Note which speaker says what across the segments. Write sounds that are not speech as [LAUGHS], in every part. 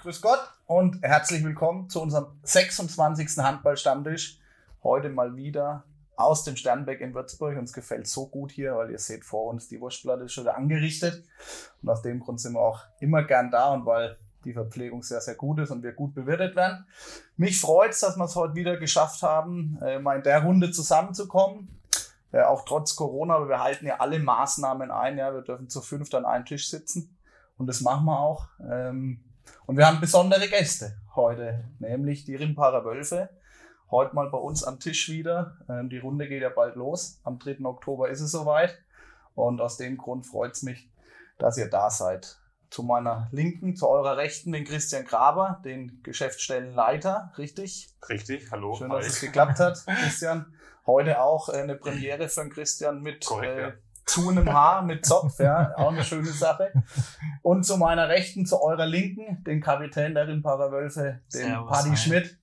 Speaker 1: grüß Gott und herzlich willkommen zu unserem 26. Handballstammtisch. Heute mal wieder aus dem Sternbeck in Würzburg. Uns gefällt so gut hier, weil ihr seht vor uns, die Wurstplatte ist schon angerichtet. Und aus dem Grund sind wir auch immer gern da und weil die Verpflegung sehr, sehr gut ist und wir gut bewirtet werden. Mich freut es, dass wir es heute wieder geschafft haben, äh, mal in der Runde zusammenzukommen. Äh, auch trotz Corona, aber wir halten ja alle Maßnahmen ein. Ja, wir dürfen zu fünft an einem Tisch sitzen. Und das machen wir auch. Ähm, und wir haben besondere Gäste heute, nämlich die Rimparer Wölfe. Heute mal bei uns am Tisch wieder. Ähm, die Runde geht ja bald los. Am 3. Oktober ist es soweit. Und aus dem Grund freut es mich, dass ihr da seid. Zu meiner Linken, zu eurer Rechten, den Christian Graber, den Geschäftsstellenleiter, richtig?
Speaker 2: Richtig, hallo.
Speaker 1: Schön, dass Hi. es geklappt hat, Christian. Heute auch äh, eine Premiere für den Christian mit Korrekt, äh, ja. Zu einem Haar, mit Zopf, ja, auch eine schöne Sache. Und zu meiner Rechten, zu eurer Linken, den Kapitän der Rimparer Wölfe, den Servus, Paddy hi. Schmidt.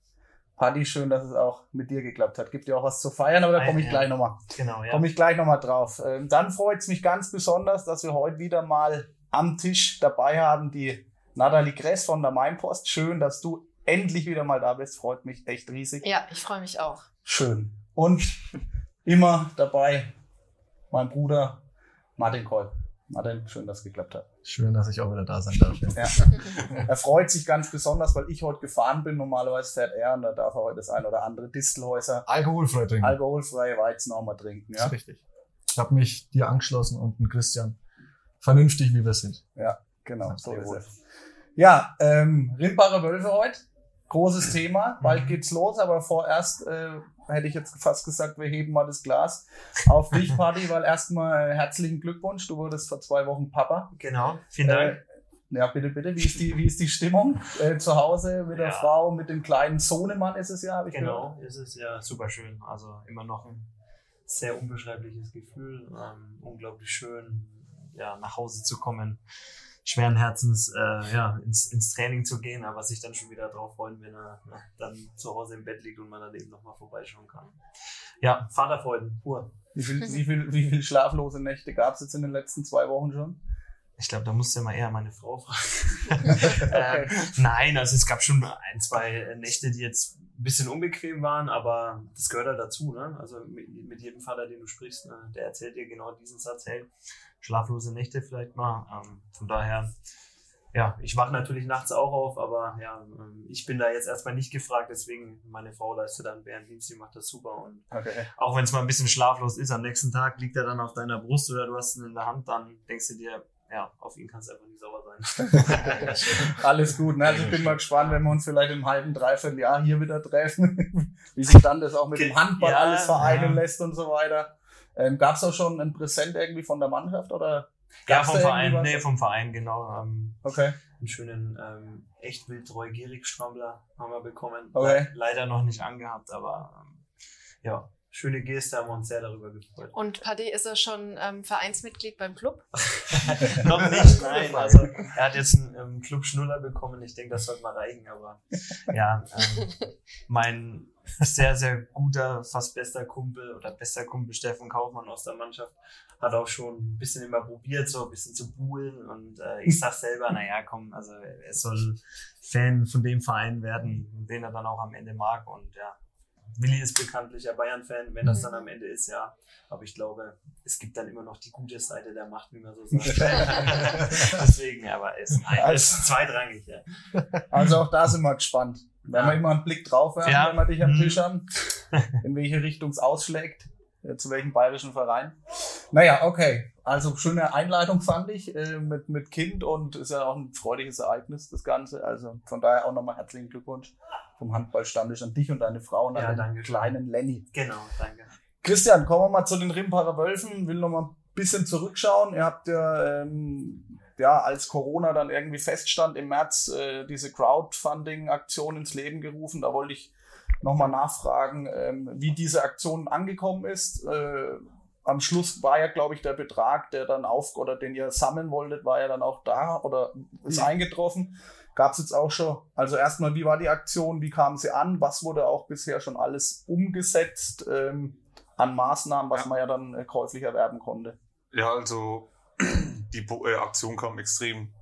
Speaker 1: Paddy, schön, dass es auch mit dir geklappt hat. Gibt dir auch was zu feiern, aber da komme ich ja. gleich nochmal. Genau, ja. Komme ich gleich nochmal drauf. Ähm, dann freut es mich ganz besonders, dass wir heute wieder mal am Tisch dabei haben die Nathalie Gress von der Mainpost. Schön, dass du endlich wieder mal da bist. Freut mich echt riesig.
Speaker 3: Ja, ich freue mich auch.
Speaker 1: Schön. Und immer dabei mein Bruder Martin Kolb. Martin, schön, dass es geklappt hat.
Speaker 4: Schön, dass ich auch wieder da sein darf. Ja. [LAUGHS]
Speaker 1: er freut sich ganz besonders, weil ich heute gefahren bin. Normalerweise fährt er und da darf er heute das ein oder andere Distelhäuser
Speaker 4: alkoholfrei trinken.
Speaker 1: Alkoholfreie Weizen auch mal trinken. Ja?
Speaker 4: Das ist richtig. Ich habe mich dir angeschlossen und einen Christian vernünftig, wie wir sind.
Speaker 1: Ja, genau, so ist es. Ja, ähm, Rimbare Wölfe heute. Großes Thema. Bald mhm. geht's los, aber vorerst äh, hätte ich jetzt fast gesagt, wir heben mal das Glas auf dich, [LAUGHS] Party, weil erstmal herzlichen Glückwunsch. Du wurdest vor zwei Wochen Papa.
Speaker 5: Genau, vielen Dank. Äh,
Speaker 1: ja, bitte, bitte. Wie ist die, wie ist die Stimmung äh, zu Hause mit der ja. Frau, mit dem kleinen Sohnemann ist es ja,
Speaker 5: habe ich Genau, gehört. ist es ja super schön. Also immer noch ein sehr unbeschreibliches Gefühl. Ähm, unglaublich schön, ja, nach Hause zu kommen, schweren Herzens äh, ja, ins, ins Training zu gehen, aber sich dann schon wieder darauf freuen, wenn er na, dann zu Hause im Bett liegt und man dann eben nochmal vorbeischauen kann. Ja, Vaterfreuden, pur.
Speaker 1: Wie viel, [LAUGHS] wie viel, wie viel schlaflose Nächte gab es jetzt in den letzten zwei Wochen schon?
Speaker 5: Ich glaube, da musste mal eher meine Frau fragen. [LAUGHS] okay. äh, nein, also es gab schon ein, zwei Nächte, die jetzt ein bisschen unbequem waren, aber das gehört halt dazu. Ne? Also mit, mit jedem Vater, den du sprichst, ne, der erzählt dir genau diesen Satz, hey, schlaflose Nächte vielleicht mal. Ähm, von daher, ja, ich wache natürlich nachts auch auf, aber ja, ähm, ich bin da jetzt erstmal nicht gefragt, deswegen meine Frau leistet dann während Dienst, die macht das super und okay. auch wenn es mal ein bisschen schlaflos ist, am nächsten Tag liegt er dann auf deiner Brust oder du hast ihn in der Hand, dann denkst du dir, ja, auf ihn kannst du einfach nicht sauer sein. [LAUGHS]
Speaker 1: Alles gut. Ne? Also ich bin mal [LAUGHS] gespannt, wenn wir uns vielleicht im halben, dreiviertel Jahr hier wieder treffen, [LAUGHS] wie sich dann das auch mit dem Handball ja, alles vereinen ja. lässt und so weiter. Ähm, Gab es auch schon ein Präsent irgendwie von der Mannschaft oder?
Speaker 5: Ja, vom Verein, nee, vom Verein, genau.
Speaker 1: Ähm, okay.
Speaker 5: Einen schönen ähm, echt wildtreu gierig Strammler haben wir bekommen. Okay. Leider noch nicht angehabt, aber ähm, ja, schöne Geste, haben wir uns sehr darüber gefreut.
Speaker 3: Und Paddy, ist er schon ähm, Vereinsmitglied beim Club? [LAUGHS]
Speaker 5: Noch nicht, nein. Also er hat jetzt einen ähm, Club Schnuller bekommen. Ich denke, das sollte mal reichen. Aber ja, ähm, [LAUGHS] mein sehr, sehr guter, fast bester Kumpel oder bester Kumpel Steffen Kaufmann aus der Mannschaft hat auch schon ein bisschen immer probiert, so ein bisschen zu buhlen. Und äh, ich sag selber, naja, komm, also er soll Fan von dem Verein werden, den er dann auch am Ende mag. Und ja, Willi ist bekanntlicher Bayern-Fan, wenn das dann am Ende ist, ja. Aber ich glaube, es gibt dann immer noch die gute Seite der Macht, wie man so sagt. [LAUGHS] [LAUGHS] Deswegen, aber es ist, ist zweitrangig, ja.
Speaker 1: Also auch da sind wir gespannt. Wenn ja. wir immer einen Blick drauf werfen, ja. wenn wir dich am mhm. Tisch haben, in welche Richtung es ausschlägt, zu welchem bayerischen Verein. Naja, okay. Also schöne Einleitung fand ich äh, mit, mit Kind und ist ja auch ein freudiges Ereignis, das Ganze. Also von daher auch nochmal herzlichen Glückwunsch vom Handballstammtisch an dich und deine Frau und ja, an den kleinen Lenny.
Speaker 5: Genau, danke.
Speaker 1: Christian, kommen wir mal zu den Rimparer Wölfen. Will noch mal ein bisschen zurückschauen. Ihr habt ja, ähm, ja als Corona dann irgendwie feststand im März äh, diese Crowdfunding-Aktion ins Leben gerufen. Da wollte ich noch mal nachfragen, ähm, wie diese Aktion angekommen ist. Äh, am Schluss war ja, glaube ich, der Betrag, der dann auf oder den ihr sammeln wolltet, war ja dann auch da oder ist ja. eingetroffen. Gab es jetzt auch schon, also erstmal, wie war die Aktion, wie kam sie an, was wurde auch bisher schon alles umgesetzt ähm, an Maßnahmen, was ja. man ja dann äh, käuflich erwerben konnte?
Speaker 2: Ja, also [CLEARS THROAT] die äh, Aktion kam extrem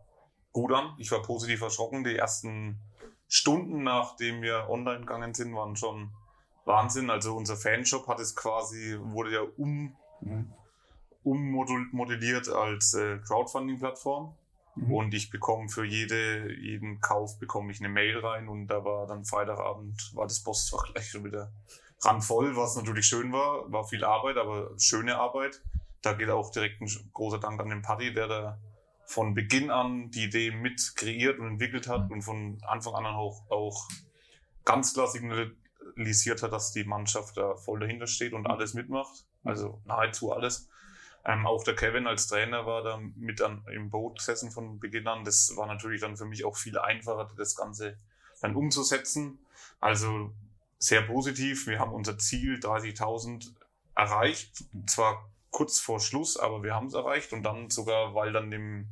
Speaker 2: gut an. Ich war positiv erschrocken. Die ersten Stunden, nachdem wir online gegangen sind, waren schon Wahnsinn. Also unser Fanshop hat es quasi, wurde ja um,
Speaker 1: Mhm.
Speaker 2: ummodelliert als äh, Crowdfunding-Plattform.
Speaker 1: Mhm.
Speaker 2: Und ich bekomme für jede, jeden Kauf bekomme ich eine Mail rein und da war dann Freitagabend, war das Postfach [LAUGHS] gleich schon wieder randvoll, was natürlich schön war, war viel Arbeit, aber schöne Arbeit. Da geht auch direkt ein großer Dank an den Paddy, der da von Beginn an die Idee mit kreiert und entwickelt hat und von Anfang an auch, auch ganz klar signalisiert hat, dass die Mannschaft da voll dahinter steht und alles mitmacht. Also nahezu alles. Ähm, auch der Kevin als Trainer war da mit an, im Boot gesessen von Beginn an. Das war natürlich dann für mich auch viel einfacher, das Ganze dann umzusetzen. Also sehr positiv. Wir haben unser Ziel 30.000 erreicht. Zwar kurz vor Schluss, aber wir haben es erreicht. Und dann sogar, weil dann im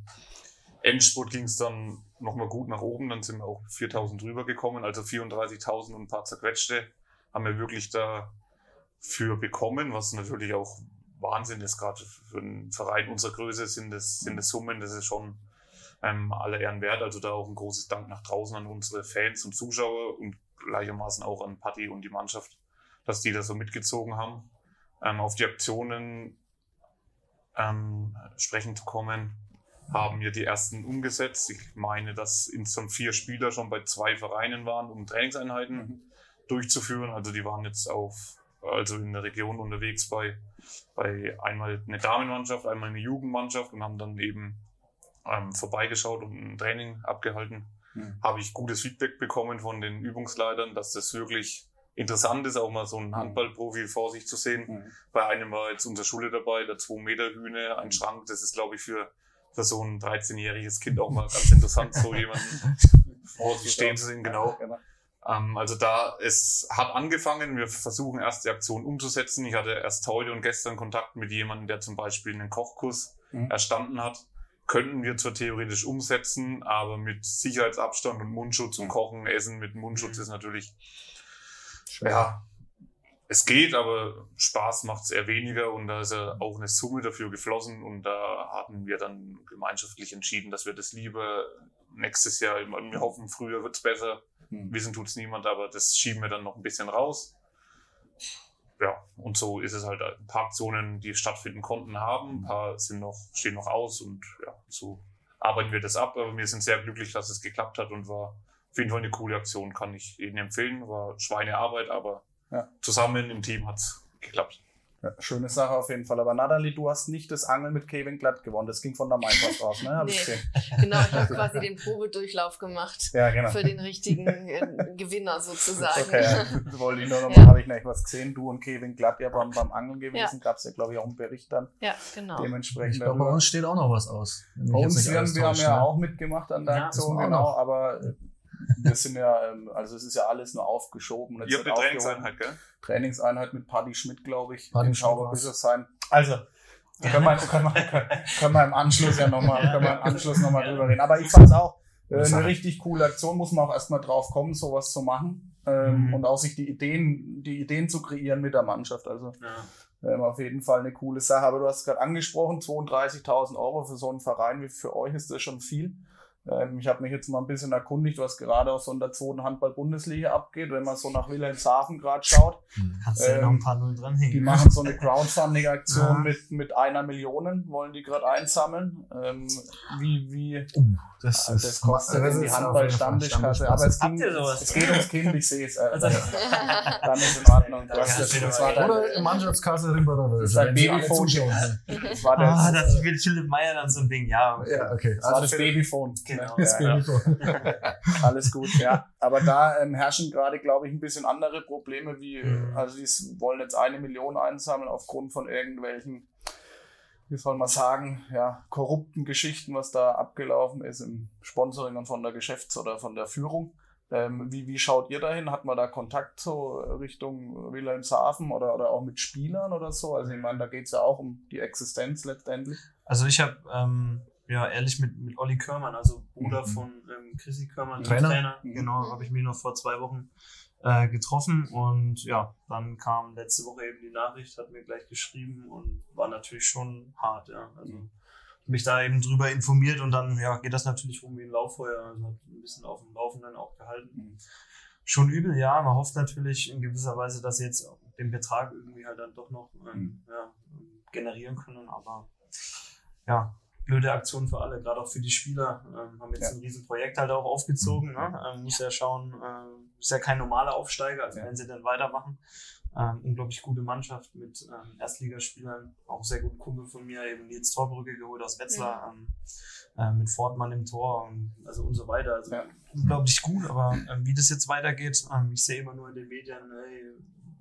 Speaker 2: Endspurt ging es dann nochmal gut nach oben. Dann sind wir auch 4.000 drüber gekommen. Also 34.000 und ein paar zerquetschte haben wir wirklich dafür bekommen, was natürlich auch Wahnsinn ist, gerade für einen Verein unserer Größe sind das, sind das Summen, das ist schon ähm, aller Ehren wert. Also da auch ein großes Dank nach draußen an unsere Fans und Zuschauer und gleichermaßen auch an Patti und die Mannschaft, dass die da so mitgezogen haben. Ähm, auf die Aktionen ähm, sprechen zu kommen, haben wir die ersten umgesetzt. Ich meine, dass insgesamt vier Spieler schon bei zwei Vereinen waren, um Trainingseinheiten durchzuführen. Also die waren jetzt auf, also in der Region unterwegs bei, bei einmal eine Damenmannschaft, einmal eine Jugendmannschaft und haben dann eben ähm, vorbeigeschaut und ein Training abgehalten.
Speaker 1: Mhm.
Speaker 2: Habe ich gutes Feedback bekommen von den Übungsleitern, dass das wirklich interessant ist, auch mal so einen Handballprofi vor sich zu sehen.
Speaker 1: Mhm.
Speaker 2: Bei einem war jetzt unser Schule dabei, der 2 Meter Hühne, ein Schrank. Das ist, glaube ich, für, für so ein 13-jähriges Kind auch mal ganz interessant, so [LAUGHS] jemanden vor sich stehen zu sehen. Genau.
Speaker 1: genau.
Speaker 2: Ähm, also da, es hat angefangen, wir versuchen erst die Aktion umzusetzen. Ich hatte erst heute und gestern Kontakt mit jemandem, der zum Beispiel einen Kochkurs
Speaker 1: Mhm.
Speaker 2: erstanden hat. Könnten wir zwar theoretisch umsetzen, aber mit Sicherheitsabstand und Mundschutz und Kochen, Essen mit Mundschutz ist natürlich, ja, es geht, aber Spaß macht es eher weniger und da ist ja auch eine Summe dafür geflossen und da hatten wir dann gemeinschaftlich entschieden, dass wir das lieber nächstes Jahr, wir hoffen, früher wird's besser,
Speaker 1: Mhm.
Speaker 2: wissen tut's niemand, aber das schieben wir dann noch ein bisschen raus. Ja, und so ist es halt ein paar Aktionen, die stattfinden konnten, haben, ein paar sind noch, stehen noch aus und ja, so arbeiten wir das ab, aber wir sind sehr glücklich, dass es geklappt hat und war auf jeden Fall eine coole Aktion, kann ich Ihnen empfehlen, war Schweinearbeit, aber
Speaker 1: Ja.
Speaker 2: zusammen im Team hat's geklappt.
Speaker 1: Ja, schöne Sache auf jeden Fall. Aber Natalie, du hast nicht das Angeln mit Kevin Glatt gewonnen. Das ging von der Mainpass aus, ne? Hab ich
Speaker 3: Nee.
Speaker 1: gesehen. [LAUGHS]
Speaker 3: Genau, ich habe [LAUGHS] quasi den Probedurchlauf gemacht
Speaker 1: Ja, genau.
Speaker 3: für den richtigen äh, Gewinner sozusagen.
Speaker 1: Okay, ja. [LAUGHS] Wollte ich nur noch mal,
Speaker 3: Ja.
Speaker 1: habe ich nicht was gesehen. Du und Kevin Glatt ja beim, beim Angeln gewesen. Gab es ja, glaube ich, auch einen Bericht dann
Speaker 3: Ja, genau.
Speaker 1: dementsprechend.
Speaker 4: Ich glaube, bei uns steht auch noch was aus.
Speaker 1: Bei uns, wir haben, ja
Speaker 4: ne?
Speaker 1: auch mitgemacht an der
Speaker 5: Ja,
Speaker 1: Aktion, genau, aber wir sind ja, ähm, also es ist ja alles nur aufgeschoben.
Speaker 2: Ihr habt eine. Trainingseinheit, gell?
Speaker 1: Trainingseinheit mit Paddy Schmidt, glaube ich.
Speaker 4: Paddy
Speaker 1: Schauber
Speaker 4: war's.
Speaker 1: bis es sein. Also, da können wir, können, wir, können, wir im Anschluss ja nochmal, können wir im Anschluss noch mal drüber reden. Aber ich fand es auch äh, eine richtig coole Aktion, muss man auch erstmal drauf kommen, sowas zu machen. Ähm,
Speaker 5: Mhm.
Speaker 1: Und auch sich die Ideen, die Ideen zu kreieren mit der Mannschaft. Also
Speaker 5: Ja.
Speaker 1: ähm, auf jeden Fall eine coole Sache. Aber du hast gerade angesprochen, 32.000 Euro für so einen Verein wie für euch ist das schon viel. Ähm, ich habe mich jetzt mal ein bisschen erkundigt, was gerade aus so in der zweiten Handball-Bundesliga abgeht. Wenn man so nach Wilhelmshaven gerade schaut,
Speaker 5: Kannst du ja
Speaker 1: Ähm,
Speaker 5: noch ein paar Null
Speaker 1: die
Speaker 5: dranhängen.
Speaker 1: machen so eine Crowdfunding-Aktion
Speaker 5: Ja.
Speaker 1: mit, mit einer Million, wollen die gerade einsammeln. Ähm, wie, wie,
Speaker 4: Uh, das,
Speaker 1: das,
Speaker 4: ist,
Speaker 1: kostet
Speaker 4: das
Speaker 1: die Handball-Stammtischkasse. Aber es, ging, es geht ums Kind, ich sehe es.
Speaker 5: Also- [LAUGHS]
Speaker 1: dann ist in Ordnung.
Speaker 5: Ja,
Speaker 1: hast das, das, war dein,
Speaker 4: Oder Mannschaftskasse Rimbacher.
Speaker 1: Das ist ein
Speaker 4: sie alle
Speaker 1: Babyphone. [LAUGHS] das war der,
Speaker 5: Ah, das will Philipp Meyer dann so ein Ding, ja.
Speaker 4: Ja, okay.
Speaker 1: das, war das Babyphone.
Speaker 5: Genau.
Speaker 4: Das
Speaker 1: Ja, ja.
Speaker 4: Babyphone. [LAUGHS]
Speaker 1: Alles gut, ja. Aber da ähm, herrschen gerade, glaube ich, ein bisschen andere Probleme, wie,
Speaker 5: Mhm.
Speaker 1: also die wollen jetzt eine Million einsammeln aufgrund von irgendwelchen, wie soll man sagen, ja, korrupten Geschichten, was da abgelaufen ist im Sponsoring und von der Geschäfts- oder von der Führung. Ähm, wie, wie schaut ihr dahin? Hat man da Kontakt so Richtung Wilhelmshaven oder, oder auch mit Spielern oder so? Also ich meine, da geht es ja auch um die Existenz letztendlich.
Speaker 5: Also ich habe ähm, ja ehrlich mit, mit Olli Körmann, also Bruder
Speaker 1: Mhm.
Speaker 5: von ähm, Chrissy Körmann, dem
Speaker 4: Trainer?
Speaker 5: Trainer,
Speaker 1: Mhm.
Speaker 5: genau, habe ich mich noch vor zwei Wochen äh, getroffen und ja, dann kam letzte Woche eben die Nachricht, hat mir gleich geschrieben und war natürlich schon hart, ja. Also mich da eben drüber informiert und dann ja, geht das natürlich rum wie ein Lauffeuer. Also hat ein bisschen auf dem Laufenden auch gehalten.
Speaker 1: Mhm.
Speaker 5: Schon übel, ja. Man hofft natürlich in gewisser Weise, dass sie jetzt den Betrag irgendwie halt dann doch noch ähm, ja, generieren können. Aber ja, blöde Aktion für alle, gerade auch für die Spieler. Ähm, haben jetzt
Speaker 1: Ja.
Speaker 5: ein Riesenprojekt halt auch aufgezogen. Ne? Ähm, muss ja schauen, äh, ist ja kein normaler Aufsteiger, also
Speaker 1: Ja.
Speaker 5: wenn sie dann weitermachen. Ähm, unglaublich gute Mannschaft mit ähm, Erstligaspielern, auch sehr guten Kumpel von mir, eben Nils Torbrücke geholt aus Wetzlar, ähm, äh, mit Fortmann im Tor, ähm, also und so weiter. Also
Speaker 1: Ja.
Speaker 5: unglaublich gut, aber ähm, wie das jetzt weitergeht, ähm, ich sehe immer nur in den Medien, hey,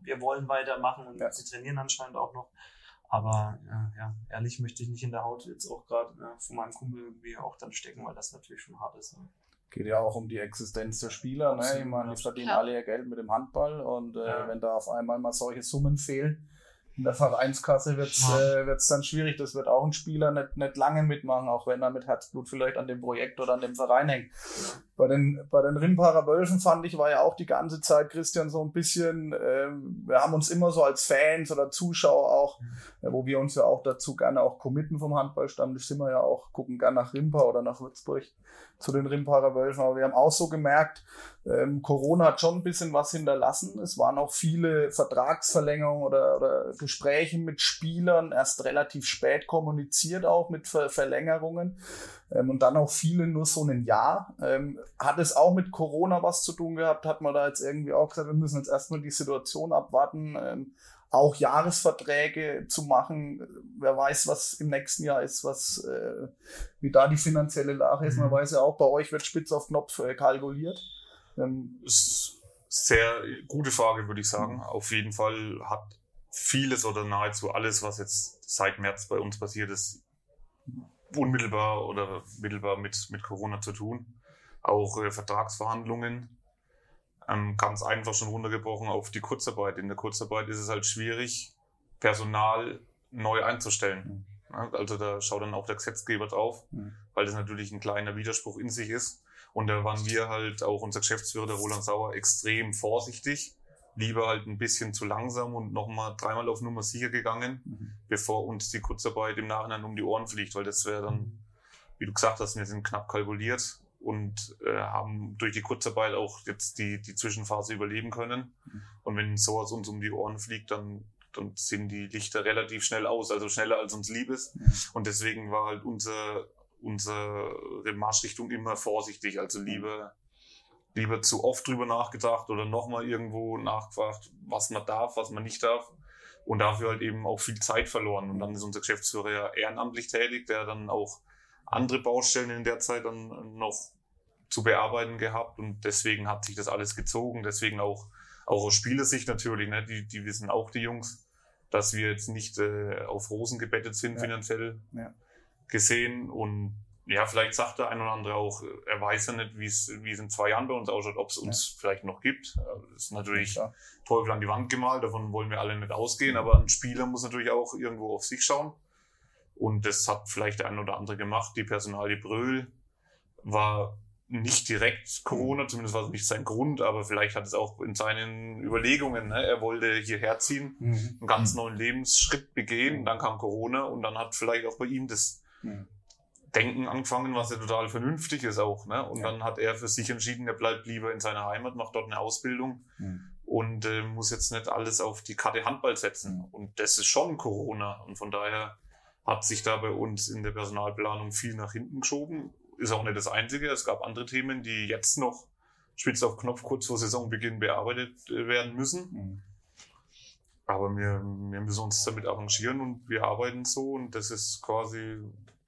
Speaker 5: wir wollen weitermachen und
Speaker 1: Ja.
Speaker 5: sie trainieren anscheinend auch noch. Aber äh, ja, ehrlich möchte ich nicht in der Haut jetzt auch gerade äh, von meinem Kumpel irgendwie auch dann stecken, weil das natürlich schon hart ist. Ne?
Speaker 1: Geht ja auch um die Existenz der Spieler. Ne? Ich meine, die verdienen
Speaker 3: Klar.
Speaker 1: alle ihr Geld mit dem Handball und äh,
Speaker 5: Ja.
Speaker 1: wenn da auf einmal mal solche Summen fehlen, in der Vereinskasse wird's
Speaker 5: Ja.
Speaker 1: äh, wird's dann schwierig. Das wird auch ein Spieler nicht, nicht lange mitmachen, auch wenn er mit Herzblut vielleicht an dem Projekt oder an dem Verein hängt. Bei den, bei den Rimparer Wölfen fand ich, war ja auch die ganze Zeit Christian so ein bisschen, ähm, wir haben uns immer so als Fans oder Zuschauer auch, äh, wo wir uns ja auch dazu gerne auch committen vom Handballstammtisch, sind wir ja auch, gucken gerne nach Rimpa oder nach Würzburg zu den Rimparer Wölfen. Aber wir haben auch so gemerkt, ähm, Corona hat schon ein bisschen was hinterlassen. Es waren auch viele Vertragsverlängerungen oder, oder Gespräche mit Spielern, erst relativ spät kommuniziert auch mit Ver Verlängerungen. Ähm, und dann auch viele nur so ein Jahr. Ähm, hat es auch mit Corona was zu tun gehabt? Hat man da jetzt irgendwie auch gesagt, wir müssen jetzt erstmal die Situation abwarten, ähm, auch Jahresverträge zu machen. Wer weiß, was im nächsten Jahr ist, was äh, wie da die finanzielle Lage ist. Man
Speaker 5: Mhm.
Speaker 1: weiß ja auch, bei euch wird spitz auf Knopf äh, kalkuliert. Ähm,
Speaker 2: sehr gute Frage, würde ich sagen. Auf jeden Fall hat vieles oder nahezu alles, was jetzt seit März bei uns passiert ist, unmittelbar oder mittelbar mit, mit Corona zu tun. Auch äh, Vertragsverhandlungen. Ähm, ganz einfach schon runtergebrochen auf die Kurzarbeit. In der Kurzarbeit ist es halt schwierig, Personal neu einzustellen. Ja, Also da schaut dann auch der Gesetzgeber drauf,
Speaker 1: Mhm.
Speaker 2: weil das natürlich ein kleiner Widerspruch in sich ist. Und da waren wir halt, auch unser Geschäftsführer, der Roland Sauer, extrem vorsichtig. Lieber halt ein bisschen zu langsam und nochmal dreimal auf Nummer sicher gegangen,
Speaker 1: Mhm.
Speaker 2: bevor uns die Kurzarbeit im Nachhinein um die Ohren fliegt, weil das wäre dann, wie du gesagt hast, wir sind knapp kalkuliert und äh, haben durch die Kurzarbeit auch jetzt die, die Zwischenphase überleben können.
Speaker 1: Mhm.
Speaker 2: Und wenn sowas uns um die Ohren fliegt, dann, dann sind die Lichter relativ schnell aus, also schneller als uns lieb ist.
Speaker 1: Mhm.
Speaker 2: Und deswegen war halt unser, unsere Marschrichtung immer vorsichtig, also lieber, lieber zu oft drüber nachgedacht oder nochmal irgendwo nachgefragt, was man darf, was man nicht darf. Und dafür halt eben auch viel Zeit verloren. Und dann ist unser Geschäftsführer ja ehrenamtlich tätig, der dann auch andere Baustellen in der Zeit dann noch zu bearbeiten gehabt. Und deswegen hat sich das alles gezogen. Deswegen auch, auch aus Spielersicht natürlich, ne? die, die wissen auch die Jungs, dass wir jetzt nicht äh, auf Rosen gebettet sind
Speaker 1: Ja.
Speaker 2: finanziell
Speaker 1: Ja.
Speaker 2: gesehen. Und ja, vielleicht sagt der ein oder andere auch, äh, er weiß ja nicht, wie es in zwei Jahren bei uns ausschaut, ob es uns vielleicht noch gibt. Äh, Das ist natürlich
Speaker 1: Ja,
Speaker 2: Teufel an die Wand gemalt, davon wollen wir alle nicht ausgehen, aber ein Spieler muss natürlich auch irgendwo auf sich schauen. Und das hat vielleicht der ein oder andere gemacht. Die Personalie Bröhl war nicht direkt Corona, zumindest war es nicht sein Grund, aber vielleicht hat es auch in seinen Überlegungen, ne? er wollte hierher ziehen,
Speaker 1: Mhm.
Speaker 2: einen ganz neuen Lebensschritt begehen, dann kam Corona und dann hat vielleicht auch bei ihm das
Speaker 1: Mhm.
Speaker 2: Denken angefangen, was ja total vernünftig ist auch. Ne? Und
Speaker 1: Ja.
Speaker 2: dann hat er für sich entschieden, er bleibt lieber in seiner Heimat, macht dort eine Ausbildung
Speaker 1: Mhm.
Speaker 2: und äh, muss jetzt nicht alles auf die Karte Handball setzen.
Speaker 1: Mhm.
Speaker 2: Und das ist schon Corona. Und von daher hat sich da bei uns in der Personalplanung viel nach hinten geschoben. Ist auch nicht das Einzige. Es gab andere Themen, die jetzt noch spitz auf Knopf kurz vor Saisonbeginn bearbeitet äh, werden müssen.
Speaker 1: Mhm.
Speaker 2: Aber wir, wir müssen uns damit arrangieren und wir arbeiten so und das ist quasi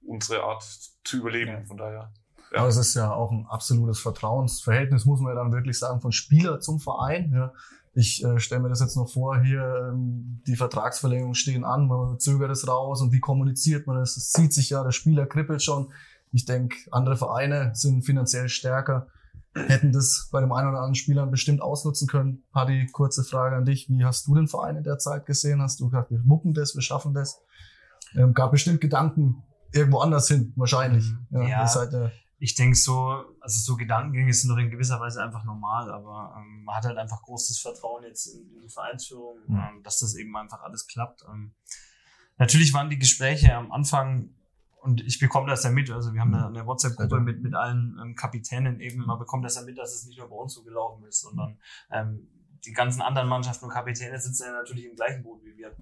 Speaker 2: unsere Art zu überleben.
Speaker 1: Ja.
Speaker 2: Von daher.
Speaker 4: Ja. Aber es ist ja auch ein absolutes Vertrauensverhältnis, muss man ja dann wirklich sagen, von Spieler zum Verein. Ja. Ich äh, stelle mir das jetzt noch vor, hier ähm, die Vertragsverlängerungen stehen an, man zögert es raus und wie kommuniziert man das? Es zieht sich ja, der Spieler kribbelt schon. Ich denke, andere Vereine sind finanziell stärker, hätten das bei dem einen oder anderen Spieler bestimmt ausnutzen können. Paddy, kurze Frage an dich. Wie hast du den Verein in der Zeit gesehen? Hast du gesagt, wir wuppen das, wir schaffen das? Ähm, gab bestimmt Gedanken irgendwo anders hin, wahrscheinlich. Ja,
Speaker 5: Ja.
Speaker 4: Ihr seid ja
Speaker 5: Ich denke so, also so Gedankengänge sind doch in gewisser Weise einfach normal, aber ähm, man hat halt einfach großes Vertrauen jetzt in, in die Vereinsführung,
Speaker 4: Mhm.
Speaker 5: ähm, dass das eben einfach alles klappt. Ähm, natürlich waren die Gespräche am Anfang und ich bekomme das ja mit. Also wir haben eine, eine WhatsApp-Gruppe mit, mit allen ähm, Kapitänen eben. Man bekommt das ja mit, dass es nicht nur bei uns so gelaufen ist, sondern ähm, die ganzen anderen Mannschaften und Kapitäne sitzen ja natürlich im gleichen Boot wie wir.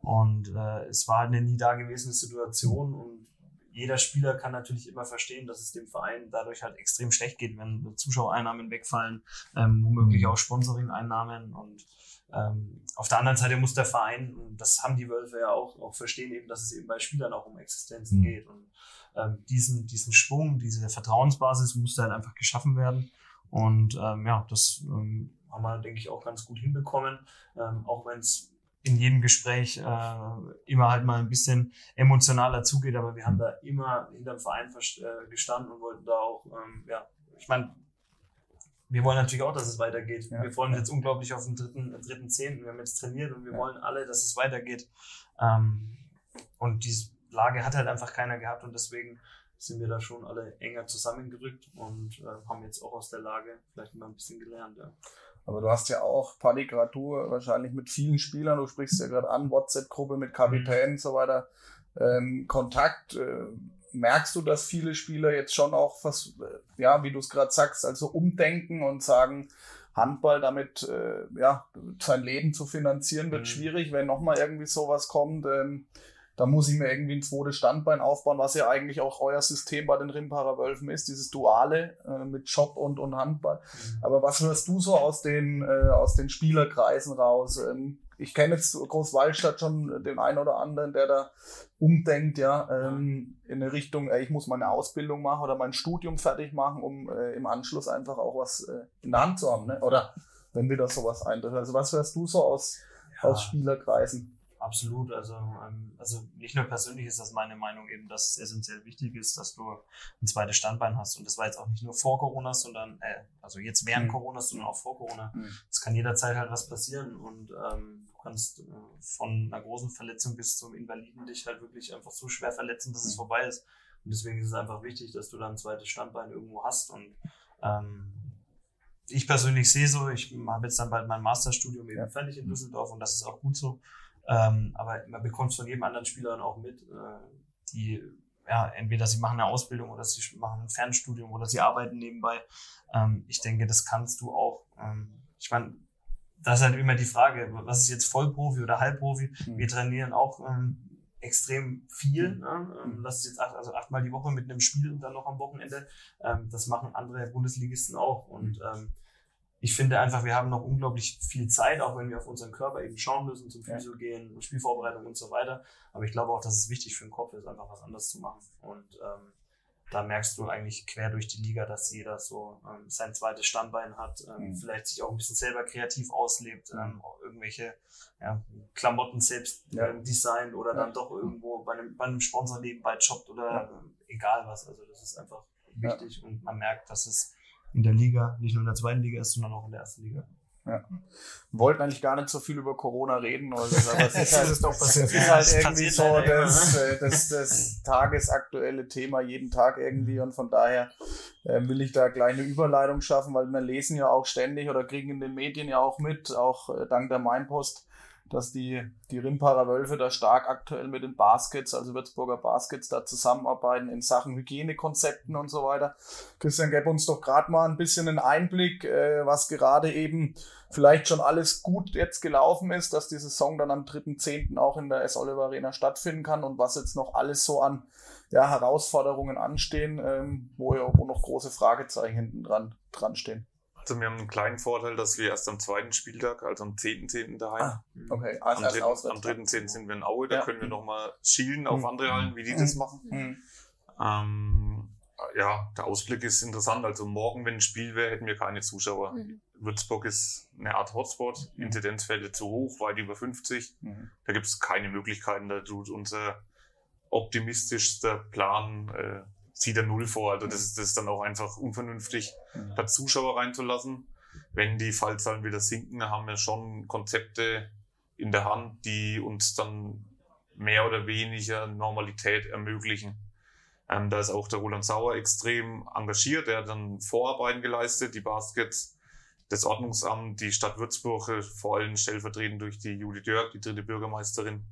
Speaker 5: Und äh, es war eine nie dagewesene Situation und jeder Spieler kann natürlich immer verstehen, dass es dem Verein dadurch halt extrem schlecht geht, wenn Zuschauereinnahmen wegfallen, ähm, womöglich auch Sponsoring-Einnahmen und ähm, auf der anderen Seite muss der Verein, und das haben die Wölfe ja auch, auch verstehen, eben, dass es eben bei Spielern auch um Existenzen mhm. geht. Und ähm, diesen, diesen Schwung, diese Vertrauensbasis muss dann einfach geschaffen werden. Und ähm, ja, das ähm, haben wir, denke ich, auch ganz gut hinbekommen. Ähm, auch wenn es in jedem Gespräch äh, immer halt mal ein bisschen emotionaler zugeht, aber wir haben da immer hinterm Verein äh, gestanden und wollten da auch, ähm, ja, ich meine, wir wollen natürlich auch, dass es weitergeht. Ja. Wir freuen uns jetzt unglaublich auf den dritten, dritten Zehnten. Wir haben jetzt trainiert und wir ja. wollen alle, dass es weitergeht. Ähm, und diese Lage hat halt einfach keiner gehabt und deswegen sind wir da schon alle enger zusammengerückt und äh, haben jetzt auch aus der Lage vielleicht mal ein bisschen gelernt. Ja.
Speaker 1: Aber du hast ja auch Panikratur wahrscheinlich mit vielen Spielern, du sprichst ja gerade an, WhatsApp-Gruppe mit Kapitänen mhm. und so weiter, ähm, Kontakt. Äh, merkst du, dass viele Spieler jetzt schon auch, was, äh, ja, wie du es gerade sagst, also umdenken und sagen, Handball damit äh, ja, sein Leben zu finanzieren wird mhm. schwierig, wenn nochmal irgendwie sowas kommt. Ähm, da muss ich mir irgendwie ein zweites Standbein aufbauen, was ja eigentlich auch euer System bei den Rimparer Wölfen ist, dieses Duale äh, mit Job und, und Handball. Mhm. Aber was hörst du so aus den, äh, aus den Spielerkreisen raus? Ähm, ich kenne jetzt Großwaldstadt schon den einen oder anderen, der da umdenkt, ja, ähm, in eine Richtung, äh, ich muss meine Ausbildung machen oder mein Studium fertig machen, um äh, im Anschluss einfach auch was äh, in der Hand zu haben, ne? Oder wenn wieder sowas eintritt. Also was hörst du so aus, ja. aus Spielerkreisen?
Speaker 5: Absolut. Also, ähm, also nicht nur persönlich ist das meine Meinung eben, dass es essentiell wichtig ist, dass du ein zweites Standbein hast. Und das war jetzt auch nicht nur vor Corona, sondern äh, also jetzt während mhm. Corona, sondern auch vor Corona. Mhm. Es kann jederzeit halt was passieren und ähm, du kannst äh, von einer großen Verletzung bis zum Invaliden dich halt wirklich einfach so schwer verletzen, dass mhm. es vorbei ist. Und deswegen ist es einfach wichtig, dass du dann ein zweites Standbein irgendwo hast und ähm, ich persönlich sehe so, ich habe jetzt dann bald mein Masterstudium eben fertig in Düsseldorf und das ist auch gut so. Ähm, aber man bekommt es von jedem anderen Spieler dann auch mit, äh, die ja, entweder sie machen eine Ausbildung oder sie machen ein Fernstudium oder sie arbeiten nebenbei. Ähm, ich denke, das kannst du auch. Ähm, ich meine, das ist halt immer die Frage, was ist jetzt Vollprofi oder Halbprofi? Mhm. Wir trainieren auch ähm, extrem viel. Mhm. Ne? Ähm, das ist jetzt acht, also achtmal die Woche mit einem Spiel und dann noch am Wochenende. Ähm, das machen andere Bundesligisten auch. Und ähm, ich finde einfach, wir haben noch unglaublich viel Zeit, auch wenn wir auf unseren Körper eben schauen müssen, zum Physio ja. gehen, Spielvorbereitung und so weiter. Aber ich glaube auch, dass es wichtig für den Kopf ist, einfach was anderes zu machen. Und ähm, da merkst du eigentlich quer durch die Liga, dass jeder so ähm, sein zweites Standbein hat, ähm, mhm. vielleicht sich auch ein bisschen selber kreativ auslebt, mhm. ähm, irgendwelche ja, Klamotten selbst ja. ähm, designt oder ja. dann doch irgendwo bei einem, bei einem Sponsor nebenbei jobbt oder ja. äh, egal was. Also das ist einfach wichtig und man merkt, dass es in der Liga, nicht nur in der zweiten Liga ist, sondern auch in der ersten Liga.
Speaker 1: Ja. Wollten eigentlich gar nicht so viel über Corona reden, [LAUGHS] aber es ist, halt, ist, doch passiert. ist halt irgendwie so das, äh, das, das tagesaktuelle Thema jeden Tag irgendwie und von daher äh, will ich da gleich eine Überleitung schaffen, weil wir lesen ja auch ständig oder kriegen in den Medien ja auch mit, auch äh, dank der Mainpost, dass die, die Rimparer Wölfe da stark aktuell mit den Baskets, also Würzburger Baskets, da zusammenarbeiten in Sachen Hygienekonzepten und so weiter. Christian, gib uns doch gerade mal ein bisschen einen Einblick, äh, was gerade eben vielleicht schon alles gut jetzt gelaufen ist, dass die Saison dann am 3.10. auch in der S. Oliver Arena stattfinden kann und was jetzt noch alles so an ja, Herausforderungen anstehen, ähm, wo, wo noch große Fragezeichen hinten dran, dran stehen.
Speaker 2: Also wir haben einen kleinen Vorteil, dass wir erst am zweiten Spieltag, also am 10.10. .10. daheim. Ah,
Speaker 1: okay.
Speaker 2: Also am 3.10. sind wir in Aue, da ja. können wir nochmal schielen auf mhm. andere Hallen, wie die mhm. das machen. Mhm. Ähm, ja, der Ausblick ist interessant. Also morgen, wenn ein Spiel wäre, hätten wir keine Zuschauer. Mhm. Würzburg ist eine Art Hotspot, mhm. Inzidenzfälle zu hoch, weit über 50. Mhm. Da gibt es keine Möglichkeiten. Da tut unser optimistischster Plan äh, sieht er null vor. Also das, das ist dann auch einfach unvernünftig, mhm. da Zuschauer reinzulassen. Wenn die Fallzahlen wieder sinken, haben wir schon Konzepte in der Hand, die uns dann mehr oder weniger Normalität ermöglichen. Ähm, da ist auch der Roland Sauer extrem engagiert. Er hat dann Vorarbeiten geleistet, die Baskets, das Ordnungsamt, die Stadt Würzburg, vor allem stellvertretend durch die Julie Dörk, die dritte Bürgermeisterin,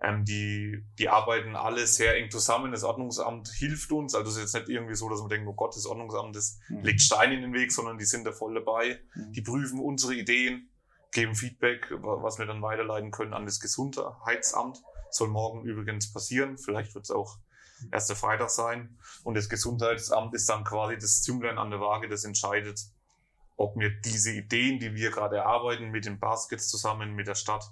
Speaker 2: Ähm, die, die arbeiten alle sehr eng zusammen. Das Ordnungsamt hilft uns. Also es ist jetzt nicht irgendwie so, dass man denkt, oh Gott, das Ordnungsamt das
Speaker 1: Mhm.
Speaker 2: legt Steine in den Weg, sondern die sind da voll dabei.
Speaker 1: Mhm.
Speaker 2: Die prüfen unsere Ideen, geben Feedback, wa- was wir dann weiterleiten können an das Gesundheitsamt. Soll morgen übrigens passieren. Vielleicht wird es auch erst der Freitag sein. Und das Gesundheitsamt ist dann quasi das Zünglein an der Waage, das entscheidet, ob wir diese Ideen, die wir gerade erarbeiten, mit den Baskets zusammen, mit der Stadt,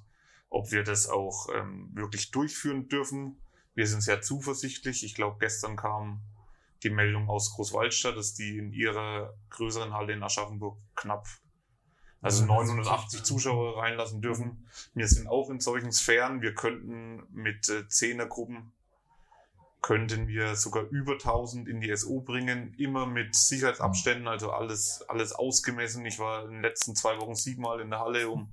Speaker 2: ob wir das auch ähm, wirklich durchführen dürfen. Wir sind sehr zuversichtlich. Ich glaube, gestern kam die Meldung aus Großwaldstadt, dass die in ihrer größeren Halle in Aschaffenburg knapp, also 980 Zuschauer reinlassen dürfen. Wir sind auch in solchen Sphären. Wir könnten mit äh, Zehnergruppen könnten wir sogar über 1000 in die SO bringen, immer mit Sicherheitsabständen, also alles, alles ausgemessen. Ich war in den letzten zwei Wochen siebenmal in der Halle, um,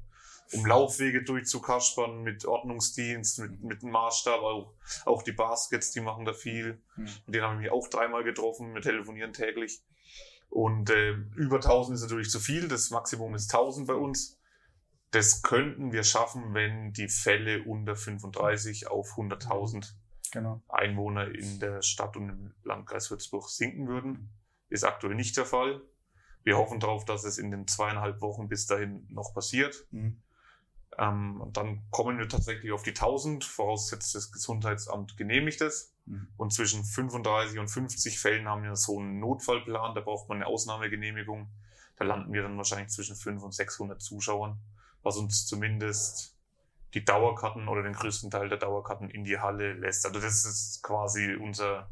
Speaker 2: um Laufwege durchzukaspern, mit Ordnungsdienst, mit, mit dem Maßstab, auch, auch die Baskets, die machen da viel.
Speaker 1: Mhm.
Speaker 2: Mit denen habe ich mich auch dreimal getroffen, wir telefonieren täglich. Und äh, über 1000 ist natürlich zu viel, das Maximum ist 1000 bei uns. Das könnten wir schaffen, wenn die Fälle unter 35 auf 100.000
Speaker 1: Genau.
Speaker 2: Einwohner in der Stadt und im Landkreis Würzburg sinken würden. Ist aktuell nicht der Fall. Wir hoffen darauf, dass es in den zweieinhalb Wochen bis dahin noch passiert.
Speaker 1: Mhm.
Speaker 2: Ähm, und dann kommen wir tatsächlich auf die 1000, voraussetzt das Gesundheitsamt genehmigt es.
Speaker 1: Mhm.
Speaker 2: Und zwischen 35 und 50 Fällen haben wir so einen Notfallplan, da braucht man eine Ausnahmegenehmigung. Da landen wir dann wahrscheinlich zwischen 500 und 600 Zuschauern, was uns zumindest die Dauerkarten oder den größten Teil der Dauerkarten in die Halle lässt. Also das ist quasi unser,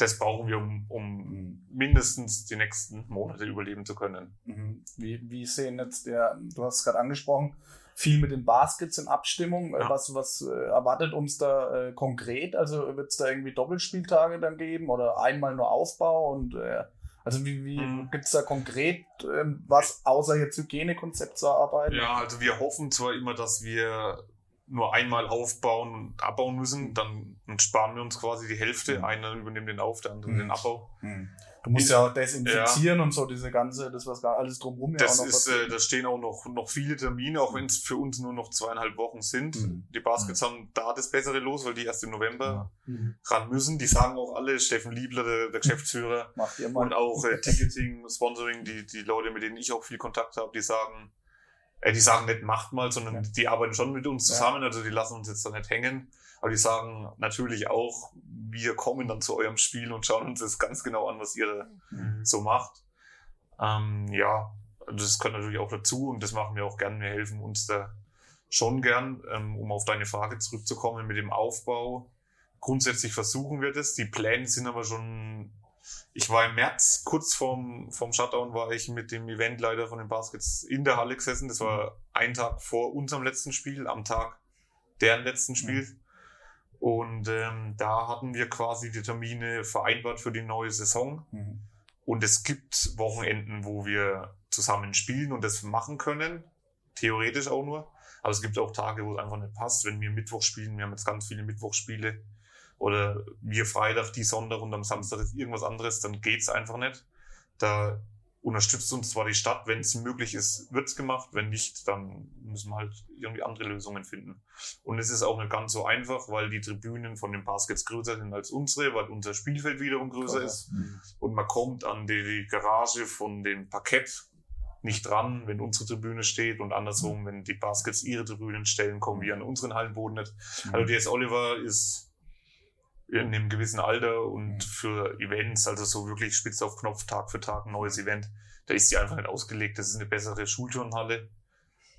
Speaker 2: das brauchen wir, um, um mindestens die nächsten Monate überleben zu können.
Speaker 1: Mhm. Wie, wie sehen jetzt der, du hast es gerade angesprochen, viel mit den Baskets in Abstimmung. Äh,
Speaker 2: Ja.
Speaker 1: Was, was äh, erwartet uns da äh, konkret? Also wird es da irgendwie Doppelspieltage dann geben oder einmal nur Aufbau und äh, also wie, wie
Speaker 2: Mhm.
Speaker 1: gibt es da konkret ähm, was außer jetzt Hygienekonzept zu erarbeiten?
Speaker 2: Ja, also wir hoffen zwar immer, dass wir nur einmal aufbauen und abbauen müssen, dann, dann sparen wir uns quasi die Hälfte.
Speaker 1: Mhm.
Speaker 2: Einer übernimmt den Auf, der andere
Speaker 1: Mhm.
Speaker 2: den Abbau.
Speaker 1: Hm. Du musst ja auch desinfizieren und so diese ganze, das was gar alles drumherum ja
Speaker 2: Das
Speaker 1: auch noch
Speaker 2: ist, äh, da stehen auch noch, noch viele Termine, auch wenn es für uns nur noch zweieinhalb Wochen sind.
Speaker 1: Mhm.
Speaker 2: Die Baskets haben da das Bessere los, weil die erst im November
Speaker 1: Mhm.
Speaker 2: ran müssen. Die sagen auch alle, Steffen Liebler, der, der Geschäftsführer,
Speaker 1: Macht ihr mal.
Speaker 2: und auch äh, Ticketing, Sponsoring, die, die Leute, mit denen ich auch viel Kontakt habe, die sagen, äh, die sagen nicht macht mal, sondern
Speaker 1: Ja.
Speaker 2: die arbeiten schon mit uns
Speaker 1: Ja.
Speaker 2: zusammen, also die lassen uns jetzt da nicht hängen. Aber die sagen natürlich auch, wir kommen dann zu eurem Spiel und schauen uns das ganz genau an, was ihr da
Speaker 1: Mhm.
Speaker 2: so macht. Ähm, ja, das gehört natürlich auch dazu und das machen wir auch gern. Wir helfen uns da schon gern, ähm, um auf deine Frage zurückzukommen mit dem Aufbau. Grundsätzlich versuchen wir das. Die Pläne sind aber schon. Ich war im März, kurz vorm, vorm Shutdown, war ich mit dem Eventleiter von den Baskets in der Halle gesessen. Das war ein Tag vor unserem letzten Spiel, am Tag deren letzten Spiel. Und ähm, da hatten wir quasi die Termine vereinbart für die neue Saison.
Speaker 1: Mhm.
Speaker 2: Und es gibt Wochenenden, wo wir zusammen spielen und das machen können. Theoretisch auch nur. Aber es gibt auch Tage, wo es einfach nicht passt. Wenn wir Mittwoch spielen, wir haben jetzt ganz viele Mittwochspiele. Oder wir Freitag, die Sonntag und am Samstag ist irgendwas anderes, dann geht's einfach nicht. Da unterstützt uns zwar die Stadt, wenn es möglich ist, wird's gemacht. Wenn nicht, dann müssen wir halt irgendwie andere Lösungen finden. Und es ist auch nicht ganz so einfach, weil die Tribünen von den Baskets größer sind als unsere, weil unser Spielfeld wiederum größer ist
Speaker 1: Mhm.
Speaker 2: und man kommt an die, die Garage von dem Parkett nicht dran, wenn unsere Tribüne steht und andersrum, wenn die Baskets ihre Tribünen stellen, kommen wir an unseren Hallenboden nicht. Also DS Oliver ist in einem gewissen Alter und
Speaker 1: Mhm.
Speaker 2: für Events, also so wirklich spitz auf Knopf, Tag für Tag, ein neues Event, da ist die einfach nicht ausgelegt. Das ist eine bessere Schulturnhalle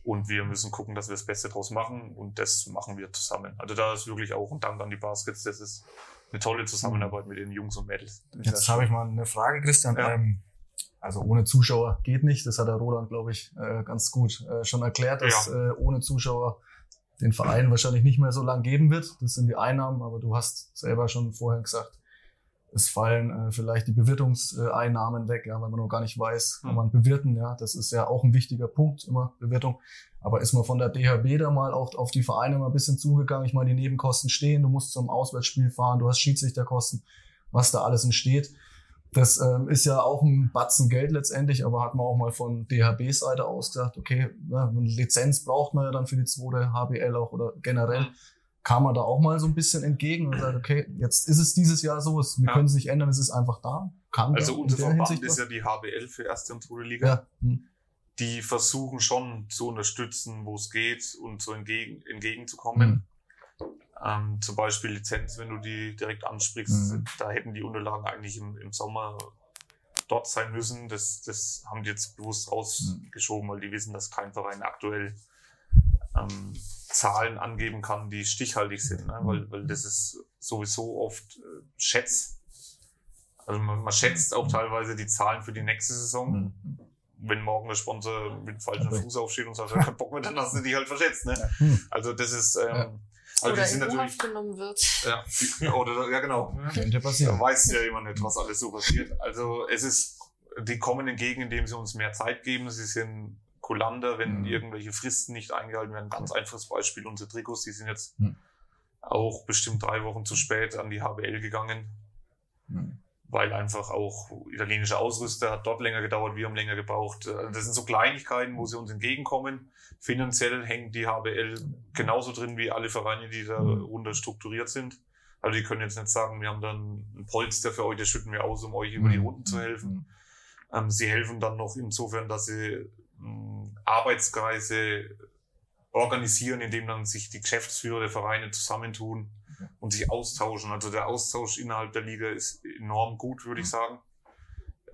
Speaker 2: und wir müssen gucken, dass wir das Beste draus machen und das machen wir zusammen. Also da ist wirklich auch ein Dank an die Baskets, das ist eine tolle Zusammenarbeit mit den Jungs und Mädels.
Speaker 4: Jetzt
Speaker 1: ja
Speaker 4: habe ich mal eine Frage, Christian.
Speaker 2: Ja.
Speaker 4: Ähm, also ohne Zuschauer geht nicht. Das hat der Roland, glaube ich, äh, ganz gut äh, schon erklärt, dass äh, ohne Zuschauer den Verein wahrscheinlich nicht mehr so lang geben wird. Das sind die Einnahmen, aber du hast selber schon vorher gesagt, es fallen äh, vielleicht die Bewirtungseinnahmen weg, ja, weil man noch gar nicht weiß, kann
Speaker 2: Hm.
Speaker 4: man bewirten, ja. Das ist ja auch ein wichtiger Punkt, immer Bewirtung. Aber ist man von der DHB da mal auch auf die Vereine mal ein bisschen zugegangen? Ich meine, die Nebenkosten stehen, du musst zum Auswärtsspiel fahren, du hast Schiedsrichterkosten, was da alles entsteht. Das ähm, ist ja auch ein Batzen Geld letztendlich, aber hat man auch mal von DHB-Seite aus gesagt, okay, ja, eine Lizenz braucht man ja dann für die zweite HBL auch oder generell. kam man da auch mal so ein bisschen entgegen und sagt, okay, jetzt ist es dieses Jahr so, es, wir
Speaker 2: Ja.
Speaker 4: können es nicht ändern, es ist einfach da. Kann
Speaker 2: Also unser Verband
Speaker 4: Hinsicht
Speaker 2: ist
Speaker 4: was-
Speaker 2: ja die HBL für erste und zweite Liga.
Speaker 4: ja. hm.
Speaker 2: Die versuchen schon zu unterstützen, wo es geht und so entgegen, entgegenzukommen.
Speaker 4: Hm.
Speaker 2: Ähm, zum Beispiel Lizenz, wenn du die direkt ansprichst,
Speaker 4: Mhm.
Speaker 2: da hätten die Unterlagen eigentlich im, im Sommer dort sein müssen. Das, das haben die jetzt bewusst rausgeschoben, weil die wissen, dass kein Verein aktuell ähm, Zahlen angeben kann, die stichhaltig sind, ne? weil, weil das ist sowieso oft äh, Schätz. Also man, man schätzt auch teilweise die Zahlen für die nächste Saison
Speaker 4: Hm.
Speaker 2: wenn morgen der Sponsor mit
Speaker 4: Okay.
Speaker 2: Fuß aufsteht und sagt, er hat keinen Bock mehr, dann hast du die halt verschätzt. Ne?
Speaker 4: Hm.
Speaker 2: Also das ist, ähm. Also
Speaker 3: Oder
Speaker 2: die sind
Speaker 3: in
Speaker 2: natürlich,
Speaker 3: genommen wird.
Speaker 2: ja, oder, ja genau,
Speaker 4: Könnte
Speaker 2: da
Speaker 4: passieren.
Speaker 2: weiß ja immer nicht, was alles so passiert. Also es ist, die kommen entgegen, indem sie uns mehr Zeit geben. Sie sind kulanter, wenn
Speaker 4: Mhm.
Speaker 2: irgendwelche Fristen nicht eingehalten werden. Ganz einfaches Beispiel, unsere Trikots, die sind jetzt
Speaker 4: Mhm.
Speaker 2: auch bestimmt drei Wochen zu spät an die HBL gegangen
Speaker 4: Hm.
Speaker 2: Weil einfach auch italienische Ausrüster hat dort länger gedauert, wir haben länger gebraucht. Äh, Das sind so Kleinigkeiten, wo sie uns entgegenkommen. Finanziell hängt die HBL genauso drin wie alle Vereine, die da
Speaker 4: Mhm.
Speaker 2: runter strukturiert sind. Also die können jetzt nicht sagen, wir haben dann ein Polster für euch, das schütten wir aus, um euch über die
Speaker 4: Hm.
Speaker 2: Runden zu helfen.
Speaker 4: Hm.
Speaker 2: Ähm, sie helfen dann noch insofern, dass sie mh, Arbeitskreise organisieren, indem dann sich die Geschäftsführer der Vereine zusammentun und sich austauschen. Also der Austausch innerhalb der Liga ist enorm gut, würde ich sagen.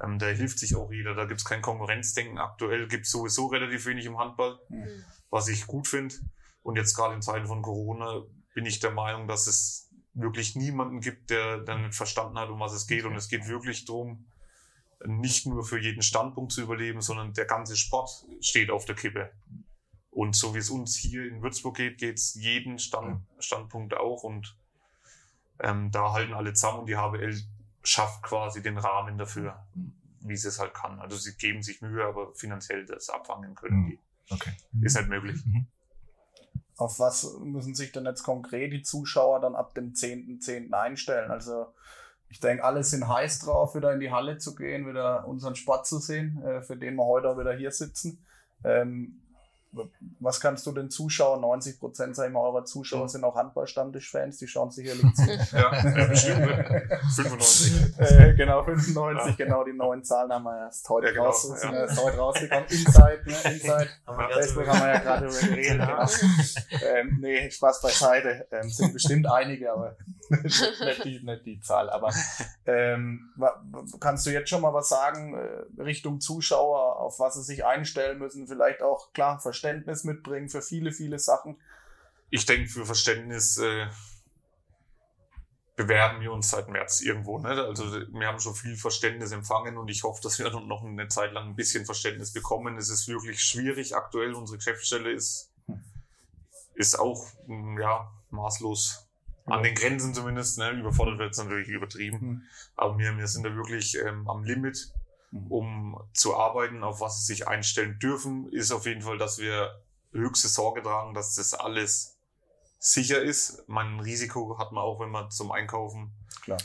Speaker 2: Ähm, da hilft sich auch jeder. Da gibt es kein Konkurrenzdenken. Aktuell gibt es sowieso relativ wenig im Handball,
Speaker 3: Mhm.
Speaker 2: was ich gut finde. Und jetzt gerade in Zeiten von Corona bin ich der Meinung, dass es wirklich niemanden gibt, der dann nicht verstanden hat, um was es geht. Und es geht wirklich darum, nicht nur für jeden Standpunkt zu überleben, sondern der ganze Sport steht auf der Kippe. Und so wie es uns hier in Würzburg geht, geht es jeden Stand, Standpunkt auch. Und ähm, da halten alle zusammen und die HBL schafft quasi den Rahmen dafür, wie sie es halt kann. Also sie geben sich Mühe, aber finanziell das abfangen können
Speaker 4: Mhm.
Speaker 2: die.
Speaker 4: Okay.
Speaker 2: Ist nicht möglich.
Speaker 1: Auf was müssen sich denn jetzt konkret die Zuschauer dann ab dem 10.10. einstellen? Also ich denke, alle sind heiß drauf, wieder in die Halle zu gehen, wieder unseren Sport zu sehen, äh, für den wir heute auch wieder hier sitzen. Ähm, was kannst du den Zuschauern, 90 Prozent sag ich mal, eurer Zuschauer sind auch Handball-Stammtisch-Fans, die schauen sicherlich [LAUGHS] zu.
Speaker 2: Ja, ja bestimmt. ne? 95.
Speaker 1: äh, genau, 95, genau, die neuen Zahlen haben wir erst heute
Speaker 2: Ja, genau,
Speaker 1: raus, sind
Speaker 2: ja.
Speaker 1: erst heute rausgekommen. Inside, ne, Inside. Facebook haben wir ja gerade drüber [LAUGHS] geredet.
Speaker 5: Genau.
Speaker 1: Genau. Ähm, nee, Spaß beiseite. Ähm, sind bestimmt einige, aber nicht, die, nicht die Zahl. Aber [LAUGHS] ähm, kannst du jetzt schon mal was sagen äh, Richtung Zuschauer, auf was sie sich einstellen müssen? Vielleicht auch klar Verständnis mitbringen für viele, viele Sachen.
Speaker 2: Ich denke, für Verständnis äh, bewerben wir uns seit März irgendwo. Ne? Also wir haben schon viel Verständnis empfangen und ich hoffe, dass wir noch eine Zeit lang ein bisschen Verständnis bekommen. Es ist wirklich schwierig aktuell. Unsere Geschäftsstelle ist, ist auch mm, ja, maßlos an den Grenzen zumindest. Ne? Überfordert wird es natürlich übertrieben.
Speaker 1: Hm.
Speaker 2: Aber wir, wir sind da wirklich ähm, am Limit, um zu arbeiten, auf was sie sich einstellen dürfen, ist auf jeden Fall, dass wir höchste Sorge tragen, dass das alles sicher ist. Mein Risiko hat man auch, wenn man zum Einkaufen.
Speaker 1: Klar.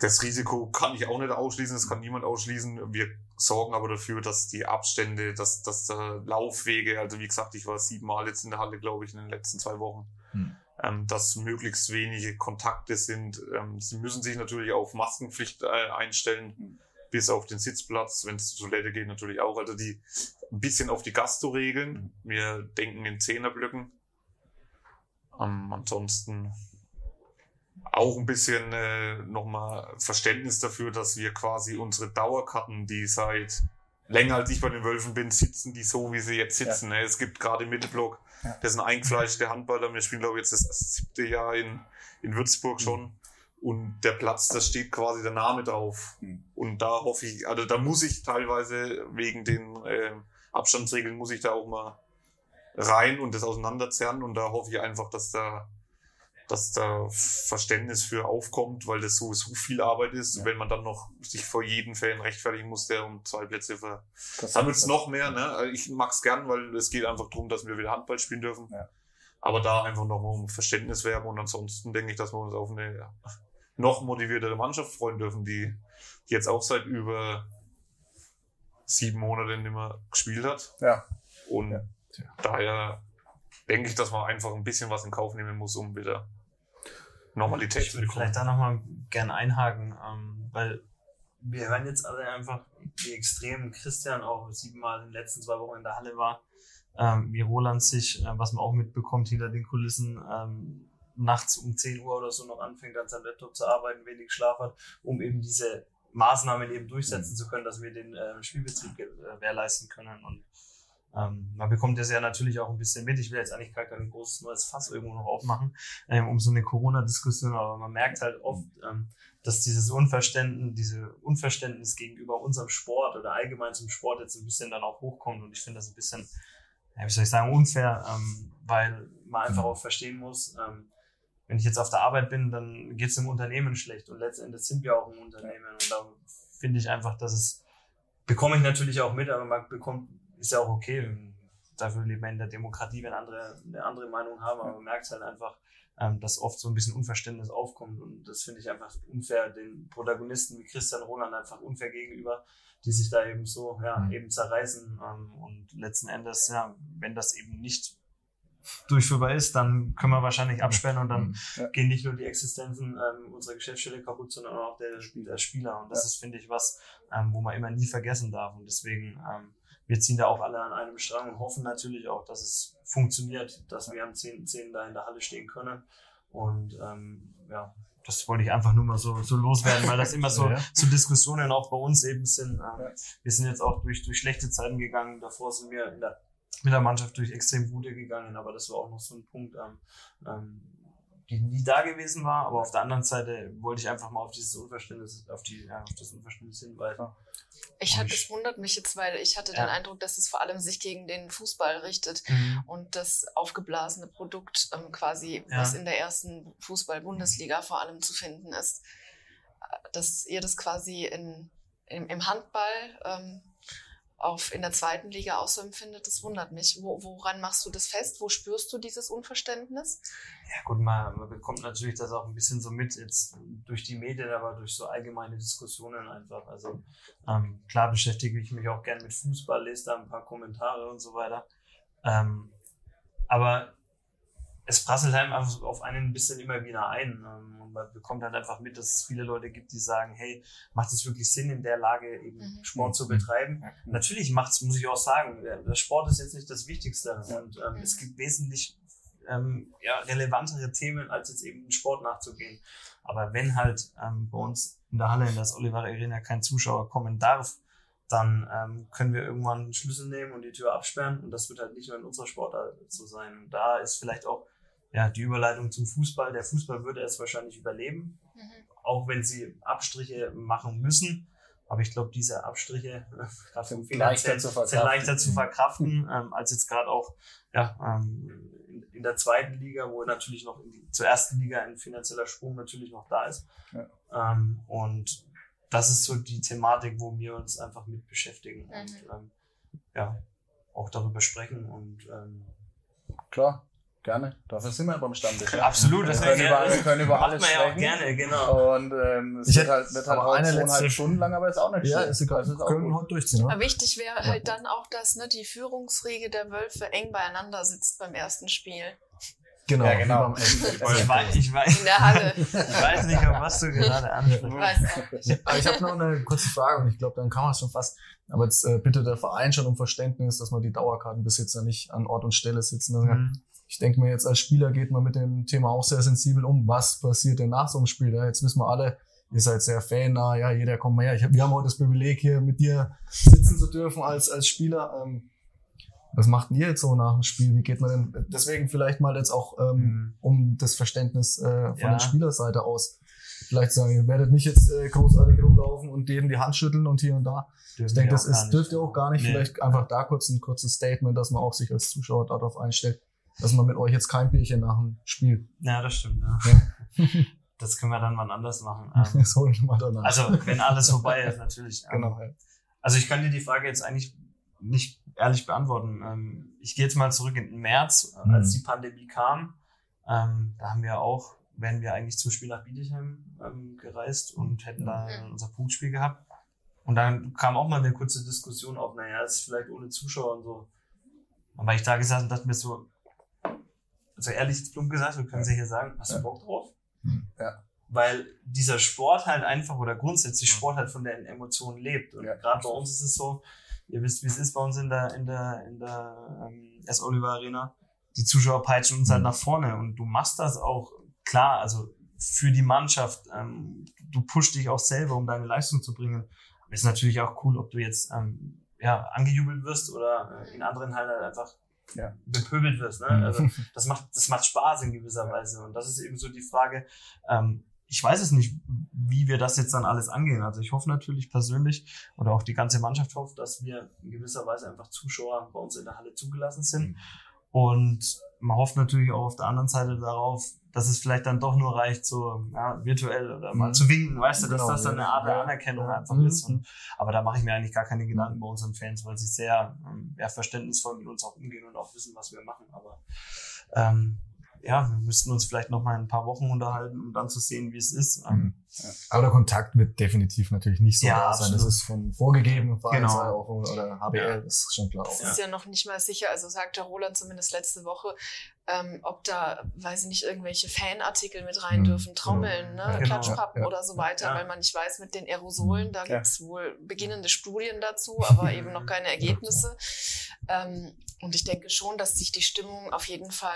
Speaker 2: Das Risiko kann ich auch nicht ausschließen, das kann niemand ausschließen. Wir sorgen aber dafür, dass die Abstände, dass, dass der Laufwege, also wie gesagt, ich war siebenmal jetzt in der Halle, glaube ich, in den letzten zwei Wochen,
Speaker 4: Hm.
Speaker 2: Ähm, dass möglichst wenige Kontakte sind. Ähm, sie müssen sich natürlich auf Maskenpflicht äh, einstellen,
Speaker 1: Hm.
Speaker 2: bis auf den Sitzplatz, wenn es zur Toilette geht natürlich auch. Also die ein bisschen auf die Gasto-Regeln. Wir denken in Zehnerblöcken. Ähm, ansonsten auch ein bisschen äh, nochmal Verständnis dafür, dass wir quasi unsere Dauerkarten, die seit länger als ich bei den Wölfen bin, sitzen die so, wie sie jetzt sitzen. Ne? Es gibt gerade im Mittelblock,
Speaker 1: Ja.
Speaker 2: das sind eingefleischte Handballer. Wir spielen, glaube ich, jetzt das siebte Jahr in, in Würzburg schon. Und der Platz, da steht quasi der Name drauf.
Speaker 1: Mhm.
Speaker 2: Und da hoffe ich, also da muss ich teilweise wegen den äh, Abstandsregeln, muss ich da auch mal rein und das auseinanderzerren. Und da hoffe ich einfach, dass da, dass da Verständnis für aufkommt, weil das sowieso viel Arbeit ist.
Speaker 1: Ja.
Speaker 2: Wenn man dann noch sich vor jedem Fan rechtfertigen muss, der um zwei Plätze ver
Speaker 1: Das
Speaker 2: dann wird's noch mehr, ne? Also Ich mag's gern, weil es geht einfach darum, dass wir wieder Handball spielen dürfen.
Speaker 1: Ja.
Speaker 2: Aber da einfach nochmal um Verständnis werben und ansonsten denke ich, dass wir uns auf eine noch motiviertere Mannschaft freuen dürfen, die jetzt auch seit über sieben Monaten nicht mehr gespielt hat.
Speaker 1: Ja.
Speaker 2: Und
Speaker 1: Ja.
Speaker 2: daher denke ich, dass man einfach ein bisschen was in Kauf nehmen muss, um wieder Normalität
Speaker 5: Ich
Speaker 2: zu bekommen.
Speaker 5: vielleicht da nochmal gern einhaken, ähm, weil wir hören jetzt alle einfach, wie extrem Christian auch siebenmal in den letzten zwei Wochen in der Halle war, ähm, wie Roland sich, äh, was man auch mitbekommt hinter den Kulissen, ähm, nachts um 10 Uhr oder so noch anfängt, an seinem Laptop zu arbeiten, wenig Schlaf hat, um eben diese Maßnahmen eben durchsetzen zu können, dass wir den äh, Spielbetrieb ge- äh, gewährleisten können. Und ähm, man bekommt das ja natürlich auch ein bisschen mit. Ich will jetzt eigentlich gar kein großes neues Fass irgendwo noch aufmachen, ähm, um so eine Corona-Diskussion, aber man merkt halt oft, ähm, dass dieses Unverständnis, diese Unverständnis gegenüber unserem Sport oder allgemein zum Sport jetzt ein bisschen dann auch hochkommt. Und ich finde das ein bisschen, ja, wie soll ich sagen, unfair, ähm, weil man einfach auch verstehen muss, ähm, wenn ich jetzt auf der Arbeit bin, dann geht es dem Unternehmen schlecht. Und letztendlich sind wir auch ein Unternehmen. Und da finde ich einfach, dass es, bekomme ich natürlich auch mit, aber man bekommt, ist ja auch okay. Dafür leben wir in der Demokratie, wenn andere eine andere Meinung haben, aber man merkt halt einfach, ähm, dass oft so ein bisschen Unverständnis aufkommt. Und das finde ich einfach unfair, den Protagonisten wie Christian Roland einfach unfair gegenüber, die sich da eben so, ja,
Speaker 4: Mhm.
Speaker 5: eben zerreißen. Ähm, und letzten Endes, ja, wenn das eben nicht durchführbar ist, dann können wir wahrscheinlich absperren und dann
Speaker 1: Ja.
Speaker 5: gehen nicht nur die Existenzen ähm, unserer Geschäftsstelle kaputt, sondern auch der, der Spieler. Und das
Speaker 1: Ja.
Speaker 5: ist, finde ich, was, ähm, wo man immer nie vergessen darf. Und deswegen, ähm, wir ziehen da auch alle an einem Strang und hoffen natürlich auch, dass es funktioniert, dass wir am 10.10. da in der Halle stehen können. Und ähm, ja, das wollte ich einfach nur mal so, so loswerden, weil das immer so, [LAUGHS]
Speaker 4: Ja.
Speaker 5: so Diskussionen auch bei uns eben sind. Ähm. Wir sind jetzt auch durch, durch schlechte Zeiten gegangen. Davor sind wir in der, mit der Mannschaft durch extrem gute gegangen, aber das war auch noch so ein Punkt, ähm, ähm, die nie da gewesen war. Aber auf der anderen Seite wollte ich einfach mal auf dieses Unverständnis, auf die, ja, auf das Unverständnis hinweisen.
Speaker 3: Ich hatte, es wundert mich jetzt, weil ich hatte
Speaker 5: Ja.
Speaker 3: den Eindruck, dass es vor allem sich gegen den Fußball richtet und das aufgeblasene Produkt ähm, quasi,
Speaker 5: Ja.
Speaker 3: was in der ersten Fußball-Bundesliga vor allem zu finden ist, äh, dass ihr das quasi in, im, im Handball ähm, auf, in der zweiten Liga auch so empfindet, das wundert mich. Wo, woran machst du das fest? Wo spürst du dieses Unverständnis?
Speaker 5: Ja gut, man, man bekommt natürlich das auch ein bisschen so mit, jetzt durch die Medien, aber durch so allgemeine Diskussionen einfach. Also ähm, klar beschäftige ich mich auch gern mit Fußball, lese da ein paar Kommentare und so weiter. Ähm, aber es prasselt halt einfach auf einen ein bisschen immer wieder ein. Ähm, und man bekommt halt einfach mit, dass es viele Leute gibt, die sagen, hey, macht es wirklich Sinn, in der Lage eben
Speaker 3: Mhm.
Speaker 5: Sport zu betreiben? Natürlich macht's, muss ich auch sagen, der der Sport ist jetzt nicht das Wichtigste. Und ähm,
Speaker 3: Mhm.
Speaker 5: es gibt wesentlich ähm, ja, relevantere Themen, als jetzt eben Sport nachzugehen. Aber wenn halt ähm, bei uns in der Halle in das Oliver Arena kein Zuschauer kommen darf, dann ähm, können wir irgendwann einen Schlüssel nehmen und die Tür absperren. Und das wird halt nicht nur in unserer Sportart so sein. Und da ist vielleicht auch ja, die Überleitung zum Fußball. Der Fußball würde es wahrscheinlich überleben, auch wenn sie Abstriche machen müssen. Aber ich glaube, diese Abstriche äh, gerade
Speaker 1: leichter zu
Speaker 5: sind
Speaker 1: verkraften.
Speaker 5: leichter zu verkraften, ähm, als jetzt gerade auch ja, ähm, in, in der zweiten Liga, wo natürlich noch in die, zur ersten Liga ein finanzieller Sprung natürlich noch da ist. Ähm, und das ist so die Thematik, wo wir uns einfach mit beschäftigen und
Speaker 3: Mhm.
Speaker 5: ähm, ja, auch darüber sprechen und ähm,
Speaker 1: Klar, gerne. Dafür sind wir beim Stammtisch. Ja.
Speaker 5: absolut,
Speaker 1: Wir
Speaker 5: das
Speaker 1: können über, wir können über alles
Speaker 5: man ja auch
Speaker 1: sprechen.
Speaker 5: gerne, genau.
Speaker 1: Und ähm, es
Speaker 4: Ich
Speaker 1: wird halt, wird halt
Speaker 4: eine letzte-
Speaker 1: Stunden lang, aber ist auch nicht
Speaker 4: Ja,
Speaker 1: schlimm.
Speaker 4: ist egal.
Speaker 1: Das ist auch
Speaker 4: Können wir
Speaker 1: gut.
Speaker 4: heute durchziehen,
Speaker 3: Aber
Speaker 4: ne?
Speaker 3: wichtig wäre halt dann auch, dass ne, die Führungsriege der Wölfe eng beieinander sitzt beim ersten Spiel.
Speaker 4: Genau,
Speaker 1: Ja, genau.
Speaker 4: wie beim Essen.
Speaker 5: Ich weiß, ich weiß,
Speaker 3: In der Halle.
Speaker 5: ich weiß nicht, auf was du gerade ansprichst.
Speaker 3: Weiß auch nicht.
Speaker 4: Aber ich habe noch eine kurze Frage und ich glaube, dann kann man es schon fast. Aber jetzt äh, bitte der Verein schon um Verständnis, dass man die Dauerkartenbesitzer nicht an Ort und Stelle sitzen lassen kann.
Speaker 5: Mhm.
Speaker 4: Ich denke mir jetzt als Spieler geht man mit dem Thema auch sehr sensibel um. Was passiert denn nach so einem Spiel? Ja, jetzt wissen wir alle, ihr seid sehr fannah, ja, jeder kommt mal her. Hab, wir haben heute das Privileg, hier mit dir sitzen zu dürfen als, als Spieler. Ähm, was macht denn ihr jetzt so nach dem Spiel? Wie geht man denn? Deswegen vielleicht mal jetzt auch ähm,
Speaker 5: Mhm.
Speaker 4: um das Verständnis äh, von
Speaker 5: Ja.
Speaker 4: der Spielerseite aus. Vielleicht sagen, ihr werdet nicht jetzt äh, großartig rumlaufen und denen die Hand schütteln und hier und da.
Speaker 5: Dürfen
Speaker 4: Ich denke, das ist, dürft ihr auch gar nicht.
Speaker 5: Nee.
Speaker 4: Vielleicht einfach da kurz ein kurzes Statement, dass man auch sich als Zuschauer darauf einstellt, dass man mit euch jetzt kein Bierchen nach dem Spiel.
Speaker 5: Ja, das stimmt. Ja. [LAUGHS] Das können wir dann mal anders machen. [LAUGHS] Ähm,
Speaker 4: Das holen wir mal danach.
Speaker 5: Also, wenn alles vorbei ist, natürlich. Ähm,
Speaker 4: genau. Ja.
Speaker 5: Also ich kann dir die Frage jetzt eigentlich nicht ehrlich beantworten. Ähm, Ich gehe jetzt mal zurück in den März, äh, als
Speaker 4: Mhm.
Speaker 5: die Pandemie kam. Ähm, Da haben wir auch, wären wir eigentlich zum Spiel nach Bietigheim ähm, gereist und hätten da
Speaker 3: Mhm.
Speaker 5: unser Punktspiel gehabt. Und dann kam auch mal eine kurze Diskussion auf, naja, ist vielleicht ohne Zuschauer und so. Und weil ich da gesagt habe, dachte mir so, also ehrlich jetzt plump gesagt, wir können es ja hier sagen, hast du. Bock drauf?
Speaker 1: Ja.
Speaker 5: Weil dieser Sport halt einfach oder grundsätzlich Sport halt von den Emotionen lebt. Und
Speaker 1: Ja.
Speaker 5: gerade bei uns ist es so, ihr wisst, wie es ist bei uns in der, in der, in der ähm, S. Oliver Arena. Die Zuschauer peitschen uns halt nach vorne und du machst das auch klar, also für die Mannschaft. Ähm, du pushst dich auch selber, um deine Leistung zu bringen. Aber ist natürlich auch cool, ob du jetzt ähm, ja, angejubelt wirst oder äh, in anderen halt, halt einfach
Speaker 1: Ja.
Speaker 5: bepöbelt wirst. Ne? Also [LAUGHS] das macht, das macht Spaß in gewisser Weise. Und das ist eben so die Frage, ähm, ich weiß es nicht, wie wir das jetzt dann alles angehen. Also ich hoffe natürlich persönlich oder auch die ganze Mannschaft hofft, dass wir in gewisser Weise einfach Zuschauer bei uns in der Halle zugelassen sind. Und man hofft natürlich auch auf der anderen Seite darauf, dass es vielleicht dann doch nur reicht, so ja, virtuell oder mal
Speaker 4: Mhm.
Speaker 5: zu winken, weißt du, dass
Speaker 4: Genau,
Speaker 5: das dann eine Art der
Speaker 4: ja.
Speaker 5: Anerkennung
Speaker 4: Ja.
Speaker 5: einfach
Speaker 4: Mhm.
Speaker 5: ist. Und, aber da mache ich mir eigentlich gar keine Gedanken bei unseren Fans, weil sie sehr ähm, ja, verständnisvoll mit uns auch umgehen und auch wissen, was wir machen. Aber ähm, ja, wir müssten uns vielleicht noch mal in ein paar Wochen unterhalten, um dann zu sehen, wie es ist. Ähm,
Speaker 4: Aber der Kontakt wird definitiv natürlich nicht so
Speaker 5: Ja,
Speaker 4: da sein. Das
Speaker 5: absolut.
Speaker 4: ist von vorgegebenen Vereinen
Speaker 5: Genau.
Speaker 4: oder HBL, das ist schon klar.
Speaker 3: Es
Speaker 4: Auch.
Speaker 3: ist ja noch nicht mal sicher, also sagte Roland zumindest letzte Woche, ähm, ob da, weiß ich nicht, irgendwelche Fanartikel mit rein
Speaker 4: Mhm,
Speaker 3: dürfen, Trommeln,
Speaker 4: genau.
Speaker 3: ne,
Speaker 5: Ja, genau.
Speaker 3: Klatschpappen
Speaker 4: Ja,
Speaker 3: oder so weiter,
Speaker 5: Ja.
Speaker 3: weil man nicht weiß mit den Aerosolen, da
Speaker 1: Ja.
Speaker 3: gibt's wohl beginnende Studien dazu, [LAUGHS] aber eben noch keine Ergebnisse. Ähm, und ich denke schon, dass sich die Stimmung auf jeden Fall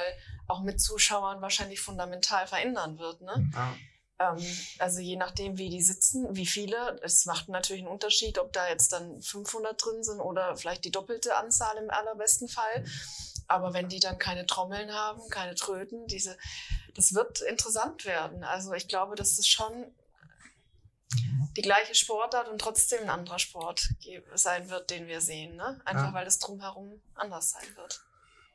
Speaker 3: auch mit Zuschauern wahrscheinlich fundamental verändern wird. Ne?
Speaker 5: ja.
Speaker 3: Ähm, also je nachdem, wie die sitzen, wie viele, es macht natürlich einen Unterschied, ob da jetzt dann 500 drin sind oder vielleicht die doppelte Anzahl im allerbesten Fall. Aber wenn die dann keine Trommeln haben, keine Tröten, diese, das wird interessant werden. Also ich glaube, dass das schon die gleiche Sportart und trotzdem ein anderer Sport sein wird, den wir sehen. Ne? Einfach
Speaker 5: Ja.
Speaker 3: weil das drumherum anders sein wird.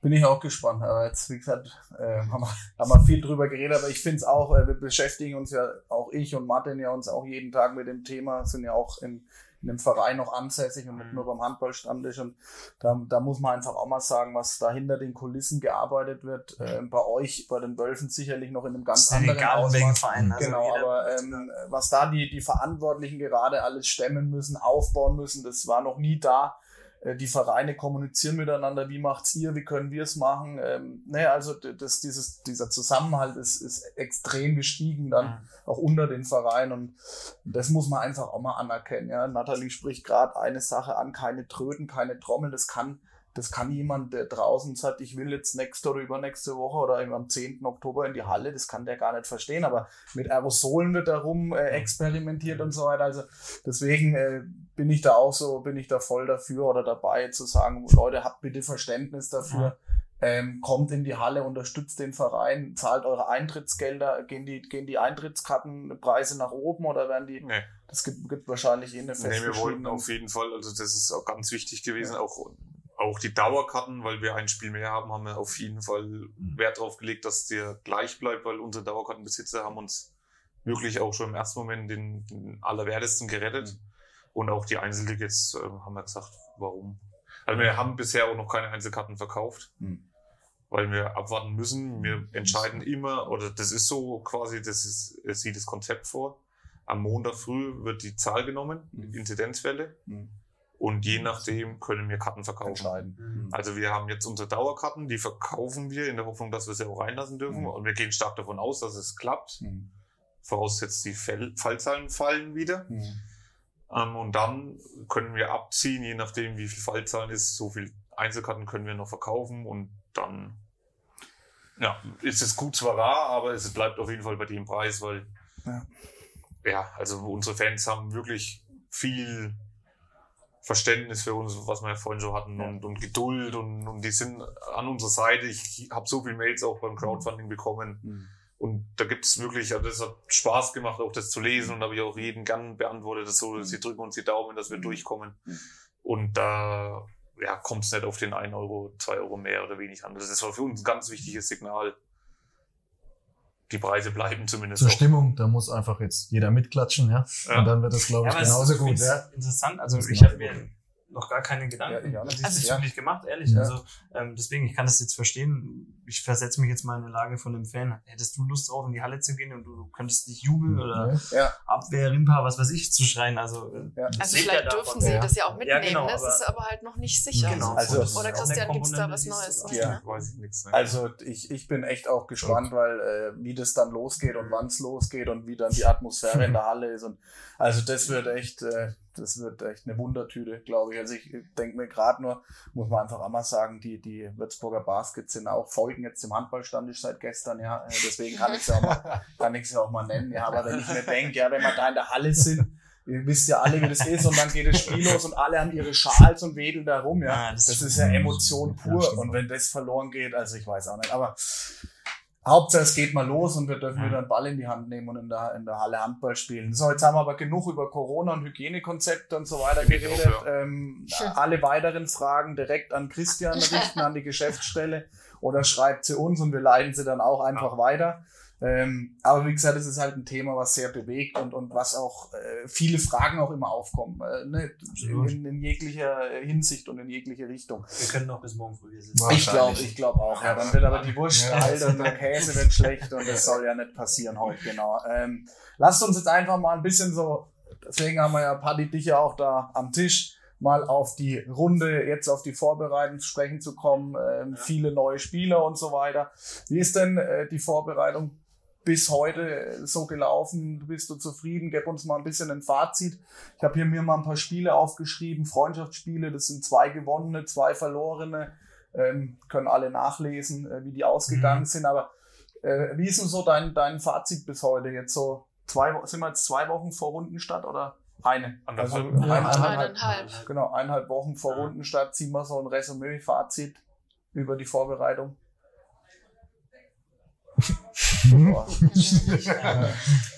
Speaker 1: Bin ich auch gespannt. Aber jetzt, wie gesagt, äh, haben, wir, haben wir viel drüber geredet, aber ich finde es auch, äh, wir beschäftigen uns ja, auch ich und Martin ja uns auch jeden Tag mit dem Thema, sind ja auch in, in dem Verein noch ansässig und nicht
Speaker 5: Mhm.
Speaker 1: nur beim Handballstammtisch. Und da, da muss man einfach auch mal sagen, was da hinter den Kulissen gearbeitet wird. Äh, bei euch, bei den Wölfen sicherlich noch in einem ganz anderen
Speaker 5: egal,
Speaker 1: Ausmaß.
Speaker 5: Verein. Also
Speaker 1: genau, aber ähm, was da die, die Verantwortlichen gerade alles stemmen müssen, aufbauen müssen, das war noch nie da. Äh, Die Vereine kommunizieren miteinander, wie macht's ihr, wie können wir es machen. Ähm, ne, also das, dieses, dieser Zusammenhalt ist, ist extrem gestiegen dann
Speaker 5: Mhm.
Speaker 1: auch unter den Vereinen und das muss man einfach auch mal anerkennen. Ja. Nathalie spricht gerade eine Sache an, keine Tröten, keine Trommeln, das kann das kann jemand, der draußen sagt, ich will jetzt nächste oder übernächste Woche oder am 10. Oktober in die Halle, das kann der gar nicht verstehen. Aber mit Aerosolen wird darum äh, experimentiert und so weiter. Also deswegen äh, bin ich da auch so, bin ich da voll dafür oder dabei zu sagen, Leute, habt bitte Verständnis dafür. Ähm, kommt in die Halle, unterstützt den Verein, zahlt eure Eintrittsgelder, gehen die, gehen die Eintrittskartenpreise nach oben oder werden die,
Speaker 2: Nee.
Speaker 1: das gibt, gibt wahrscheinlich eh eine
Speaker 2: Nee, wir wollten auf jeden Fall, also das ist auch ganz wichtig gewesen, auch, auch die Dauerkarten, weil wir ein Spiel mehr haben, haben wir auf jeden Fall Wert drauf gelegt, dass der gleich bleibt, weil unsere Dauerkartenbesitzer haben uns wirklich auch schon im ersten Moment den, den Allerwertesten gerettet. Und auch die Einzeltickets äh, haben wir gesagt, warum. Also wir haben bisher auch noch keine Einzelkarten verkauft,
Speaker 1: Hm.
Speaker 2: weil wir abwarten müssen. Wir entscheiden immer, oder das ist so quasi, das ist, es sieht das Konzept vor. Am Montag früh wird die Zahl genommen,
Speaker 1: Mhm.
Speaker 2: die Inzidenzwelle.
Speaker 1: Hm.
Speaker 2: Und je nachdem können wir Karten verkaufen.
Speaker 1: entscheiden.
Speaker 5: Mhm.
Speaker 2: Also wir haben jetzt unsere Dauerkarten, die verkaufen wir in der Hoffnung, dass wir sie auch reinlassen dürfen.
Speaker 1: Mhm.
Speaker 2: Und wir gehen stark davon aus, dass es klappt.
Speaker 1: Hm.
Speaker 2: Voraussetzt die Fäll Fallzahlen fallen wieder.
Speaker 1: Hm.
Speaker 2: Ähm, und dann können wir abziehen, je nachdem wie viel Fallzahlen ist, so viel Einzelkarten können wir noch verkaufen und dann ja, ist es gut zwar rar, aber es bleibt auf jeden Fall bei dem Preis, weil
Speaker 1: Ja.
Speaker 2: ja, also unsere Fans haben wirklich viel Verständnis für uns, was wir ja vorhin schon hatten,
Speaker 1: Ja.
Speaker 2: und, und Geduld und, und die sind an unserer Seite. Ich habe so viele Mails auch beim Crowdfunding bekommen.
Speaker 1: Hm.
Speaker 2: Und da gibt's wirklich, also das hat Spaß gemacht, auch das zu lesen und da habe ich auch jeden gern beantwortet, das so, sie drücken uns die Daumen, dass wir
Speaker 1: Mhm.
Speaker 2: durchkommen.
Speaker 1: Mhm.
Speaker 2: Und da ja, kommt es nicht auf den 1 Euro, 2 Euro mehr oder wenig an. Das war für uns ein ganz wichtiges Signal. Die Preise bleiben zumindest
Speaker 4: Zur
Speaker 2: auch.
Speaker 4: Stimmung, da muss einfach jetzt jeder mitklatschen, ja.
Speaker 2: Ja.
Speaker 4: Und dann wird das, glaube ich,
Speaker 5: es
Speaker 4: genauso gut, ja.
Speaker 5: Interessant, also ich habe mir
Speaker 4: gut.
Speaker 5: Noch gar keine Gedanken
Speaker 1: Ja, ich auch nicht.
Speaker 5: diesbezüglich gemacht, ehrlich.
Speaker 1: Ja.
Speaker 5: Also ähm, deswegen, ich kann das jetzt verstehen. ich versetze mich jetzt mal in die Lage von einem Fan. Hättest du Lust drauf, in die Halle zu gehen und du könntest nicht jubeln oder
Speaker 1: Ja.
Speaker 5: Abwehr, Rimpa, was weiß ich, zu schreien? Also, äh,
Speaker 1: Ja.
Speaker 3: Also
Speaker 5: ja
Speaker 3: vielleicht
Speaker 5: davon.
Speaker 3: dürfen sie
Speaker 4: Ja.
Speaker 3: das ja auch
Speaker 5: Ja,
Speaker 3: mitnehmen.
Speaker 5: genau,
Speaker 3: das ist aber halt noch nicht sicher.
Speaker 5: Genau.
Speaker 1: Also-
Speaker 5: Das ist
Speaker 3: Oder
Speaker 5: eine
Speaker 3: Christian, gibt's da
Speaker 5: Komponente,
Speaker 3: was Neues?
Speaker 1: Ja.
Speaker 3: ne?
Speaker 2: Weiß ich nichts. Ne?
Speaker 1: Also ich, ich bin echt auch gespannt, weil äh, wie das dann losgeht und wann es losgeht und wie dann die Atmosphäre in [LAUGHS] der Halle ist. Und also das wird echt, äh, das wird echt eine Wundertüte, glaube ich. Also ich denke mir gerade nur, muss man einfach auch mal sagen, die, die Würzburger Baskets sind auch folgen jetzt dem Handballstammtisch seit gestern, ja. Äh, Deswegen kann ich es ja auch mal, [LAUGHS] kann ich ja auch mal nennen. Ja, aber wenn ich mir denke, ja, wenn wir da in der Halle sind, ihr wisst ja alle, wie das ist, und dann geht das Spiel los und alle haben ihre Schals und wedeln da rum, ja.
Speaker 5: Das
Speaker 1: Das
Speaker 5: ist-
Speaker 1: ist ja Emotion pur. Und wenn das verloren geht, also ich weiß auch nicht. Aber Hauptsache es geht mal los und wir dürfen
Speaker 5: Ja.
Speaker 1: wieder einen Ball in die Hand nehmen und in der, in der Halle Handball spielen. So, jetzt haben wir aber genug über Corona und Hygienekonzepte und so weiter geredet.
Speaker 2: auch,
Speaker 1: ähm, alle weiteren Fragen direkt an Christian [LAUGHS] richten, an die Geschäftsstelle oder schreibt sie uns und wir leiten sie dann auch einfach weiter. Ähm, aber wie gesagt, es ist halt ein Thema, was sehr bewegt und, und was auch äh, viele Fragen auch immer aufkommen. Äh, ne? In, in jeglicher Hinsicht und in jegliche Richtung.
Speaker 5: Wir können noch bis morgen früh hier sitzen.
Speaker 1: Ich glaube, ich glaube auch. Ja, dann wird aber die Wurst
Speaker 4: Ja.
Speaker 1: und der Käse wird schlecht und das soll ja nicht passieren heute, genau. Ähm, lasst uns jetzt einfach mal ein bisschen so, deswegen haben wir ja Paddy dich ja auch da am Tisch, mal auf die Runde, jetzt auf die Vorbereitung zu sprechen zu kommen, ähm, viele neue Spieler und so weiter. Wie ist denn äh, die Vorbereitung bis heute so gelaufen? Bist du zufrieden? Gib uns mal ein bisschen ein Fazit. Ich habe hier mir mal ein paar Spiele aufgeschrieben, Freundschaftsspiele, das sind zwei gewonnene, zwei verlorene ähm, können alle nachlesen, äh, wie die ausgegangen
Speaker 5: Mhm.
Speaker 1: sind. Aber äh, wie ist denn so dein, dein Fazit bis heute? Jetzt so zwei sind wir jetzt zwei Wochen vor Rundenstart oder eine? Also
Speaker 4: Ja,
Speaker 1: eineinhalb,
Speaker 3: Eineinhalb.
Speaker 1: genau, eineinhalb Wochen vor
Speaker 5: Ja.
Speaker 1: Rundenstart ziehen wir so ein Resümee, Fazit über die Vorbereitung.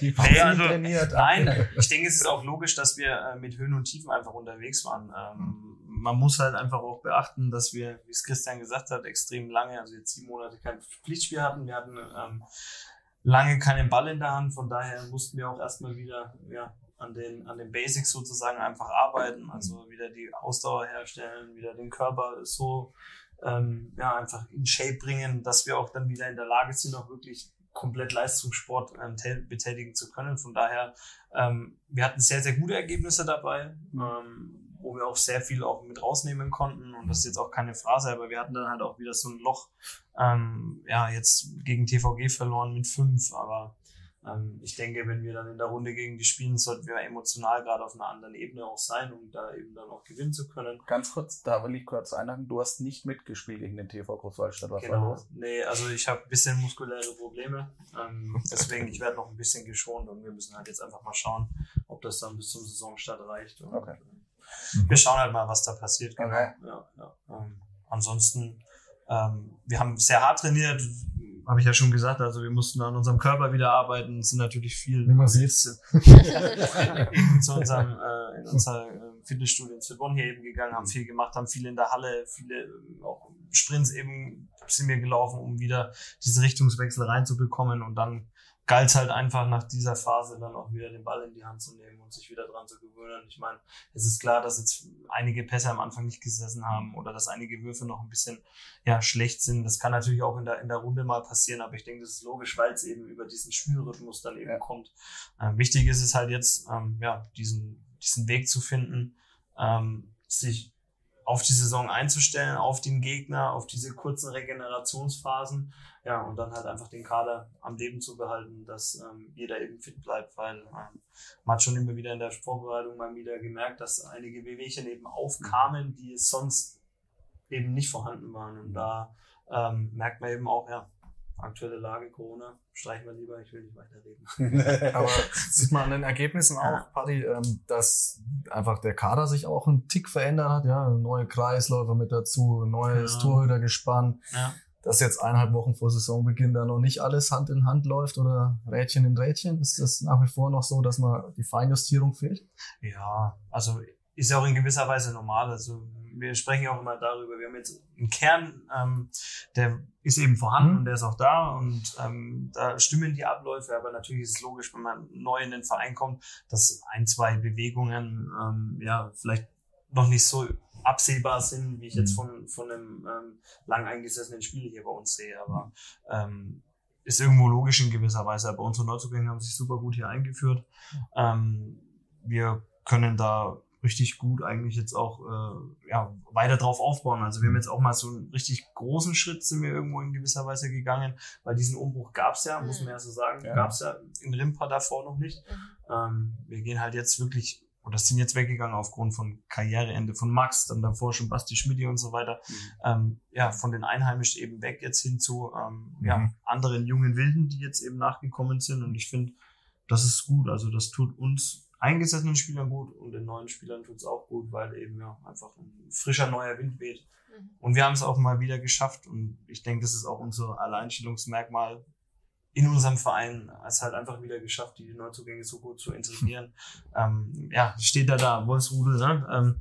Speaker 4: Die
Speaker 5: Nee, also,
Speaker 1: trainiert.
Speaker 5: Nein, ich denke, es ist auch logisch, dass wir äh, mit Höhen und Tiefen einfach unterwegs waren. Ähm, man muss halt einfach auch beachten, dass wir, wie es Christian gesagt hat, extrem lange, also jetzt sieben Monate kein Pflichtspiel hatten. Wir hatten ähm, lange keinen Ball in der Hand, von daher mussten wir auch erstmal wieder ja, an, den, an den Basics sozusagen einfach arbeiten, also wieder die Ausdauer herstellen, wieder den Körper so ähm, ja, einfach in Shape bringen, dass wir auch dann wieder in der Lage sind, auch wirklich komplett Leistungssport ähm, tä- betätigen zu können. Von daher, ähm, wir hatten sehr, sehr gute Ergebnisse dabei, ähm, wo wir auch sehr viel auch mit rausnehmen konnten. Und das ist jetzt auch keine Phrase, aber wir hatten dann halt auch wieder so ein Loch, ähm, ja, jetzt gegen TVG verloren mit fünf, aber ich denke, wenn wir dann in der Runde gegen die spielen, sollten wir emotional gerade auf einer anderen Ebene auch sein, um da eben dann auch gewinnen zu können.
Speaker 1: Ganz kurz, da will ich kurz einhaken. Du hast nicht mitgespielt gegen den TV Großwaldstadt. Was war
Speaker 5: Genau.
Speaker 1: los?
Speaker 5: Nee, also ich habe ein bisschen muskuläre Probleme. Ähm, deswegen, ich werde noch ein bisschen geschont und wir müssen halt jetzt einfach mal schauen, ob das dann bis zum Saisonstart reicht. Und,
Speaker 1: Okay.
Speaker 5: äh, Wir schauen halt mal, was da passiert. Genau.
Speaker 1: Okay.
Speaker 5: Ja, ja. Ähm, ansonsten, ähm, wir haben sehr hart trainiert, habe ich ja schon gesagt. Also wir mussten an unserem Körper wieder arbeiten. Es sind natürlich viel
Speaker 4: Wie man sieht.
Speaker 5: zu unserem äh, in unser äh, Fitnessstudio in Zwiebonn hier eben gegangen, haben viel gemacht, haben viel in der Halle, viele äh, auch Sprints eben sind wir gelaufen, um wieder diese Richtungswechsel reinzubekommen und dann galt es halt einfach nach dieser Phase dann auch wieder den Ball in die Hand zu nehmen und sich wieder dran zu gewöhnen. Ich meine, es ist klar, dass jetzt einige Pässe am Anfang nicht gesessen haben oder dass einige Würfe noch ein bisschen ja, schlecht sind. Das kann natürlich auch in der, in der Runde mal passieren, aber ich denke, das ist logisch, weil es eben über diesen Spielrhythmus dann eben
Speaker 1: Ja.
Speaker 5: kommt. Ähm, wichtig ist es halt jetzt, ähm, ja, diesen, diesen Weg zu finden, ähm, sich auf die Saison einzustellen, auf den Gegner, auf diese kurzen Regenerationsphasen, ja, und dann halt einfach den Kader am Leben zu behalten, dass ähm, jeder eben fit bleibt, weil ähm, man hat schon immer wieder in der Vorbereitung mal wieder gemerkt, dass einige Wehwehchen eben aufkamen, die sonst eben nicht vorhanden waren. Und da ähm, merkt man eben auch, ja, aktuelle Lage Corona, streichen wir lieber, ich will nicht weiterreden. [LAUGHS]
Speaker 4: Aber sieht man an den Ergebnissen auch, Paddy, ähm, dass einfach der Kader sich auch einen Tick verändert hat. Ja, neue Kreisläufer mit dazu, neues
Speaker 5: Ja.
Speaker 4: Torhütergespann.
Speaker 5: Ja.
Speaker 4: Dass jetzt eineinhalb Wochen vor Saisonbeginn da noch nicht alles Hand in Hand läuft oder Rädchen in Rädchen. Ist das nach wie vor noch so, dass man die Feinjustierung fehlt?
Speaker 5: Ja, also ist ja auch in gewisser Weise normal. Also wir sprechen ja auch immer darüber. Wir haben jetzt einen Kern, ähm, der ist eben vorhanden
Speaker 4: Mhm.
Speaker 5: und der ist auch da und ähm, da stimmen die Abläufe. Aber natürlich ist es logisch, wenn man neu in den Verein kommt, dass ein, zwei Bewegungen ähm, ja vielleicht noch nicht so absehbar sind, wie ich jetzt von, von einem ähm, lang eingesessenen Spieler hier bei uns sehe. Aber ähm, ist irgendwo logisch in gewisser Weise. Aber unsere Neuzugänge haben sich super gut hier eingeführt. Ähm, wir können da richtig gut eigentlich jetzt auch äh, ja, weiter drauf aufbauen. Also wir haben jetzt auch mal so einen richtig großen Schritt sind wir irgendwo in gewisser Weise gegangen, weil diesen Umbruch gab's ja, muss man ja so sagen,
Speaker 1: Ja.
Speaker 5: gab's ja in Rimpa davor noch nicht.
Speaker 3: Mhm.
Speaker 5: Ähm, wir gehen halt jetzt wirklich, oder sind jetzt weggegangen aufgrund von Karriereende von Max, dann davor schon Basti Schmidti und so weiter. Ähm, ja, von den Einheimischen eben weg jetzt hin zu ähm, ja,
Speaker 4: Mhm.
Speaker 5: anderen jungen Wilden, die jetzt eben nachgekommen sind. Und ich finde, das ist gut. Also das tut uns eingesessenen Spielern gut und den neuen Spielern tut's auch gut, weil eben ja einfach ein frischer neuer Wind weht.
Speaker 3: Mhm.
Speaker 5: Und wir haben es auch mal wieder geschafft und ich denke, das ist auch unser Alleinstellungsmerkmal in unserem Verein. Es halt einfach wieder geschafft, die Neuzugänge so gut zu integrieren. [LAUGHS] ähm, ja, steht da da, Wolfsrudel, ne? Ähm,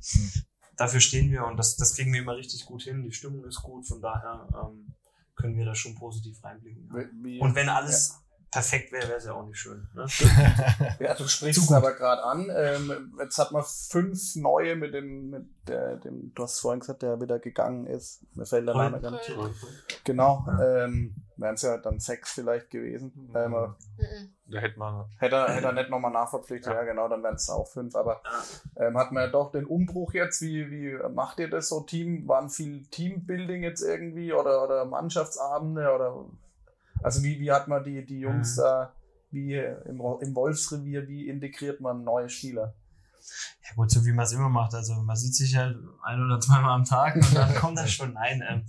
Speaker 5: Dafür stehen wir und das, das kriegen wir immer richtig gut hin. Die Stimmung ist gut, von daher ähm, können wir da schon positiv reinblicken. Ja. Und wenn alles perfekt wäre, wäre es ja auch nicht schön. Ne? [LAUGHS]
Speaker 1: Ja, du sprichst es aber gerade an. Ähm, jetzt hat man fünf neue mit dem, mit der, dem, du hast vorhin gesagt, der wieder gegangen ist. Mir fällt der Name gar nicht. Genau. Ähm, Wären es ja dann sechs vielleicht gewesen. Ähm,
Speaker 3: Mhm.
Speaker 2: Da hätte man
Speaker 1: hätte, er- hätte er nicht nochmal nachverpflichtet, ja. genau, dann wären es auch fünf. Aber ähm, hat man ja doch den Umbruch jetzt. Wie, wie macht ihr das so? Team, waren viel Teambuilding jetzt irgendwie oder, oder Mannschaftsabende oder also wie, wie hat man die, die Jungs
Speaker 5: Mhm.
Speaker 1: da, wie im, im Wolfsrevier, wie integriert man neue Spieler?
Speaker 5: Ja gut, so wie man es immer macht. Also man sieht sich halt ein oder zweimal am Tag und dann [LAUGHS] kommt das schon. Nein, ähm,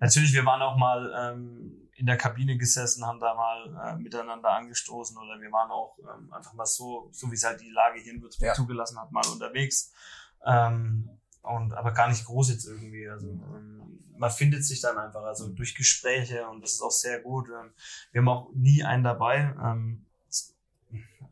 Speaker 5: natürlich, wir waren auch mal ähm, in der Kabine gesessen, haben da mal äh, miteinander angestoßen oder wir waren auch ähm, einfach mal so, so wie es halt die Lage hier in Würzburg
Speaker 1: Ja.
Speaker 5: zugelassen hat, mal unterwegs. Ähm, und aber gar nicht groß jetzt irgendwie. Also ähm, man findet sich dann einfach, also durch Gespräche und das ist auch sehr gut. Ähm, wir haben auch nie einen dabei. Ähm,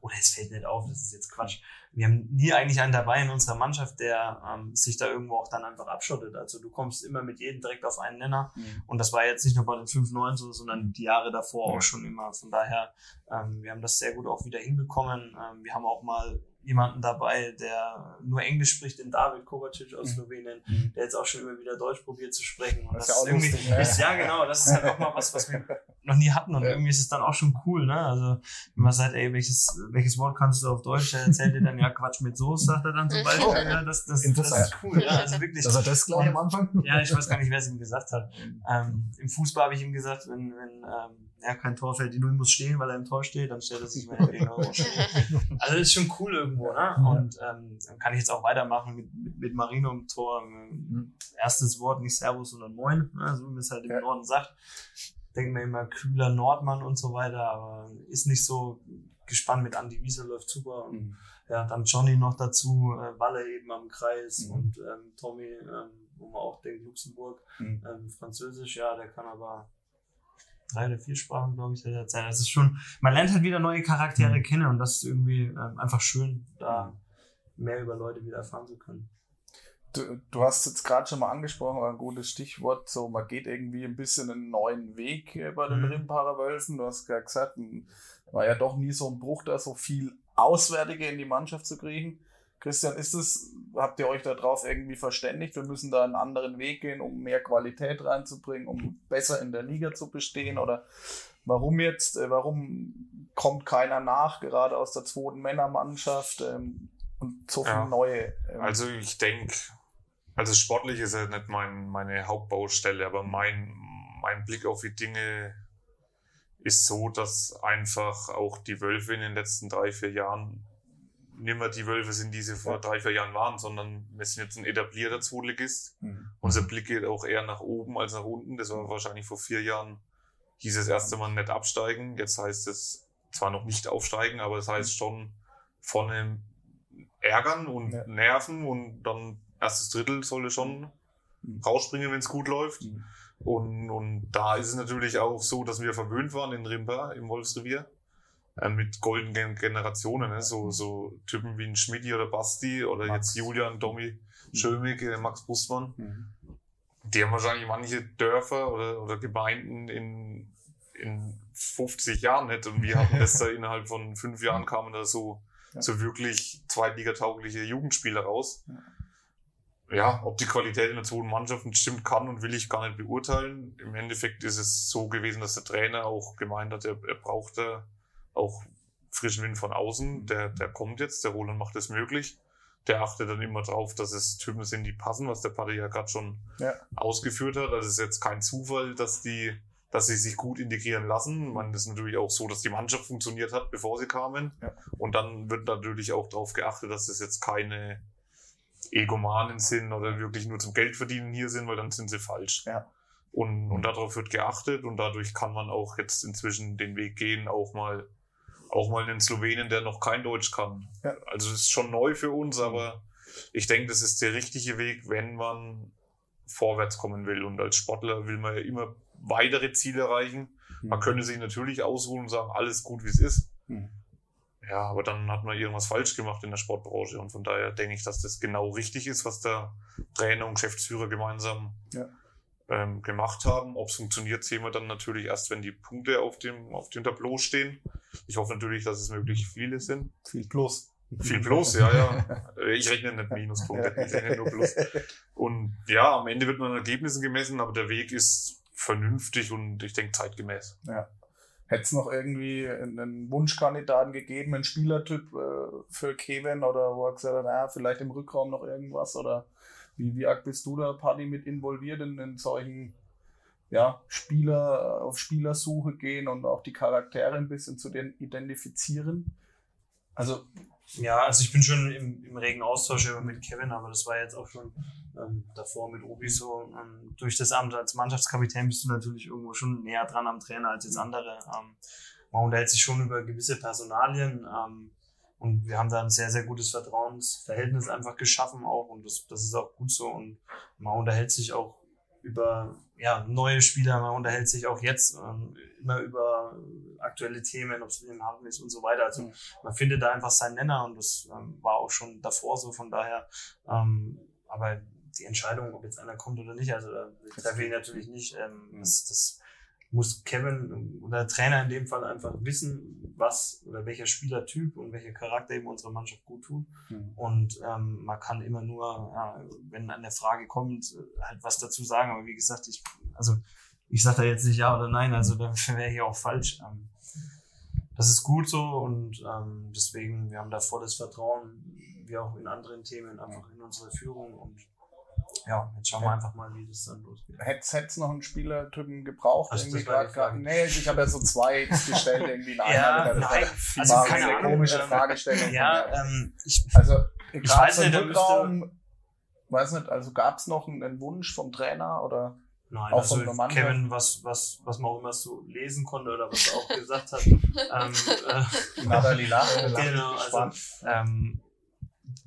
Speaker 5: oder es fällt nicht auf, das ist jetzt Quatsch. Wir haben nie eigentlich einen dabei in unserer Mannschaft, der ähm, sich da irgendwo auch dann einfach abschottet. Also du kommst immer mit jedem direkt auf einen Nenner. Und das war jetzt nicht nur bei den 5-9 so, sondern die Jahre davor
Speaker 1: Ja.
Speaker 5: auch schon immer. Von daher, ähm, wir haben das sehr gut auch wieder hinbekommen. Ähm, wir haben auch mal jemanden dabei, der nur Englisch spricht, den David Kovacic aus
Speaker 1: Mhm.
Speaker 5: Slowenien,
Speaker 1: Mhm.
Speaker 5: der jetzt auch schon immer wieder Deutsch probiert zu sprechen. Und
Speaker 1: Das
Speaker 5: das,
Speaker 1: ist ja auch
Speaker 5: ist irgendwie,
Speaker 1: lustig, ne?
Speaker 5: ist, [LAUGHS] ja genau, das ist halt auch mal was, was wir noch nie hatten und
Speaker 1: Ja.
Speaker 5: irgendwie ist es dann auch schon cool, ne? Also wenn man sagt, ey, welches, welches Wort kannst du auf Deutsch? Der erzählt dir dann ja Quatsch mit Soße, sagt er dann zum [LAUGHS] Beispiel. Ja, das, das, das
Speaker 4: Interessant.
Speaker 5: ist cool, ja, also wirklich.
Speaker 4: Dass er das gleich am Anfang?
Speaker 5: Ja, ich weiß gar nicht, wer es ihm gesagt hat. Ähm, Im Fußball habe ich ihm gesagt, wenn, wenn ähm, ja, kein Tor fällt, die Null muss stehen, weil er im Tor steht, dann stellt er sich mal den Euro. [LAUGHS] Also das ist schon cool irgendwo, ne? Und ähm, dann kann ich jetzt auch weitermachen mit, mit, mit Marino im Tor. Ähm, Erstes Wort nicht Servus, sondern Moin, ne? so wie man es halt im
Speaker 1: Ja.
Speaker 5: Norden sagt. Denkt man immer kühler Nordmann und so weiter, aber ist nicht so gespannt mit Andi Wiese, läuft super. Und ja, dann Johnny noch dazu, äh, Walle eben am Kreis
Speaker 1: Mhm.
Speaker 5: und ähm, Tommy, ähm, wo man auch denkt, Luxemburg,
Speaker 1: Mhm.
Speaker 5: ähm, Französisch, ja, der kann aber drei oder vier Sprachen, glaube ich, derzeit. Das ist schon, man lernt halt wieder neue Charaktere
Speaker 4: Mhm.
Speaker 5: kennen und das ist irgendwie ähm, einfach schön, da mehr über Leute wieder erfahren zu können.
Speaker 1: Du, du hast jetzt gerade schon mal angesprochen, war ein gutes Stichwort, so man geht irgendwie ein bisschen einen neuen Weg äh, bei den
Speaker 5: Mhm.
Speaker 1: Rimparer Wölfen. Du hast ja gesagt, m, war ja doch nie so ein Bruch, da so viel Auswärtige in die Mannschaft zu kriegen. Christian, ist es, habt ihr euch da drauf irgendwie verständigt? Wir müssen da einen anderen Weg gehen, um mehr Qualität reinzubringen, um besser in der Liga zu bestehen? Oder warum jetzt, äh, warum kommt keiner nach, gerade aus der zweiten Männermannschaft ähm, und so viele
Speaker 2: Ja.
Speaker 1: neue? Ähm,
Speaker 2: Also ich denke, also sportlich ist ja nicht mein, meine Hauptbaustelle, aber mein, mein Blick auf die Dinge ist so, dass einfach auch die Wölfe in den letzten drei, vier Jahren nicht mehr die Wölfe sind, die sie vor drei, vier Jahren waren, sondern wir sind jetzt ein etablierter Zweitligist.
Speaker 1: Mhm.
Speaker 2: Unser Blick geht auch eher nach oben als nach unten. Das war wahrscheinlich vor vier Jahren, hieß es erst einmal nicht absteigen. Jetzt heißt es zwar noch nicht aufsteigen, aber es heißt schon vorne ärgern und
Speaker 1: Ja.
Speaker 2: nerven und dann erstes Drittel sollte schon
Speaker 1: Mhm.
Speaker 2: rausspringen, wenn es gut läuft.
Speaker 1: Mhm.
Speaker 2: Und, und da ist es natürlich auch so, dass wir verwöhnt waren in Rimba im Wolfsrevier äh, mit goldenen Generationen, ne? so, so Typen wie ein Schmidti oder Basti oder
Speaker 1: Max.
Speaker 2: jetzt Julian, Domi, Schömig, äh, Max Brustmann.
Speaker 1: Mhm.
Speaker 2: Die haben wahrscheinlich manche Dörfer oder, oder Gemeinden in, in 50 Jahren nicht. Und wir hatten das da [LAUGHS] innerhalb von fünf Jahren kamen da so,
Speaker 1: Ja.
Speaker 2: so wirklich zweitligataugliche Jugendspieler raus.
Speaker 1: Ja.
Speaker 2: Ja, ob die Qualität in der zweiten Mannschaft stimmt, kann und will ich gar nicht beurteilen. Im Endeffekt ist es so gewesen, dass der Trainer auch gemeint hat, er, er brauchte auch frischen Wind von außen. Der, der kommt jetzt, der Roland macht es möglich. Der achtet dann immer drauf, dass es Typen sind, die passen, was der Paddy ja gerade schon
Speaker 1: Ja.
Speaker 2: ausgeführt hat. Also es ist jetzt kein Zufall, dass die, dass sie sich gut integrieren lassen. Man ist natürlich auch so, dass die Mannschaft funktioniert hat, bevor sie kamen.
Speaker 1: Ja.
Speaker 2: Und dann wird natürlich auch darauf geachtet, dass es jetzt keine Egomanen sind oder wirklich nur zum Geld verdienen hier sind, weil dann sind sie falsch.
Speaker 1: Ja.
Speaker 2: Und, und darauf wird geachtet und dadurch kann man auch jetzt inzwischen den Weg gehen, auch mal, auch mal einen Slowenen, der noch kein Deutsch kann.
Speaker 1: Ja.
Speaker 2: Also es ist schon neu für uns, aber ich denke, das ist der richtige Weg, wenn man vorwärts kommen will. Und als Sportler will man ja immer weitere Ziele erreichen. Man könnte sich natürlich ausruhen und sagen, alles gut, wie es ist.
Speaker 1: Mhm.
Speaker 2: Ja, aber dann hat man irgendwas falsch gemacht in der Sportbranche. Und von daher denke ich, dass das genau richtig ist, was der Trainer und Geschäftsführer gemeinsam
Speaker 1: Ja.
Speaker 2: ähm, gemacht haben. Ob es funktioniert, sehen wir dann natürlich erst, wenn die Punkte auf dem, auf dem Tableau stehen. Ich hoffe natürlich, dass es möglichst viele sind.
Speaker 1: Viel plus.
Speaker 2: Viel plus, ja, ja. [LAUGHS] Ich rechne nicht Minuspunkte, ich rechne nur plus. [LAUGHS] Und ja, am Ende wird man an Ergebnissen gemessen, aber der Weg ist vernünftig und ich denke zeitgemäß.
Speaker 1: Hätte es noch irgendwie einen Wunschkandidaten gegeben, einen Spielertyp äh, für Kevin oder wo er gesagt hat, naja, vielleicht im Rückraum noch irgendwas oder wie, wie arg bist du da, Paddy, mit involviert in, in solchen ja, Spieler, auf Spielersuche gehen und auch die Charaktere ein bisschen zu den identifizieren? Also,
Speaker 5: Ja, also ich bin schon im, im regen Austausch immer mit Kevin, aber das war jetzt auch schon ähm, davor mit Obi so. Ähm, durch das Amt als Mannschaftskapitän bist du natürlich irgendwo schon näher dran am Trainer als jetzt andere. Ähm, man unterhält sich schon über gewisse Personalien ähm, und wir haben da ein sehr, sehr gutes Vertrauensverhältnis einfach geschaffen auch und das, das ist auch gut so und man unterhält sich auch über ja, neue Spieler, man unterhält sich auch jetzt ähm, immer über aktuelle Themen, ob es in den Hafen ist und so weiter. Also
Speaker 1: Mhm.
Speaker 5: man findet da einfach seinen Nenner und das ähm, war auch schon davor so, von daher, ähm, aber die Entscheidung, ob jetzt einer kommt oder nicht, also da treffe ich natürlich nicht. Ähm,
Speaker 1: Mhm.
Speaker 5: das, das muss Kevin oder der Trainer in dem Fall einfach wissen, was oder welcher Spielertyp und welcher Charakter eben unserer Mannschaft gut tut. Und ähm, man kann immer nur, ja, wenn eine Frage kommt, äh, halt was dazu sagen. Aber wie gesagt, ich, also ich sage da jetzt nicht ja oder nein, also da [LAUGHS] wäre ich auch falsch. Ähm, das ist gut so und ähm, deswegen, wir haben da volles Vertrauen, wie auch in anderen Themen, einfach in unsere Führung und ja, jetzt schauen wir einfach mal, wie das dann losgeht.
Speaker 1: hätte es noch einen Spielertypen gebraucht?
Speaker 5: Also,
Speaker 1: irgendwie grad- grad- nee, ich habe ja so zwei [LAUGHS] gestellt, irgendwie in einer.
Speaker 5: Ja, nein, also
Speaker 1: war
Speaker 5: keine
Speaker 1: eine
Speaker 5: Ahnung,
Speaker 1: komische
Speaker 5: ähm,
Speaker 1: Fragestellung.
Speaker 5: Ja, ähm, ich,
Speaker 1: Also,
Speaker 5: Ich weiß nicht,
Speaker 1: Rückraum, weiß nicht, also gab es noch einen, einen Wunsch vom Trainer oder?
Speaker 5: Nein,
Speaker 1: Auch
Speaker 5: also? Kevin, was, was, was man auch immer so lesen konnte oder was er auch gesagt hat. [LAUGHS] ähm, äh,
Speaker 1: Nathalie lacht, [LAUGHS]
Speaker 5: genau, also, ähm,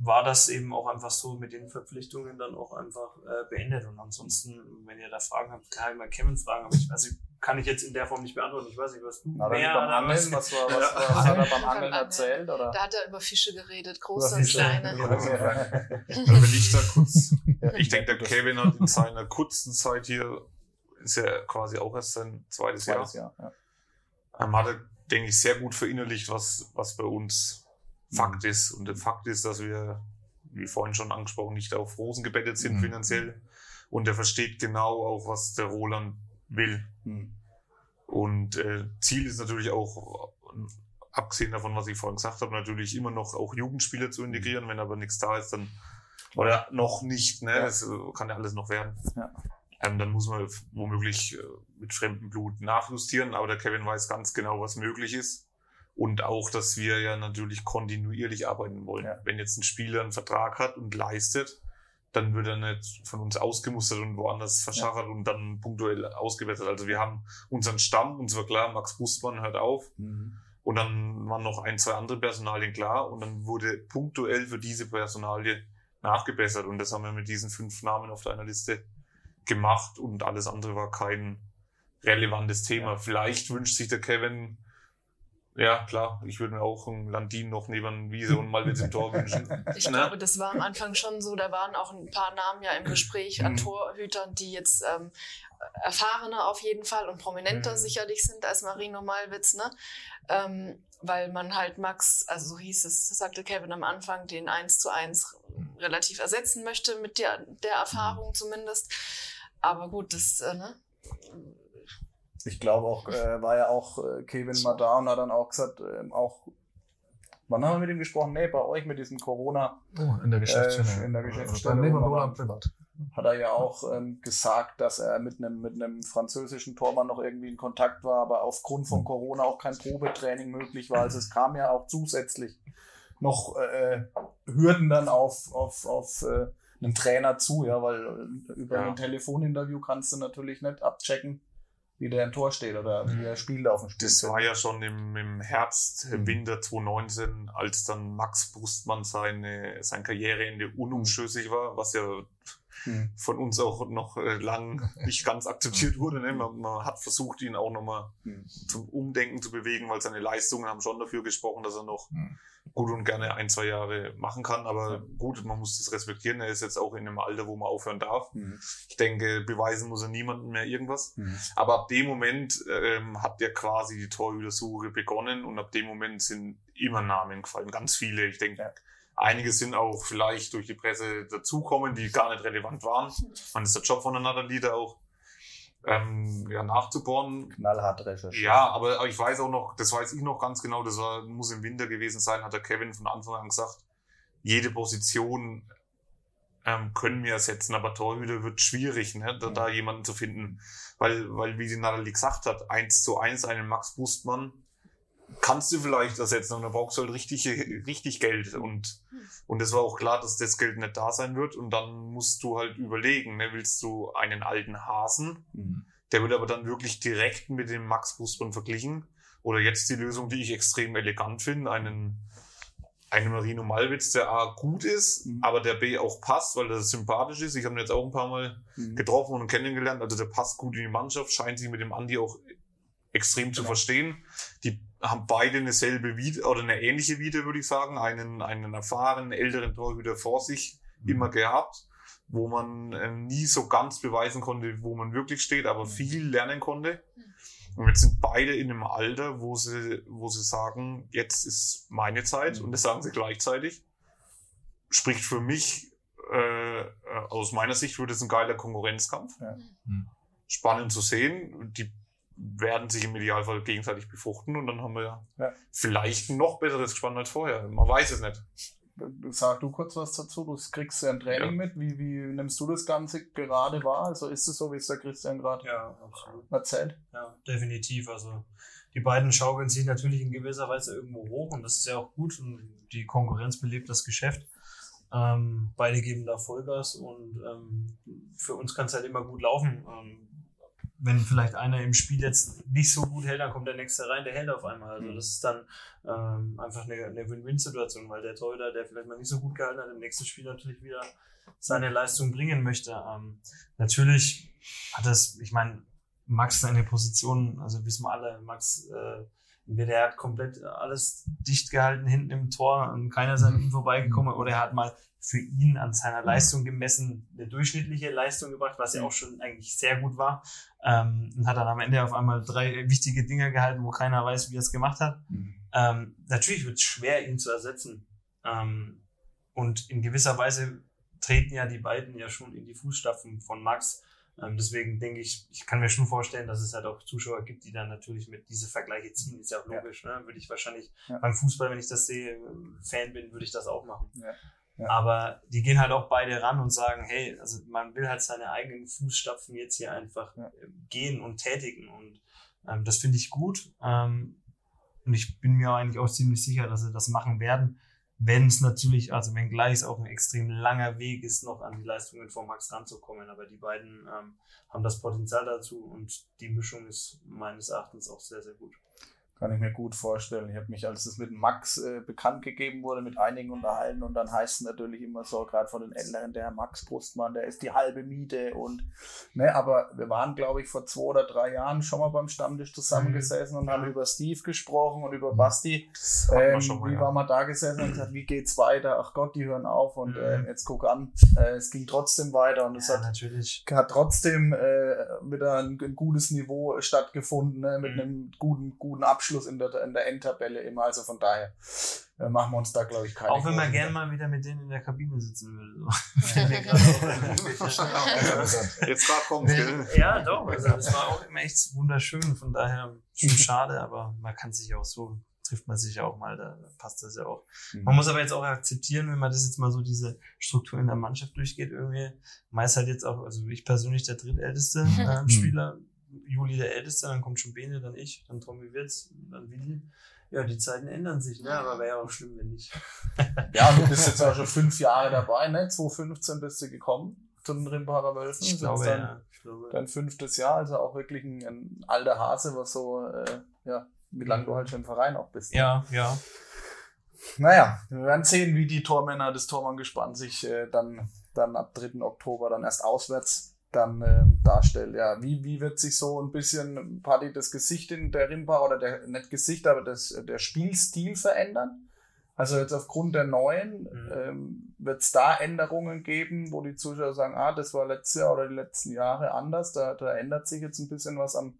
Speaker 5: war das eben auch einfach so mit den Verpflichtungen dann auch einfach äh, beendet. Und ansonsten, wenn ihr da Fragen habt, kann ich mal Kevin fragen. Aber ich, also kann ich jetzt in der Form nicht beantworten. Ich weiß nicht, was du
Speaker 1: Nathalie
Speaker 5: mehr
Speaker 1: beim Angeln,
Speaker 5: was-
Speaker 1: was, war, was, was, hat er beim
Speaker 3: Beim
Speaker 1: Angeln erzählt? Oder?
Speaker 3: Da hat er über Fische geredet, große und kleine.
Speaker 1: Ja.
Speaker 2: Also [LAUGHS] wenn ich da kurz, ich denke, der Kevin hat in seiner kurzen Zeit hier, ist ja quasi auch erst sein zweites Jahr,
Speaker 1: Zweites Jahr. Ja.
Speaker 2: ähm, hat er, denke ich, sehr gut verinnerlicht, was, was bei uns Fakt
Speaker 1: Mhm.
Speaker 2: ist. Und der Fakt ist, dass wir, wie vorhin schon angesprochen, nicht auf Rosen gebettet sind
Speaker 1: Mhm.
Speaker 2: finanziell. Und er versteht genau auch, was der Roland will.
Speaker 1: Hm.
Speaker 2: Und äh, Ziel ist natürlich auch, abgesehen davon, was ich vorhin gesagt habe, natürlich immer noch auch Jugendspieler zu integrieren. Wenn aber nichts da ist, dann oder noch nicht, ne?
Speaker 1: Ja.
Speaker 2: Das äh, kann ja alles noch werden.
Speaker 1: Ja.
Speaker 2: Ähm, dann muss man womöglich äh, mit fremdem Blut nachjustieren, aber der Kevin weiß ganz genau, was möglich ist. Und auch, dass wir ja natürlich kontinuierlich arbeiten wollen.
Speaker 1: Ja.
Speaker 2: Wenn jetzt ein Spieler einen Vertrag hat und leistet, dann wird er nicht von uns ausgemustert und woanders verschachert und dann punktuell ausgebessert. Also wir haben unseren Stamm, uns war klar, Max Bustmann hört auf.
Speaker 1: Mhm.
Speaker 2: Und dann waren noch ein, zwei andere Personalien klar und dann wurde punktuell für diese Personalie nachgebessert. Und das haben wir mit diesen fünf Namen auf deiner Liste gemacht und alles andere war kein relevantes Thema.
Speaker 1: Ja.
Speaker 2: Vielleicht wünscht sich der Kevin, ja klar, ich würde mir auch einen Landin noch neben Wiese und Malwitz im Tor wünschen. [LAUGHS]
Speaker 3: Ich
Speaker 2: Ne?
Speaker 3: glaube, das war am Anfang schon so. Da waren auch ein paar Namen ja im Gespräch an
Speaker 1: Mhm.
Speaker 3: Torhütern, die jetzt ähm, erfahrener auf jeden Fall und prominenter
Speaker 5: Mhm.
Speaker 3: sicherlich sind als Marino Malwitz, ne? Ähm, weil man halt Max, also so hieß es, sagte Kevin am Anfang, den 1 zu 1 relativ ersetzen möchte mit der, der Erfahrung zumindest. Aber gut, das, äh, ne?
Speaker 1: Ich glaube auch, äh, war ja auch äh, Kevin mal da und hat dann auch gesagt, äh, auch, wann haben wir mit ihm gesprochen? Nee, bei euch mit diesem Corona,
Speaker 4: Oh, in der Geschäftsstelle.
Speaker 1: Äh, in der
Speaker 4: Oder
Speaker 1: Geschäftsstelle,
Speaker 4: Nebenbuhler
Speaker 1: wo man-
Speaker 4: privat.
Speaker 1: hat er ja auch ähm, gesagt, dass er mit einem mit einem französischen Tormann noch irgendwie in Kontakt war, aber aufgrund von Corona auch kein Probetraining möglich war. Also es kam ja auch zusätzlich noch äh, Hürden dann auf auf auf äh, einen Trainer zu, ja, weil äh, über
Speaker 2: Ja.
Speaker 1: ein Telefoninterview kannst du natürlich nicht abchecken, wie der im Tor steht oder wie er spielt auf dem
Speaker 2: Das war ja schon im, im Herbst, im Winter 2019, als dann Max Brustmann seine, sein Karriereende unumschlüssig war, was ja
Speaker 1: Hm.
Speaker 2: von uns auch noch äh, lang [LAUGHS] nicht ganz akzeptiert wurde. Ne? Man, man hat versucht, ihn auch nochmal
Speaker 1: Hm.
Speaker 2: zum Umdenken zu bewegen, weil seine Leistungen haben schon dafür gesprochen, dass er noch
Speaker 1: Hm.
Speaker 2: gut und gerne ein, zwei Jahre machen kann. Aber gut, man muss das respektieren. Er ist jetzt auch in einem Alter, wo man aufhören darf. Ich denke, beweisen muss er niemandem mehr irgendwas. Aber ab dem Moment ähm, hat der quasi die Torhütersuche begonnen und ab dem Moment sind immer Namen gefallen, ganz viele. Ich denke,
Speaker 1: Ja.
Speaker 2: Einige sind auch vielleicht durch die Presse dazukommen, die gar nicht relevant waren. [LAUGHS] Man ist der Job von einer Lieder auch ähm, ja, nachzubohren.
Speaker 1: Knallhart recherchiert.
Speaker 2: Ja, aber ich weiß auch noch, das weiß ich noch ganz genau, das war, muss im Winter gewesen sein, hat der Kevin von Anfang an gesagt, jede Position ähm, können wir ersetzen, aber Torhüter wird schwierig, ne, da, da jemanden zu finden. Weil, weil, wie die Natalie gesagt hat, eins zu eins einen Max Bustmann kannst du vielleicht ersetzen, und da brauchst du halt richtig, richtig Geld. Und, und es war auch klar, dass das Geld nicht da sein wird. Und dann musst du halt überlegen, ne, willst du einen alten Hasen,
Speaker 1: Hm.
Speaker 2: der wird aber dann wirklich direkt mit dem Max Brustmann verglichen. Oder jetzt die Lösung, die ich extrem elegant finde, einen, einen Marino Malwitz, der A gut ist,
Speaker 1: Mhm.
Speaker 2: aber der B auch passt, weil er sympathisch ist. Ich habe ihn jetzt auch ein paar Mal
Speaker 1: Hm.
Speaker 2: getroffen und kennengelernt. Also der passt gut in die Mannschaft, scheint sich mit dem Andi auch extrem zu
Speaker 1: Genau.
Speaker 2: verstehen. Die haben beide eine selbe Vita oder eine ähnliche Vita, würde ich sagen. Einen, einen erfahrenen, älteren Torhüter vor sich immer gehabt, wo man äh, nie so ganz beweisen konnte, wo man wirklich steht, aber viel lernen konnte. Und jetzt sind beide in einem Alter, wo sie, wo sie sagen, jetzt ist meine Zeit,
Speaker 1: Mhm.
Speaker 2: und das sagen sie gleichzeitig. Spricht für mich, äh, äh, aus meiner Sicht wird es ein geiler Konkurrenzkampf.
Speaker 1: Ja.
Speaker 4: Mhm.
Speaker 2: Spannend zu sehen. Die werden sich im Idealfall gegenseitig befruchten und dann haben wir
Speaker 1: Ja.
Speaker 2: vielleicht ein noch besseres Gespann als vorher. Man weiß es nicht.
Speaker 1: Sag du kurz was dazu. Du kriegst ja ein Training mit. Wie, wie nimmst du das Ganze gerade wahr? Also ist es so, wie es der Christian gerade
Speaker 5: Ja, absolut.
Speaker 1: erzählt?
Speaker 5: Ja, definitiv. Also die beiden schaukeln sich natürlich in gewisser Weise irgendwo hoch und das ist ja auch gut und die Konkurrenz belebt das Geschäft. Ähm, beide geben da Vollgas und ähm, für uns kann es halt immer gut laufen. Ähm, wenn vielleicht einer im Spiel jetzt nicht so gut hält, dann kommt der nächste rein, der hält auf einmal. Also
Speaker 1: Mhm.
Speaker 5: das ist dann ähm, einfach eine, eine Win-Win-Situation, weil der Torhüter, der vielleicht mal nicht so gut gehalten hat, im nächsten Spiel natürlich wieder seine Leistung bringen möchte. Ähm, natürlich hat das, ich meine, Max seine Position, also wissen wir alle, Max, äh, entweder er hat komplett alles dicht gehalten hinten im Tor und keiner ist an ihm vorbeigekommen oder er hat mal für ihn an seiner Leistung gemessen eine durchschnittliche Leistung gebracht, was ja auch schon eigentlich sehr gut war ähm, und hat dann am Ende auf einmal drei wichtige Dinge gehalten, wo keiner weiß, wie er es gemacht hat. Ähm, natürlich wird es schwer, ihn zu ersetzen. Ähm, und in gewisser Weise treten ja die beiden ja schon in die Fußstapfen von Max. Ähm, deswegen denke ich, ich kann mir schon vorstellen, dass es halt auch Zuschauer gibt, die dann natürlich mit diese Vergleiche ziehen. Ist ja auch
Speaker 1: Ja.
Speaker 5: logisch. Ne? Würde ich wahrscheinlich
Speaker 1: Ja.
Speaker 5: beim Fußball, wenn ich das sehe, äh, Fan bin, würde ich das auch machen.
Speaker 1: Ja. Ja.
Speaker 5: Aber die gehen halt auch beide ran und sagen, hey, also man will halt seine eigenen Fußstapfen jetzt hier einfach
Speaker 1: Ja.
Speaker 5: äh, gehen und tätigen. Und ähm, das finde ich gut. Ähm, und ich bin mir eigentlich auch ziemlich sicher, dass sie das machen werden. Wenn es natürlich, also wenn gleich auch ein extrem langer Weg ist, noch an die Leistungen von Max ranzukommen. Aber die beiden ähm, haben das Potenzial dazu und die Mischung ist meines Erachtens auch sehr, sehr gut.
Speaker 1: Kann ich mir gut vorstellen. Ich habe mich, als es mit Max äh, bekannt gegeben wurde, mit einigen unterhalten und dann heißt es natürlich immer so, gerade von den Älteren, der Herr Max Brustmann, der ist die halbe Miete und, ne, aber wir waren, glaube ich, vor zwei oder drei Jahren schon mal beim Stammtisch zusammengesessen und haben über Steve gesprochen und über Basti.
Speaker 2: Hatten wir
Speaker 1: Ähm,
Speaker 2: schon mal,
Speaker 1: wie
Speaker 2: ja.
Speaker 1: waren wir da gesessen und gesagt, wie geht's weiter? Ach Gott, die hören auf und
Speaker 5: Mhm.
Speaker 1: ähm, jetzt guck an, äh, es ging trotzdem weiter und es
Speaker 5: Ja,
Speaker 1: hat
Speaker 5: natürlich.
Speaker 1: hat trotzdem äh, wieder ein, ein gutes Niveau stattgefunden, ne, mit
Speaker 5: Mhm.
Speaker 1: einem guten, guten Abschluss in der, in der Endtabelle immer. Also von daher äh, machen wir uns da, glaube ich, keine
Speaker 5: Auch wenn man gerne mal wieder mit denen in der Kabine sitzen würde. So.
Speaker 2: Jetzt gerade kommt's, gell?
Speaker 5: ja, doch. Also das war auch immer echt wunderschön. Von daher schon schade, aber man kann sich auch so, trifft man sich ja auch mal, da passt das ja auch. Man muss aber jetzt auch akzeptieren, wenn man das jetzt mal so diese Struktur in der Mannschaft durchgeht, irgendwie, meist halt jetzt auch, also ich persönlich der drittälteste äh, Spieler, Juli der Älteste, dann kommt schon Bene, dann ich, dann Tommy Wirtz, dann Willi. Ja, die Zeiten ändern sich, ne? Aber wäre ja auch schlimm, wenn nicht. [LAUGHS]
Speaker 1: Ja, du bist jetzt auch schon fünf Jahre dabei, ne? 2015 bist du gekommen zu den Rimparer Wölfen.
Speaker 5: Ich glaube,
Speaker 1: dein,
Speaker 5: ja. Ich glaube,
Speaker 1: dein fünftes Jahr, also auch wirklich ein, ein alter Hase, was so, äh, ja, wie lange du halt schon im Verein auch bist.
Speaker 5: ja, ja.
Speaker 1: Naja, wir werden sehen, wie die Tormänner des Tormann-Gespann sich äh, dann, dann ab 3. Oktober dann erst auswärts dann äh, darstellen. Ja, wie, wie wird sich so ein bisschen Party das Gesicht in der Rimpa oder der, nicht Gesicht, aber das, der Spielstil verändern? Also jetzt aufgrund der neuen,
Speaker 5: Mhm.
Speaker 1: ähm, wird es da Änderungen geben, wo die Zuschauer sagen, ah, das war letztes Jahr oder die letzten Jahre anders, da, da ändert sich jetzt ein bisschen was am,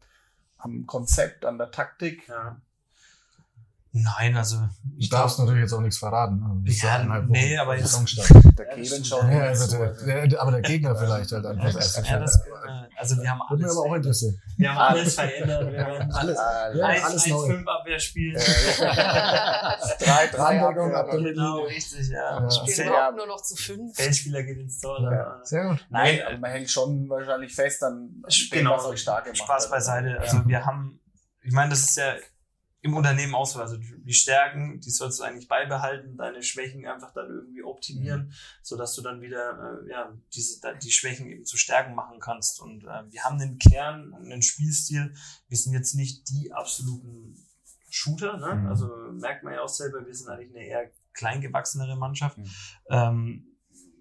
Speaker 1: am Konzept, an der Taktik.
Speaker 5: ja. Nein, also
Speaker 4: Du darfst natürlich jetzt auch nichts verraten. ne? Das ist [LAUGHS]
Speaker 5: Ja,
Speaker 4: Wochen
Speaker 5: nee, aber jetzt-
Speaker 4: Saisonstart.
Speaker 1: Der
Speaker 5: Ja,
Speaker 1: Kevin schaut
Speaker 4: Ja, also der,
Speaker 1: also.
Speaker 4: der, aber der Gegner vielleicht halt einfach erst.
Speaker 5: ja, das, äh, also wir haben
Speaker 4: Würde mich
Speaker 5: alles,
Speaker 4: aber auch interessieren.
Speaker 5: wir haben alles verändert. Wir haben
Speaker 4: Alles. Ja, alles neu.
Speaker 5: fünf Abwehrspiel.
Speaker 1: drei, drei
Speaker 4: Randdeckung ab der
Speaker 5: genau,
Speaker 4: Linie.
Speaker 5: richtig, ja.
Speaker 4: Ja.
Speaker 3: Spielen überhaupt nur noch zu fünf.
Speaker 5: Feldspieler geht ins Tor.
Speaker 4: Ja.
Speaker 5: Ja.
Speaker 4: Sehr gut.
Speaker 5: Nein,
Speaker 1: Nee, aber man hängt schon wahrscheinlich fest an dem,
Speaker 5: Genau.
Speaker 1: was euch stark gemacht
Speaker 5: Spaß beiseite. Also wir haben, ich meine, das ist ja im Unternehmen so. Also die Stärken, die sollst du eigentlich beibehalten, deine Schwächen einfach dann irgendwie optimieren, sodass du dann wieder äh, ja, diese, die Schwächen eben zu Stärken machen kannst. Und äh, wir haben einen Kern, einen Spielstil. Wir sind jetzt nicht die absoluten Shooter, ne?
Speaker 4: Mhm.
Speaker 5: Also merkt man ja auch selber, wir sind eigentlich eine eher kleingewachsenere Mannschaft.
Speaker 1: Mhm.
Speaker 5: Ähm,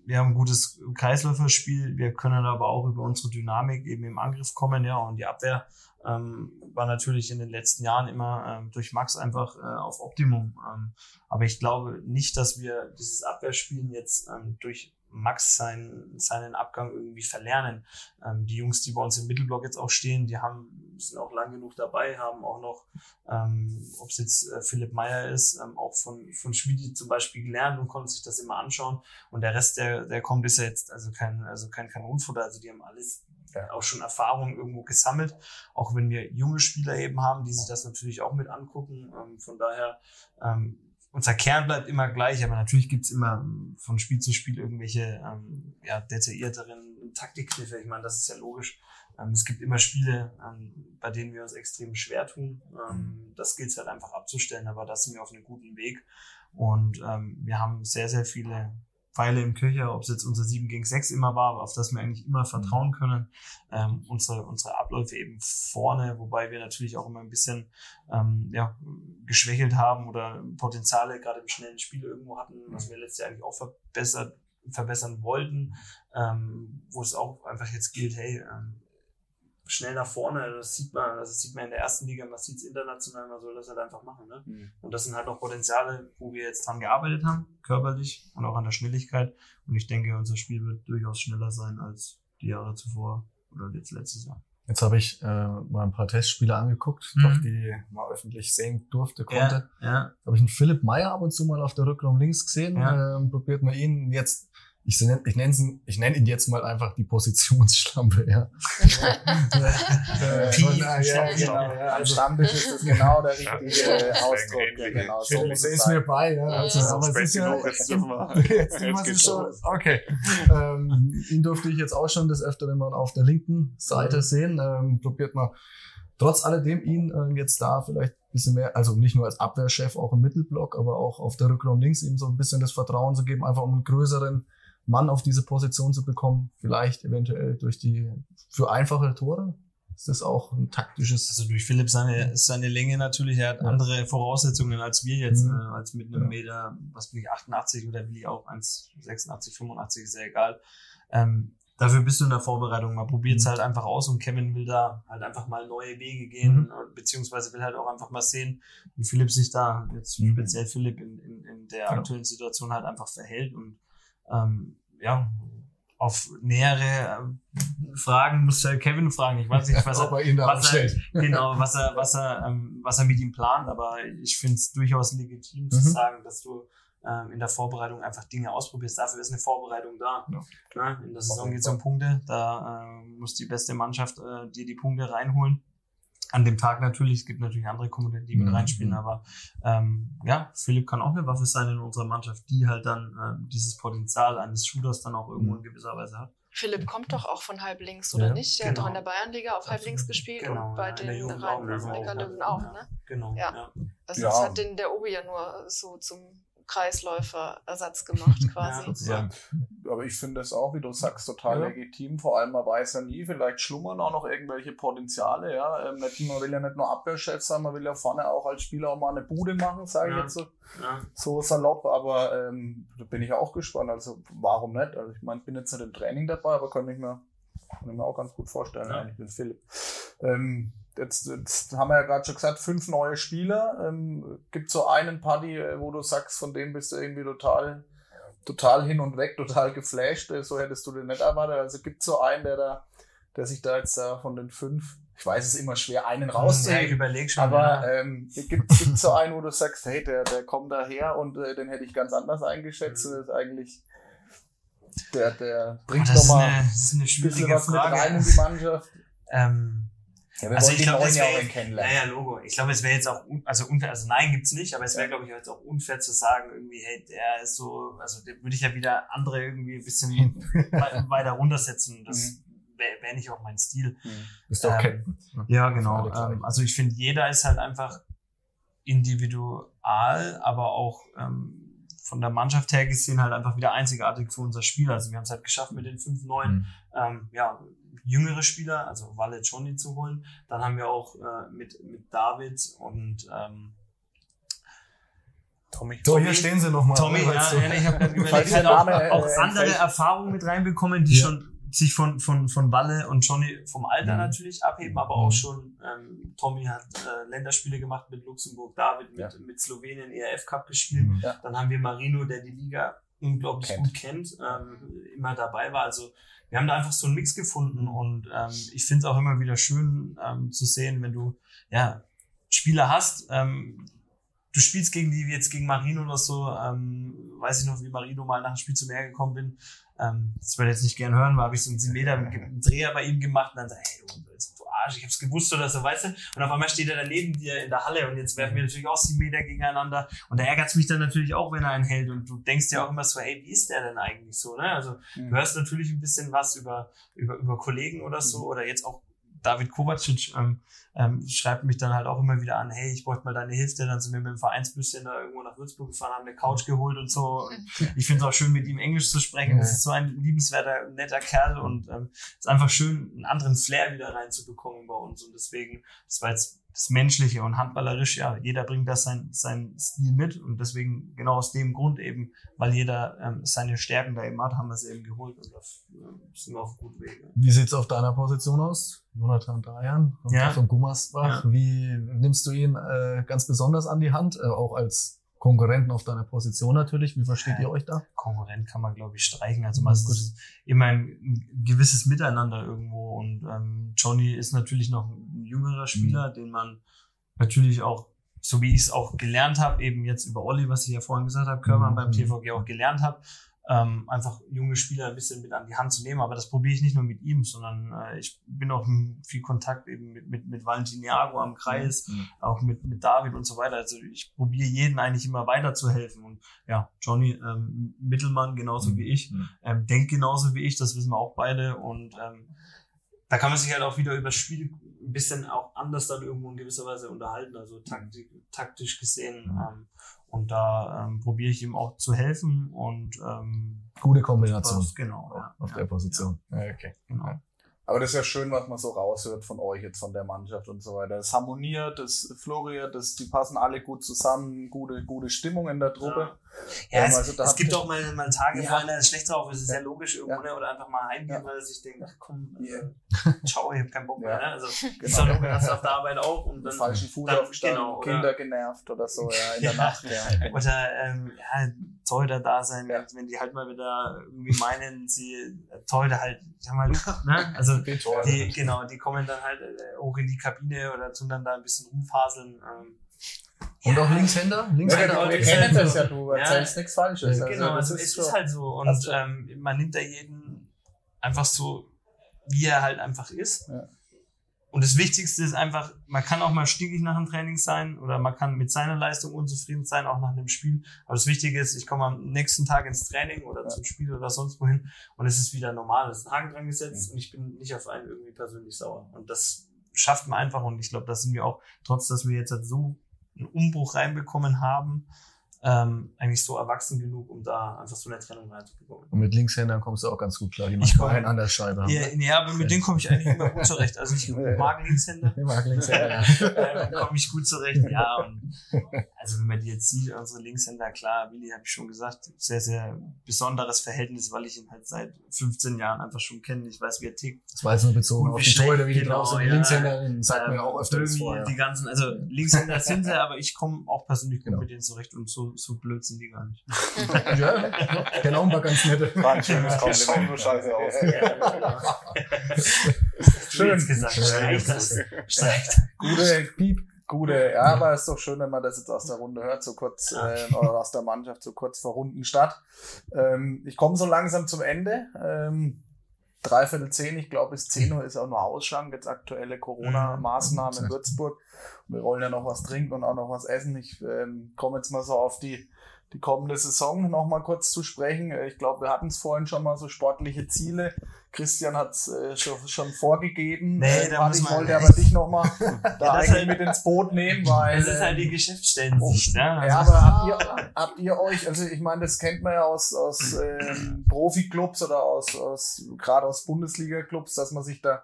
Speaker 5: wir haben ein gutes Kreisläuferspiel, wir können aber auch über unsere Dynamik eben im Angriff kommen, ja, und die Abwehr ähm, war natürlich in den letzten Jahren immer ähm, durch Max einfach äh, auf Optimum. Ähm, aber ich glaube nicht, dass wir dieses Abwehrspielen jetzt ähm, durch Max seinen, seinen Abgang irgendwie verlernen. Ähm, die Jungs, die bei uns im Mittelblock jetzt auch stehen, die haben, sind auch lang genug dabei, haben auch noch, ähm, ob es jetzt äh, Philipp Meyer ist, auch von, von Schmiedi zum Beispiel gelernt und konnten sich das immer anschauen. Und der Rest, der, der kommt, ist ja jetzt also kein, also kein Kanonenfutter. Also die haben alles
Speaker 1: Ja.
Speaker 5: auch schon Erfahrung irgendwo gesammelt. Auch wenn wir junge Spieler eben haben, die sich das natürlich auch mit angucken. Ähm, von daher, ähm, unser Kern bleibt immer gleich, aber natürlich gibt's immer ähm, von Spiel zu Spiel irgendwelche ähm, ja, detaillierteren Taktikkniffe. Ich meine, das ist ja logisch. Ähm, es gibt immer Spiele, ähm, bei denen wir uns extrem schwer tun. Ähm, das gilt halt einfach abzustellen, aber da sind wir auf einem guten Weg. Und ähm, wir haben sehr, sehr viele Pfeile im Köcher, ob es jetzt unser 7 gegen 6 immer war, auf das wir eigentlich immer vertrauen können. Ähm, unsere, unsere Abläufe eben vorne, wobei wir natürlich auch immer ein bisschen ähm, ja, geschwächelt haben oder Potenziale gerade im schnellen Spiel irgendwo hatten, was wir letztes Jahr eigentlich auch verbessert, verbessern wollten, ähm, wo es auch einfach jetzt gilt, hey, ähm, schnell nach vorne, das sieht man, das sieht man in der ersten Liga, man sieht es international, man soll das halt einfach machen. Ne?
Speaker 1: Mhm.
Speaker 5: Und das sind halt auch Potenziale, wo wir jetzt dran gearbeitet haben, körperlich und auch an der Schnelligkeit. Und ich denke, unser Spiel wird durchaus schneller sein als die Jahre zuvor oder jetzt letztes Jahr.
Speaker 4: Jetzt habe ich äh, mal ein paar Testspiele angeguckt,
Speaker 5: Mhm.
Speaker 4: doch die mal öffentlich sehen durfte, konnte.
Speaker 5: ja.
Speaker 4: habe ich einen Philipp Meyer ab und zu mal auf der Rückraum links gesehen.
Speaker 5: Ja.
Speaker 4: Ähm, probiert man ihn jetzt, ich nenne ich nenn's ihn, ich nenn ihn jetzt mal einfach die Positionsschlampe, ja. Äh, äh, ja,
Speaker 5: Schlampe.
Speaker 4: genau, ja, also,
Speaker 1: Stammtisch ist das genau der richtige Ausdruck. Ja, genau, so muss
Speaker 4: ist
Speaker 1: es
Speaker 4: mir bei, ja. Also,
Speaker 3: Ja.
Speaker 4: aber es ist ja, [LAUGHS]
Speaker 2: jetzt dürfen wir.
Speaker 4: jetzt,
Speaker 2: geht's
Speaker 4: schon, okay. ähm, ihn durfte ich jetzt auch schon des Öfteren mal auf der linken Seite sehen. Ähm, probiert mal trotz alledem ihn ähm, jetzt da vielleicht ein bisschen mehr, also nicht nur als Abwehrchef, auch im Mittelblock, aber auch auf der Rückraum links ihm so ein bisschen das Vertrauen zu geben, einfach um einen größeren Mann auf diese Position zu bekommen. Vielleicht eventuell durch die, für einfache Tore. Ist das auch ein taktisches,
Speaker 5: Also durch Philipp seine, seine Länge natürlich, er hat
Speaker 4: Ja.
Speaker 5: andere Voraussetzungen als wir jetzt,
Speaker 4: Mhm.
Speaker 5: äh, als mit einem
Speaker 4: Ja.
Speaker 5: Meter, was bin ich, 88 oder will ich auch 1,86, 85, ist ja egal. Ähm, dafür bist du in der Vorbereitung. Man probiert es
Speaker 4: Mhm.
Speaker 5: halt einfach aus und Kevin will da halt einfach mal neue Wege gehen,
Speaker 4: Mhm.
Speaker 5: beziehungsweise will halt auch einfach mal sehen, wie Philipp sich da, jetzt
Speaker 4: Mhm.
Speaker 5: speziell Philipp in, in, in der
Speaker 4: Genau.
Speaker 5: aktuellen Situation halt einfach verhält und ähm, ja, auf nähere äh, Fragen muss Kevin fragen. Ich weiß nicht, was [LAUGHS] er, was er, [LAUGHS] genau, was er, was er, ähm, was er mit ihm plant. Aber ich finde es durchaus legitim zu
Speaker 4: Mhm.
Speaker 5: sagen, dass du ähm, in der Vorbereitung einfach Dinge ausprobierst. Dafür ist eine Vorbereitung da.
Speaker 4: Ja.
Speaker 5: Ne? In der Saison geht es um Punkte. Da äh, muss die beste Mannschaft äh, dir die Punkte reinholen. An dem Tag natürlich, es gibt natürlich andere Komponenten, die mit
Speaker 4: Mhm.
Speaker 5: reinspielen, aber ähm, ja, Philipp kann auch eine Waffe sein in unserer Mannschaft, die halt dann ähm, dieses Potenzial eines Shooters dann auch irgendwo in gewisser Weise hat.
Speaker 3: Philipp kommt doch auch von halb links, oder
Speaker 4: Ja,
Speaker 3: nicht? Der hat
Speaker 5: genau.
Speaker 3: doch in der Bayernliga auf halb
Speaker 5: Absolut.
Speaker 3: links gespielt
Speaker 5: Genau,
Speaker 3: und bei
Speaker 5: ja,
Speaker 3: den
Speaker 5: Jugend
Speaker 3: Rhein-
Speaker 5: auch, auch, ja.
Speaker 3: ne?
Speaker 5: Genau.
Speaker 3: Ja.
Speaker 5: ja.
Speaker 3: Also
Speaker 1: Ja.
Speaker 3: das hat den der Obi ja nur so zum Kreisläufer-Ersatz gemacht [LAUGHS] quasi.
Speaker 4: Sozusagen.
Speaker 1: Aber ich finde es auch, wie du sagst, total
Speaker 4: Ja.
Speaker 1: legitim. Vor allem, man weiß ja nie, vielleicht schlummern auch noch irgendwelche Potenziale. Ja? Ähm, nicht, man will ja nicht nur Abwehrchef sein, man will ja vorne auch als Spieler auch mal eine Bude machen, sage ich
Speaker 5: Ja.
Speaker 1: jetzt so,
Speaker 5: Ja.
Speaker 1: so salopp. Aber ähm, da bin ich auch gespannt. Also warum nicht? Also ich meine, ich bin jetzt nicht im Training dabei, aber kann ich mir, kann ich mir auch ganz gut vorstellen,
Speaker 5: Ja.
Speaker 1: eigentlich mit Philipp. Ähm, Jetzt, jetzt haben wir ja gerade schon gesagt, fünf neue Spieler. Ähm, gibt so einen Party, äh, wo du sagst, von dem bist du irgendwie total, total hin und weg, [LAUGHS] total geflasht. Äh, So hättest du den nicht erwartet. Also gibt so einen, der da, der sich da jetzt äh, von den fünf, ich weiß es ist immer schwer, einen
Speaker 5: Ja, ich
Speaker 1: rauszuheben.
Speaker 5: überlege schon.
Speaker 1: Aber
Speaker 5: ja.
Speaker 1: ähm, gibt es so einen, wo du sagst, hey, der, der kommt daher und äh, den hätte ich ganz anders eingeschätzt.
Speaker 5: Mhm.
Speaker 1: Das ist eigentlich, der, der bringt nochmal ein bisschen was mit rein
Speaker 5: Frage.
Speaker 1: in die Mannschaft.
Speaker 5: Ähm,
Speaker 1: Ja, wir
Speaker 5: Also ich glaube, das wäre
Speaker 1: ihn
Speaker 5: ja,
Speaker 1: kennenlernen.
Speaker 5: ja, Logo. Ich glaube, es wäre jetzt auch, also unfair, also nein gibt's nicht, aber es wäre,
Speaker 1: Ja.
Speaker 5: glaube ich, jetzt auch unfair zu sagen, irgendwie, hey, der ist so, also der würde ich ja wieder andere irgendwie ein bisschen [LAUGHS] wei- weiter runtersetzen. Das
Speaker 1: Mhm.
Speaker 5: wäre wär nicht auch mein Stil.
Speaker 4: Bist du auch
Speaker 5: Ähm,
Speaker 4: Captain.
Speaker 5: Ja, genau. Ähm, also ich finde, jeder ist halt einfach individual, aber auch ähm, von der Mannschaft her gesehen halt einfach wieder einzigartig für unser Spiel. Also wir haben es halt geschafft mit den fünf neuen
Speaker 4: Mhm.
Speaker 5: ähm, ja, jüngere Spieler, also Walle Johnny zu holen. Dann haben wir auch äh, mit, mit David und ähm,
Speaker 1: Tommy.
Speaker 4: So, hier stehen sie nochmal.
Speaker 5: Tommy, ja, ja, ich habe überlegt,
Speaker 1: Falls
Speaker 5: halt auch,
Speaker 1: Name, äh,
Speaker 5: auch andere
Speaker 1: entfällt.
Speaker 5: Erfahrungen mit reinbekommen, die
Speaker 4: Ja.
Speaker 5: schon sich von, von, von Walle und Johnny vom Alter
Speaker 4: Mhm.
Speaker 5: natürlich abheben, aber
Speaker 4: Mhm.
Speaker 5: auch schon, ähm, Tommy hat äh, Länderspiele gemacht mit Luxemburg, David mit,
Speaker 1: Ja.
Speaker 5: mit Slowenien ERF Cup gespielt.
Speaker 4: Mhm.
Speaker 1: Ja.
Speaker 5: Dann haben wir Marino, der die Liga unglaublich
Speaker 1: Kennt.
Speaker 5: gut kennt, ähm, immer dabei war. Also wir haben da einfach so einen Mix gefunden und ähm, ich finde es auch immer wieder schön ähm, zu sehen, wenn du ja Spieler hast. Ähm, du spielst gegen die, wie jetzt gegen Marino oder so, ähm, weiß ich noch, wie Marino mal nach dem Spiel zu mir gekommen bin. Ähm, das würde ich jetzt nicht gern hören, war habe ich so einen 7 Meter einen Dreher bei ihm gemacht und dann sag hey, Arsch, ich hab's gewusst oder so, weißt du? Und auf einmal steht er daneben dir in der Halle und jetzt werfen wir natürlich auch 7 Meter gegeneinander und da ärgert's mich dann natürlich auch, wenn er einen hält und du denkst dir auch immer so, hey, wie ist der denn eigentlich so, ne? Also
Speaker 1: Mhm.
Speaker 5: Du hörst natürlich ein bisschen was über, über, über Kollegen oder so oder jetzt auch David Kovacic ähm, ähm, schreibt mich dann halt auch immer wieder an, hey, ich bräuchte mal deine Hilfe. Dann sind wir mit dem Vereinsbüsschen da irgendwo nach Würzburg gefahren, haben eine Couch geholt und so. Und [LAUGHS] ich finde es auch schön, mit ihm Englisch zu sprechen. Das ist so ein liebenswerter, netter Kerl und ähm, es ist einfach schön, einen anderen Flair wieder reinzubekommen bei uns. Und deswegen, das war jetzt das Menschliche und handballerisch, ja, jeder bringt das sein, sein Stil mit und deswegen genau aus dem Grund eben, weil jeder ähm, seine Stärken da eben hat, haben wir es eben geholt und da äh, sind wir auf guten Weg.
Speaker 4: Wie sieht's auf deiner Position aus? Jonathan Dayan und
Speaker 5: Ja.
Speaker 4: von Gummersbach. Wie nimmst du ihn äh, ganz besonders an die Hand? Äh, auch als Konkurrenten auf deiner Position natürlich. Wie versteht
Speaker 5: Ja.
Speaker 4: ihr euch da?
Speaker 5: Konkurrent kann man, glaube ich, streichen. Also
Speaker 4: Mhm,
Speaker 5: man ist immer ein, ein gewisses Miteinander irgendwo. Und ähm, Johnny ist natürlich noch jüngerer
Speaker 4: Mhm.
Speaker 5: Spieler, den man natürlich auch, so wie ich es auch gelernt habe, eben jetzt über Olli, was ich ja vorhin gesagt habe, Körmann
Speaker 4: Mhm.
Speaker 5: beim TVG auch gelernt habe, ähm, einfach junge Spieler ein bisschen mit an die Hand zu nehmen. Aber das probiere ich nicht nur mit ihm, sondern äh, ich bin auch in viel Kontakt eben mit, mit, mit Valentin Jago am Kreis, auch mit, mit David und so weiter. Also ich probiere jeden eigentlich immer weiterzuhelfen. Und ja, Johnny, ähm, Mittelmann genauso wie ich,
Speaker 4: Mhm.
Speaker 5: ähm, denkt genauso wie ich, das wissen wir auch beide. Und ähm, da kann man sich halt auch wieder über das Spiel ein bisschen auch anders dann irgendwo in gewisser Weise unterhalten, also taktik, taktisch gesehen. Ähm, und da ähm, probiere ich ihm auch zu helfen und ähm,
Speaker 4: Gute Kombination
Speaker 5: was- genau, ja,
Speaker 4: auf
Speaker 5: ja,
Speaker 4: der Position. Ja, okay.
Speaker 5: genau.
Speaker 1: Aber das ist ja schön, was man so raushört von euch jetzt, von der Mannschaft und so weiter. Es harmoniert, es floriert, es, die passen alle gut zusammen, gute, gute Stimmung in der Truppe.
Speaker 5: Ja, es,
Speaker 1: also da
Speaker 5: es gibt auch mal, mal Tage,
Speaker 1: Ja.
Speaker 5: wo einer schlecht drauf ist, ist ja,
Speaker 1: Ja.
Speaker 5: logisch irgendwo,
Speaker 1: Ja.
Speaker 5: ne? oder einfach mal heimgehen, weil er sich denkt, ach komm,
Speaker 1: Ja.
Speaker 5: also, ciao, ich hab keinen Bock mehr. Ne? Also, [LAUGHS] ist
Speaker 1: Genau.
Speaker 5: doch logisch, hast du auf der Arbeit auch und dann,
Speaker 1: falschen Fuß
Speaker 5: dann-
Speaker 1: aufgestanden,
Speaker 5: genau, oder-
Speaker 1: Kinder genervt oder so, ja, in der [LAUGHS]
Speaker 5: Ja.
Speaker 1: Nacht. Ja.
Speaker 5: oder ähm, ja, Torhüter da sein, wenn die halt mal wieder irgendwie meinen, sie Torhüter halt, ich sag mal, ne? also [LAUGHS] die, genau, die kommen dann halt äh, hoch in die Kabine oder tun dann da ein bisschen rumfaseln. Ähm,
Speaker 4: Und auch Linkshänder?
Speaker 1: Ja,
Speaker 4: Linkshänder
Speaker 1: genau, wir
Speaker 5: ist
Speaker 1: kennen
Speaker 5: halt
Speaker 1: das
Speaker 5: so.
Speaker 1: ja, du
Speaker 5: Ja.
Speaker 1: erzählst nichts Falsches.
Speaker 4: Ja,
Speaker 1: Also,
Speaker 5: genau,
Speaker 1: das
Speaker 5: also es
Speaker 1: so.
Speaker 5: ist halt so. Und
Speaker 1: du-
Speaker 5: ähm, man nimmt da jeden einfach so, wie er halt einfach ist.
Speaker 1: Ja.
Speaker 5: Und das Wichtigste ist einfach, man kann auch mal stinkig nach dem Training sein oder man kann mit seiner Leistung unzufrieden sein, auch nach einem Spiel. Aber das Wichtige ist, ich komme am nächsten Tag ins Training oder
Speaker 1: Ja.
Speaker 5: zum Spiel oder sonst wohin und es ist wieder normal. Es ist ein Haken dran gesetzt und ich bin nicht auf einen irgendwie persönlich sauer. Und das schafft man einfach und ich glaube, da sind wir auch, trotz dass wir jetzt halt so einen Umbruch reinbekommen haben, ähm, eigentlich so erwachsen genug, um da einfach so eine Trennung reinzubekommen.
Speaker 4: Und mit Linkshändern kommst du auch ganz gut klar, die
Speaker 5: Ich
Speaker 4: manchmal
Speaker 5: komm-
Speaker 4: einen an der Scheibe.
Speaker 5: Ja, ja, aber mit denen komme ich eigentlich immer gut zurecht. Also ich [LAUGHS] mag Linkshänder,
Speaker 4: Ich mag Linkshänder, ja. [LAUGHS]
Speaker 5: komme ich gut zurecht. Ja, und also wenn man die jetzt sieht, unsere Linkshänder, klar, Willi habe ich schon gesagt, sehr, sehr besonderes Verhältnis, weil ich ihn halt seit 15 Jahren einfach schon kenne. Ich weiß, wie er tickt.
Speaker 4: Das war jetzt nur bezogen auf die Torhüter, wie die
Speaker 5: genau.
Speaker 4: Die
Speaker 5: ja.
Speaker 4: Linkshänder, den sagt
Speaker 5: Ähm,
Speaker 4: auch öfter
Speaker 5: irgendwie
Speaker 4: vorher.
Speaker 5: Die ganzen, also Linkshänder sind sie, aber ich komme auch persönlich
Speaker 4: Genau.
Speaker 5: mit denen zurecht und so, so blöd sind die gar nicht. [LAUGHS]
Speaker 4: Ja, genau, ein paar ganz nette.
Speaker 1: War ein schönes
Speaker 2: Die
Speaker 1: Kompliment.
Speaker 2: schauen nur scheiße aus.
Speaker 1: Schön.
Speaker 5: Gesagt, streich das. Streich das.
Speaker 1: Gute, Piep, gute. Ja, [LAUGHS] aber ist doch schön, wenn man das jetzt aus der Runde hört, so kurz, äh, oder aus der Mannschaft, so kurz vor Rundenstart. Ähm, ich komme so langsam zum Ende. Ähm, Dreiviertel zehn, ich glaube bis 10 Uhr ist auch nur Ausschank, jetzt aktuelle Corona-Maßnahmen in Würzburg. Wir wollen ja noch was trinken und auch noch was essen. Ich ähm, komme jetzt mal so auf die, die kommende Saison noch mal kurz zu sprechen. Äh, Ich glaube, wir hatten es vorhin schon mal so sportliche Ziele. Christian hat es äh, schon, schon vorgegeben.
Speaker 5: Nee,
Speaker 1: Äh,
Speaker 5: da muss
Speaker 1: ich
Speaker 5: man
Speaker 1: wollte aber dich noch mal [LAUGHS] da
Speaker 5: das
Speaker 1: eigentlich
Speaker 5: halt-
Speaker 1: mit ins Boot nehmen, weil.
Speaker 5: Es ist halt die
Speaker 1: ähm,
Speaker 5: Geschäftsstellensicht, ja.
Speaker 1: ja,
Speaker 5: Also,
Speaker 1: aber habt ihr, [LAUGHS] habt ihr euch, also ich meine, das kennt man ja aus, aus ähm, Profi-Clubs oder aus, aus gerade aus Bundesliga-Clubs, dass man sich da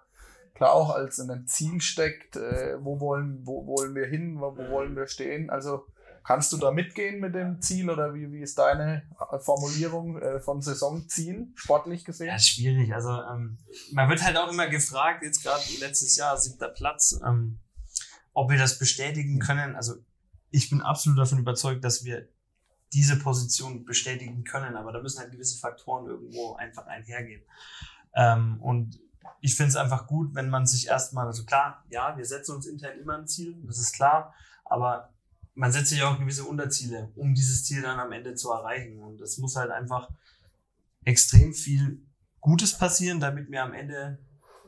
Speaker 1: klar auch als in ein Ziel steckt, äh, wo wollen, wo wollen wir hin, wo, wo wollen wir stehen. Also kannst du da mitgehen mit dem Ziel oder wie, wie ist deine Formulierung äh, vom Saisonziel, sportlich gesehen?
Speaker 5: Ja, schwierig. Also ähm, man wird halt auch immer gefragt, jetzt gerade letztes Jahr siebter Platz, ähm, ob wir das bestätigen können. Also ich bin absolut davon überzeugt, dass wir diese Position bestätigen können, aber da müssen halt gewisse Faktoren irgendwo einfach einhergehen. Ähm, und ich finde es einfach gut, wenn man sich erstmal, also klar, ja, wir setzen uns intern immer ein Ziel, das ist klar, aber man setzt sich auch gewisse Unterziele, um dieses Ziel dann am Ende zu erreichen. Und es muss halt einfach extrem viel Gutes passieren, damit wir am Ende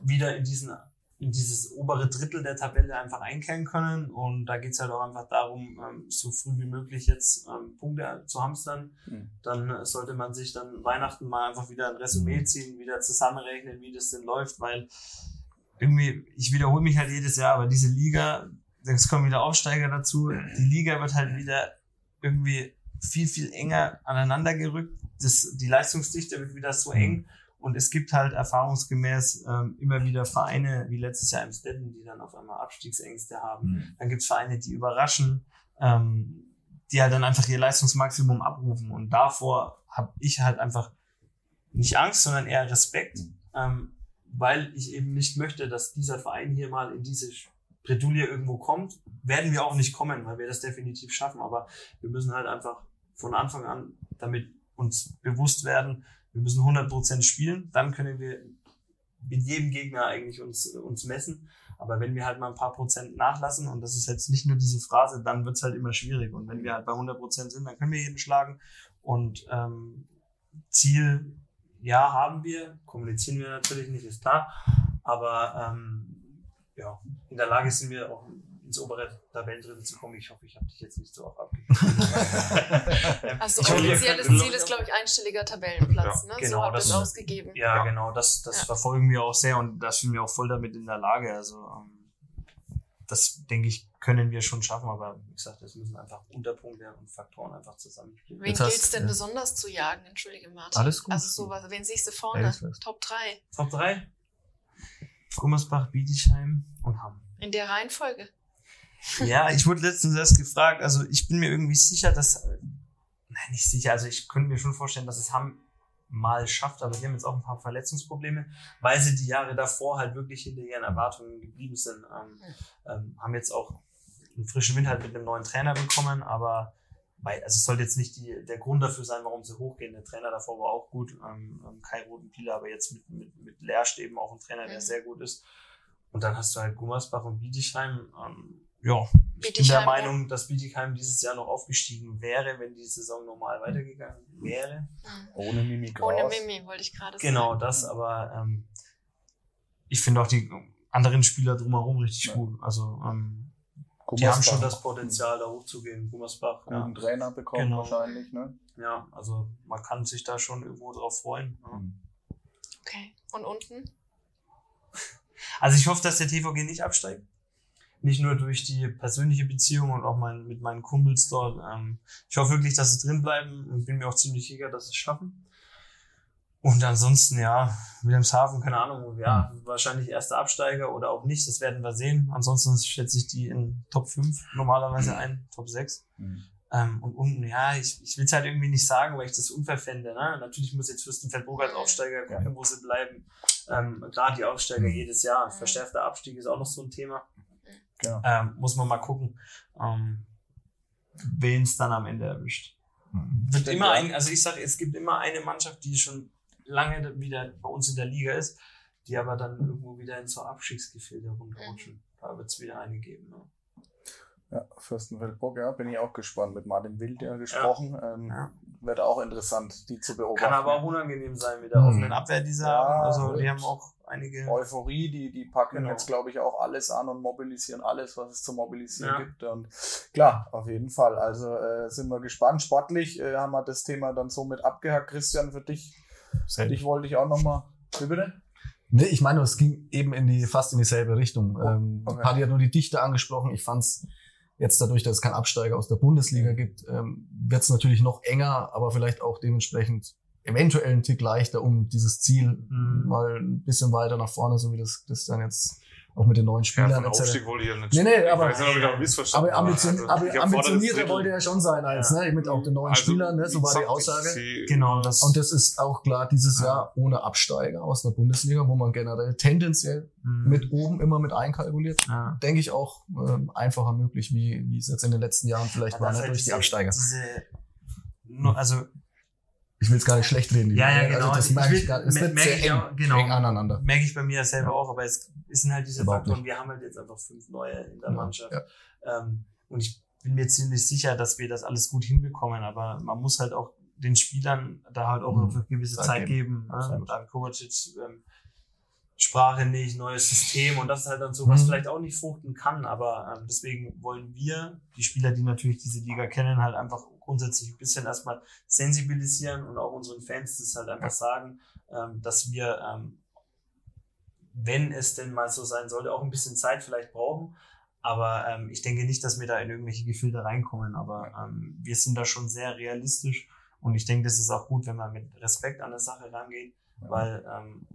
Speaker 5: wieder in diesen in dieses obere Drittel der Tabelle einfach einkehren können. Und da geht's halt auch einfach darum, ähm, so früh wie möglich jetzt ähm, Punkte zu hamstern.
Speaker 1: Mhm.
Speaker 5: Dann äh, sollte man sich dann Weihnachten mal einfach wieder ein Resümee ziehen, wieder zusammenrechnen, wie das denn läuft, weil irgendwie, ich wiederhole mich halt jedes Jahr, aber diese Liga, es kommen wieder Aufsteiger dazu, die Liga wird halt wieder irgendwie viel, viel enger aneinander gerückt. Das, die Leistungsdichte wird wieder so eng. Und es gibt halt erfahrungsgemäß ähm, immer wieder Vereine, wie letztes Jahr im Stetten, die dann auf einmal Abstiegsängste haben.
Speaker 4: Mhm.
Speaker 5: Dann gibt's Vereine, die überraschen, ähm, die halt dann einfach ihr Leistungsmaximum abrufen. Und davor habe ich halt einfach nicht Angst, sondern eher Respekt, ähm, weil ich eben nicht möchte, dass dieser Verein hier mal in diese Bredouille irgendwo kommt. Werden wir auch nicht kommen, weil wir das definitiv schaffen. Aber wir müssen halt einfach von Anfang an damit uns bewusst werden, wir müssen 100% spielen, dann können wir mit jedem Gegner eigentlich uns, uns messen. Aber wenn wir halt mal ein paar Prozent nachlassen, und das ist jetzt nicht nur diese Phrase, dann wird's halt immer schwierig. Und wenn wir halt bei 100% sind, dann können wir jeden schlagen. Und ähm, Ziel, ja, haben wir, kommunizieren wir natürlich nicht, ist klar. Aber ähm, ja, in der Lage sind wir auch ins obere Tabellendrittel zu kommen. Ich hoffe, ich habe dich jetzt nicht so auch abgegeben.
Speaker 3: Also offizielles Ziel ist, glaube ich, einstelliger Tabellenplatz.
Speaker 2: Ja,
Speaker 3: ne?
Speaker 5: genau,
Speaker 3: so habt
Speaker 5: das-
Speaker 3: ausgegeben.
Speaker 5: Ja,
Speaker 2: Ja.
Speaker 5: genau, das, das
Speaker 3: Ja.
Speaker 5: verfolgen wir auch sehr und da sind wir auch voll damit in der Lage. Also ähm, das, denke ich, können wir schon schaffen, aber wie gesagt, es müssen einfach Unterpunkte und Faktoren einfach zusammenspielen.
Speaker 3: Wen gilt es denn
Speaker 4: ja.
Speaker 3: besonders zu jagen? Entschuldige, Martin.
Speaker 4: Alles gut.
Speaker 3: Also sowas, wen siehst du vorne? Top 3.
Speaker 5: Top 3. Gummersbach, Bietigheim und Hamm.
Speaker 3: In der Reihenfolge.
Speaker 5: Ja, ich wurde letztens erst gefragt, also ich bin mir irgendwie sicher, dass, nein, nicht sicher. Also ich könnte mir schon vorstellen, dass es Hamm mal schafft, aber die haben jetzt auch ein paar Verletzungsprobleme, weil sie die Jahre davor halt wirklich hinter ihren Erwartungen geblieben sind. Ähm, ähm, haben jetzt auch einen frischen Wind halt mit einem neuen Trainer bekommen, aber weil, also es sollte jetzt nicht die, der Grund dafür sein, warum sie hochgehen. Der Trainer davor war auch gut, ähm, ähm kein roten Pieler, aber jetzt mit, mit, mit Leerstäben auch ein Trainer, der mhm. sehr gut ist. Und dann hast du halt Gummersbach und Bietigheim. Ähm, ja, ich bin der Meinung, dass Bietigheim dieses Jahr noch aufgestiegen wäre, wenn die Saison normal weitergegangen wäre.
Speaker 1: Mhm. Ohne Mimi
Speaker 3: Kraus. Ohne Mimi, wollte ich gerade
Speaker 5: sagen. Genau, das, aber ähm, ich finde auch die anderen Spieler drumherum richtig ja. gut. Also ähm, die haben schon das Potenzial, da hochzugehen. Gummersbach.
Speaker 1: Guten ja. Trainer bekommen genau. wahrscheinlich, ne?
Speaker 5: Ja, also man kann sich da schon irgendwo drauf freuen. Ja. Mhm.
Speaker 3: Okay. Und unten? [LAUGHS]
Speaker 5: Also ich hoffe, dass der TVG nicht absteigt. Nicht nur durch die persönliche Beziehung und auch mein, mit meinen Kumpels dort. Ähm, ich hoffe wirklich, dass sie drin bleiben und bin mir auch ziemlich sicher, dass sie es schaffen. Und ansonsten, ja, Wilhelmshaven, keine Ahnung, ja, hm. wahrscheinlich erster Absteiger oder auch nicht, das werden wir sehen. Ansonsten schätze ich die in Top 5 normalerweise ein, Top 6. Mhm. Ähm, und unten, ja, ich, ich will es halt irgendwie nicht sagen, weil ich das unfair fände. Ne? Natürlich muss jetzt Fürstenfeldbruck als Aufsteiger gucken, ja. wo sie bleiben. Ähm, Gerade die Aufsteiger jedes Jahr. Verstärkter Abstieg ist auch noch so ein Thema. Ja. Ähm, muss man mal gucken, ähm, wen es dann am Ende erwischt. Mhm. Wird immer ein, also ich sage, es gibt immer eine Mannschaft, die schon lange wieder bei uns in der Liga ist, die aber dann irgendwo wieder in so Abstiegsgefilde runterrutschen. Mhm. Da wird es wieder eine geben. Ne?
Speaker 1: Ja, Fürstenfeldbruck, ja, bin ich auch gespannt. Mit Martin Wild ja gesprochen. Ja. Ähm, ja. Wird auch interessant, die zu beobachten.
Speaker 5: Kann aber auch unangenehm sein mit der hm. offenen Abwehr, die sie ja, haben. Also die haben auch einige.
Speaker 1: Euphorie, die, die packen genau. jetzt, glaube ich, auch alles an und mobilisieren alles, was es zu mobilisieren gibt. Und klar, auf jeden Fall. Also äh, sind wir gespannt. Sportlich äh, haben wir das Thema dann somit abgehakt. Christian, für dich, für dich wollte ich auch nochmal. Wie bitte?
Speaker 4: Nee, ich meine, es ging eben in die, fast in dieselbe Richtung. Oh, ähm, okay. Paddy hat nur die Dichte angesprochen. Ich fand's Jetzt dadurch, dass es keinen Absteiger aus der Bundesliga gibt, ähm, wird es natürlich noch enger, aber vielleicht auch dementsprechend eventuell ein Tick leichter, um dieses Ziel mhm. mal ein bisschen weiter nach vorne, so wie das, das dann jetzt auch mit den neuen Spielern. Ja,
Speaker 2: Aufstieg wollte ich ja nicht.
Speaker 4: Nee, nee, aber, weiß nicht, aber, ambition, also, aber ambitionierter wollte er schon sein als, ja. ne, mit auch den neuen also, Spielern, ne, so war die Aussage. Genau, das. Und das ist auch klar dieses Jahr ohne Absteiger aus der Bundesliga, wo man generell tendenziell mhm. mit oben immer mit einkalkuliert. Ja. Denke ich auch ähm, einfacher möglich, wie, wie es jetzt in den letzten Jahren vielleicht war, ne, durch die Absteiger.
Speaker 5: Diese, also
Speaker 4: ich will es gar nicht schlecht reden.
Speaker 5: Ja, ja, genau.
Speaker 4: Also das merke ich gar, es wird sehr eng, auch, genau, eng aneinander.
Speaker 5: Merke ich bei mir selber ja. auch, aber es sind halt diese Überhaupt Faktoren. Nicht. Wir haben halt jetzt einfach fünf neue in der ja, Mannschaft. Ja. Ähm, und ich bin mir ziemlich sicher, dass wir das alles gut hinbekommen, aber man muss halt auch den Spielern da halt auch mhm. eine gewisse Zeit, geben. geben. Ne? Kovacic ähm, Sprache nicht, neues System und das ist halt dann so, was mhm. vielleicht auch nicht fruchten kann, aber ähm, deswegen wollen wir, die Spieler, die natürlich diese Liga kennen, halt einfach grundsätzlich ein bisschen erstmal sensibilisieren und auch unseren Fans das halt einfach sagen, ähm, dass wir, ähm, wenn es denn mal so sein sollte, auch ein bisschen Zeit vielleicht brauchen. Aber ähm, ich denke nicht, dass wir da in irgendwelche Gefilde reinkommen. Aber ähm, wir sind da schon sehr realistisch und ich denke, das ist auch gut, wenn man mit Respekt an der Sache rangeht, weil ähm,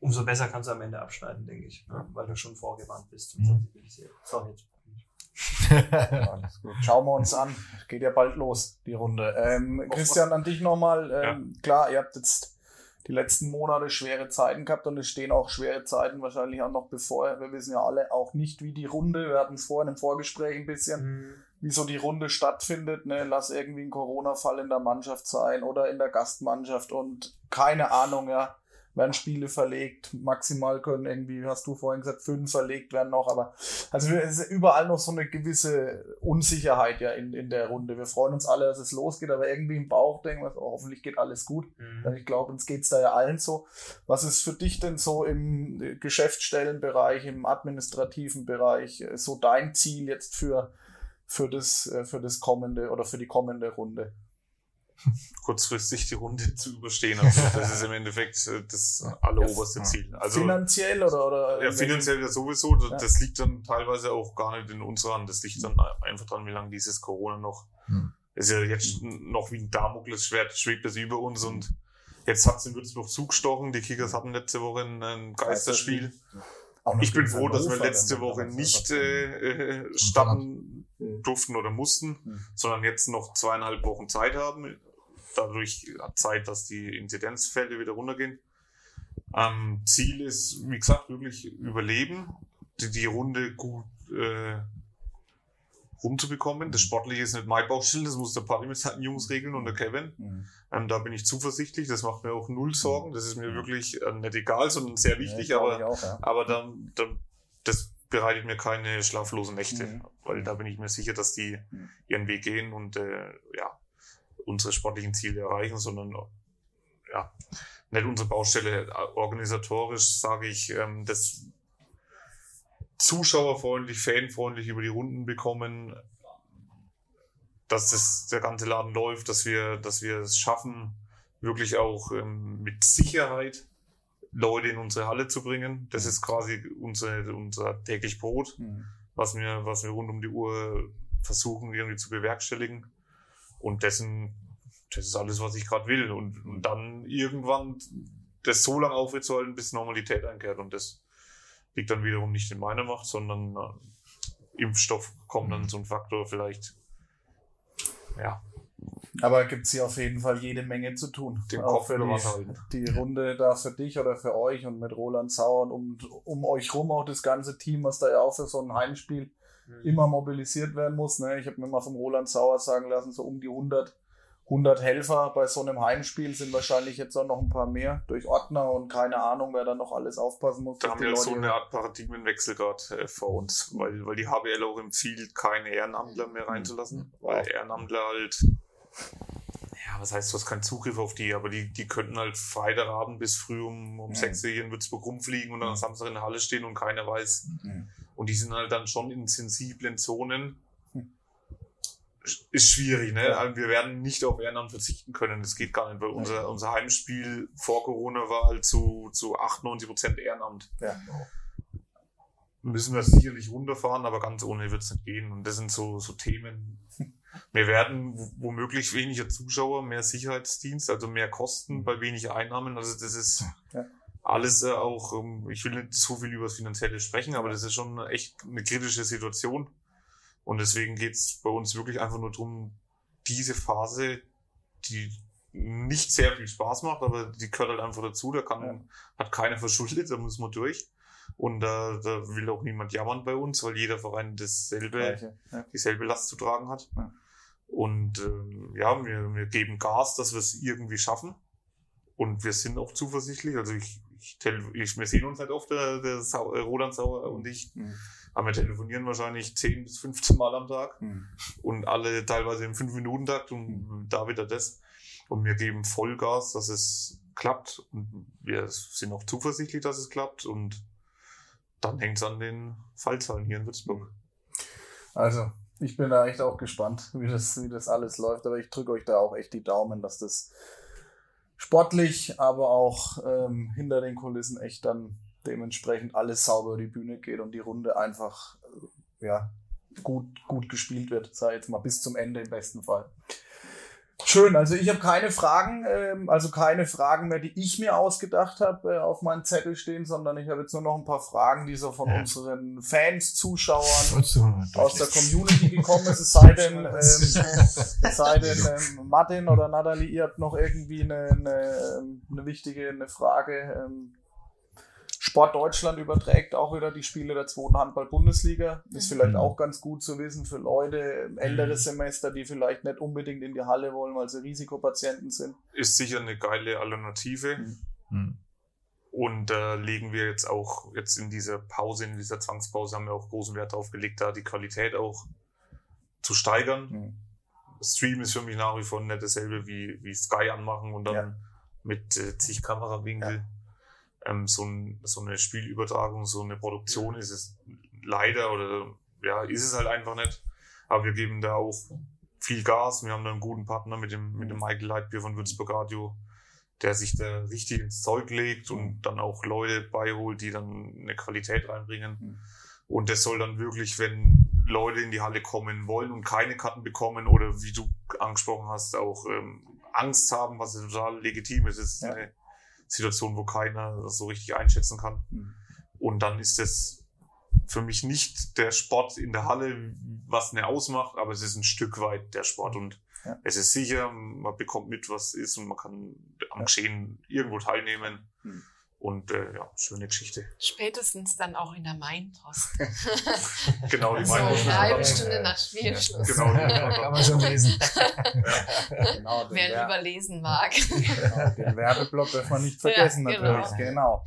Speaker 5: umso besser kannst du am Ende abschneiden, denke ich, ne? weil du schon vorgewarnt bist und mhm. Sorry.
Speaker 1: Alles gut. Schauen wir uns an. Geht ja bald los, die Runde. Ähm, Christian, an dich nochmal. Ähm, ja. Klar, ihr habt jetzt die letzten Monate schwere Zeiten gehabt und es stehen auch schwere Zeiten wahrscheinlich auch noch bevor. Wir wissen ja alle auch nicht, wie die Runde, wir hatten es vorhin im Vorgespräch ein bisschen, mhm. wie so die Runde stattfindet. Ne? Lass irgendwie ein Corona-Fall in der Mannschaft sein oder in der Gastmannschaft und keine Ahnung, ja werden Spiele verlegt. Maximal können irgendwie, hast du vorhin gesagt, fünf verlegt werden noch. Aber also es ist überall noch so eine gewisse Unsicherheit ja in, in der Runde. Wir freuen uns alle, dass es losgeht, aber irgendwie im Bauch denken wir, oh, hoffentlich geht alles gut. Mhm. Ich glaube, uns geht's da ja allen so. Was ist für dich denn so im Geschäftsstellenbereich, im administrativen Bereich so dein Ziel jetzt für, für, das, für das kommende oder für die kommende Runde?
Speaker 2: Kurzfristig die Runde zu überstehen. Also [LAUGHS] das ist im Endeffekt äh, das alleroberste Ziel. Also,
Speaker 1: finanziell oder? oder
Speaker 2: ja, finanziell ja sowieso. Das ja. liegt dann teilweise auch gar nicht in unserer Hand. Das liegt dann einfach dran, wie lange dieses Corona noch. Hm. Ist ja jetzt noch wie ein Damoklesschwert, schwebt das über uns und jetzt hat es in Würzburg zugestochen. Die Kickers hatten letzte Woche ein Geisterspiel. Ich bin froh, dass wir letzte Woche nicht äh, äh, starten durften oder mussten,
Speaker 1: Hm.
Speaker 2: sondern jetzt noch zweieinhalb Wochen Zeit haben. Dadurch Zeit, dass die Inzidenzfälle wieder runtergehen. Ähm, Ziel ist, wie gesagt, wirklich überleben, die, die Runde gut äh, rumzubekommen. Das Sportliche ist nicht mein Baustelle, das muss der Party mit seinen Jungs regeln und der Kevin.
Speaker 1: Mhm.
Speaker 2: Ähm, da bin ich zuversichtlich, das macht mir auch null Sorgen. Das ist mir wirklich äh, nicht egal, sondern sehr wichtig,
Speaker 1: Ja,
Speaker 2: aber
Speaker 1: auch, ja.
Speaker 2: aber dann, dann, das bereitet mir keine schlaflosen Nächte,
Speaker 1: Mhm.
Speaker 2: weil da bin ich mir sicher, dass die
Speaker 1: Mhm.
Speaker 2: ihren Weg gehen und äh, ja, unsere sportlichen Ziele erreichen, sondern ja, nicht unsere Baustelle. Organisatorisch sage ich, ähm, das zuschauerfreundlich, fanfreundlich über die Runden bekommen, dass das, der ganze Laden läuft, dass wir, dass wir es schaffen, wirklich auch ähm, mit Sicherheit Leute in unsere Halle zu bringen. Das ist quasi unsere, unser täglich Brot,
Speaker 1: Mhm.
Speaker 2: was wir, was wir rund um die Uhr versuchen irgendwie zu bewerkstelligen. Und dessen, das ist alles, was ich gerade will. Und, und dann irgendwann das so lange aufrechtzuerhalten, bis Normalität einkehrt. Und das liegt dann wiederum nicht in meiner Macht, sondern äh, Impfstoff kommt dann so ein Faktor vielleicht. Ja,
Speaker 1: Aber gibt's hier auf jeden Fall jede Menge zu tun.
Speaker 2: den
Speaker 1: Auch
Speaker 2: Kopf
Speaker 1: für die,
Speaker 2: halten.
Speaker 1: die Runde da für dich oder für euch und mit Roland Sauer und um, um euch rum auch das ganze Team, was da ja auch für so ein Heimspiel immer mobilisiert werden muss. Ne? Ich habe mir mal vom Roland Sauer sagen lassen, so um die 100, 100 Helfer bei so einem Heimspiel sind wahrscheinlich jetzt auch noch ein paar mehr durch Ordner und keine Ahnung, wer da noch alles aufpassen muss.
Speaker 2: Da haben wir so
Speaker 1: Leute-
Speaker 2: eine Art Paradigmenwechsel gerade äh, vor uns, weil, weil die HBL auch empfiehlt, keine Ehrenamtler mehr reinzulassen, weil Ehrenamtler halt, ja, was heißt, du hast keinen Zugriff auf die, aber die, die könnten halt Freitagabend bis früh um, um
Speaker 1: Mhm.
Speaker 2: 6 Uhr hier in Würzburg rumfliegen und dann am Samstag in der Halle stehen und keiner weiß.
Speaker 1: Mhm.
Speaker 2: Und die sind halt dann schon in sensiblen Zonen.
Speaker 1: Hm.
Speaker 2: Ist schwierig, ne? Also Wir werden nicht auf Ehrenamt verzichten können. Das geht gar nicht, weil unser, unser Heimspiel vor Corona war halt zu, zu 98 Prozent Ehrenamt
Speaker 1: Ja.
Speaker 2: müssen wir sicherlich runterfahren, aber ganz ohne wird es nicht gehen. Und das sind so, so Themen. [LAUGHS] Wir werden womöglich weniger Zuschauer, mehr Sicherheitsdienst, also mehr Kosten bei wenig Einnahmen. Also das ist
Speaker 1: Ja.
Speaker 2: Alles äh, auch, ähm, ich will nicht so viel über das Finanzielle sprechen, aber das ist schon echt eine kritische Situation. Und deswegen geht's bei uns wirklich einfach nur drum, diese Phase, die nicht sehr viel Spaß macht, aber die gehört halt einfach dazu. Da kann,
Speaker 1: Ja.
Speaker 2: hat keiner verschuldet, da müssen wir durch. Und da, da will auch niemand jammern bei uns, weil jeder Verein dasselbe.
Speaker 1: Ja.
Speaker 2: dieselbe Last zu tragen hat.
Speaker 1: Ja.
Speaker 2: Und ähm, ja, wir, wir geben Gas, dass wir es irgendwie schaffen. Und wir sind auch zuversichtlich. Also ich, ich, ich wir sehen uns halt oft, der, der Sau, äh, Roland Sauer und ich.
Speaker 1: Mhm.
Speaker 2: Aber wir telefonieren wahrscheinlich 10 bis 15 Mal am Tag
Speaker 1: Mhm.
Speaker 2: und alle teilweise im 5-Minuten-Takt und da wieder das. Und wir geben Vollgas, dass es klappt. Und wir sind auch zuversichtlich, dass es klappt. Und dann hängt es an den Fallzahlen hier in Würzburg.
Speaker 1: Also, ich bin da echt auch gespannt, wie das, wie das alles läuft. Aber ich drücke euch da auch echt die Daumen, dass das sportlich, aber auch ähm, hinter den Kulissen echt dann dementsprechend alles sauber über die Bühne geht und die Runde einfach äh, ja, gut, gut gespielt wird, ich jetzt mal, bis zum Ende im besten Fall. Schön, also ich habe keine Fragen, ähm, also keine Fragen mehr, die ich mir ausgedacht habe, äh, auf meinem Zettel stehen, sondern ich habe jetzt nur noch ein paar Fragen, die so von
Speaker 4: Ja.
Speaker 1: unseren Fans, Zuschauern, aus der. Community [LAUGHS] gekommen ist, es sei denn, ähm, es sei denn ähm, Martin oder Natalie, ihr habt noch irgendwie eine, eine, eine wichtige eine Frage. Ähm, Sport Deutschland überträgt auch wieder die Spiele der zweiten Handball-Bundesliga. Ist vielleicht
Speaker 4: Mhm.
Speaker 1: auch ganz gut zu wissen für Leute, ältere Semester, die vielleicht nicht unbedingt in die Halle wollen, weil sie Risikopatienten sind.
Speaker 2: Ist sicher eine geile Alternative.
Speaker 4: Hm.
Speaker 2: Und da legen wir jetzt auch, jetzt in dieser Pause, in dieser Zwangspause, haben wir auch großen Wert darauf gelegt, da die Qualität auch zu steigern.
Speaker 1: Mhm.
Speaker 2: Stream ist für mich nach wie vor nicht dasselbe wie, wie Sky anmachen und dann
Speaker 1: Ja.
Speaker 2: mit äh, zig Kamerawinkel. Ähm, so, ein, so eine Spielübertragung, so eine Produktion ist es leider oder ja, ist es halt einfach nicht. Aber wir geben da auch viel Gas. Wir haben da einen guten Partner mit dem, mit dem Michael Leitbier von Würzburg Radio, der sich da richtig ins Zeug legt und dann auch Leute beiholt, die dann eine Qualität reinbringen.
Speaker 1: Mhm.
Speaker 2: Und das soll dann wirklich, wenn Leute in die Halle kommen wollen und keine Karten bekommen oder wie du angesprochen hast, auch ähm, Angst haben, was total legitim ist. Es ist
Speaker 1: Ja.
Speaker 2: eine Situation, wo keiner das so richtig einschätzen kann.
Speaker 1: Mhm.
Speaker 2: Und dann ist es für mich nicht der Sport in der Halle, was eine ausmacht, aber es ist ein Stück weit der Sport und
Speaker 1: Ja.
Speaker 2: es ist sicher, man bekommt mit, was ist und man kann am
Speaker 1: Ja.
Speaker 2: Geschehen irgendwo teilnehmen.
Speaker 1: Hm.
Speaker 2: Und äh, ja, schöne Geschichte.
Speaker 3: Spätestens dann auch in der Mainpost. [LAUGHS]
Speaker 2: Genau, die
Speaker 3: So
Speaker 2: Meinung.
Speaker 3: eine halbe
Speaker 1: Ja.
Speaker 3: Stunde nach Spielschluss.
Speaker 2: Genau, die [LAUGHS]
Speaker 4: Kann man schon lesen.
Speaker 1: Genau, den,
Speaker 3: Wer
Speaker 1: Wer-
Speaker 3: lieber lesen mag. [LAUGHS]
Speaker 1: genau, den Werbeblock darf man nicht vergessen,
Speaker 3: Ja, genau.
Speaker 1: natürlich. Genau.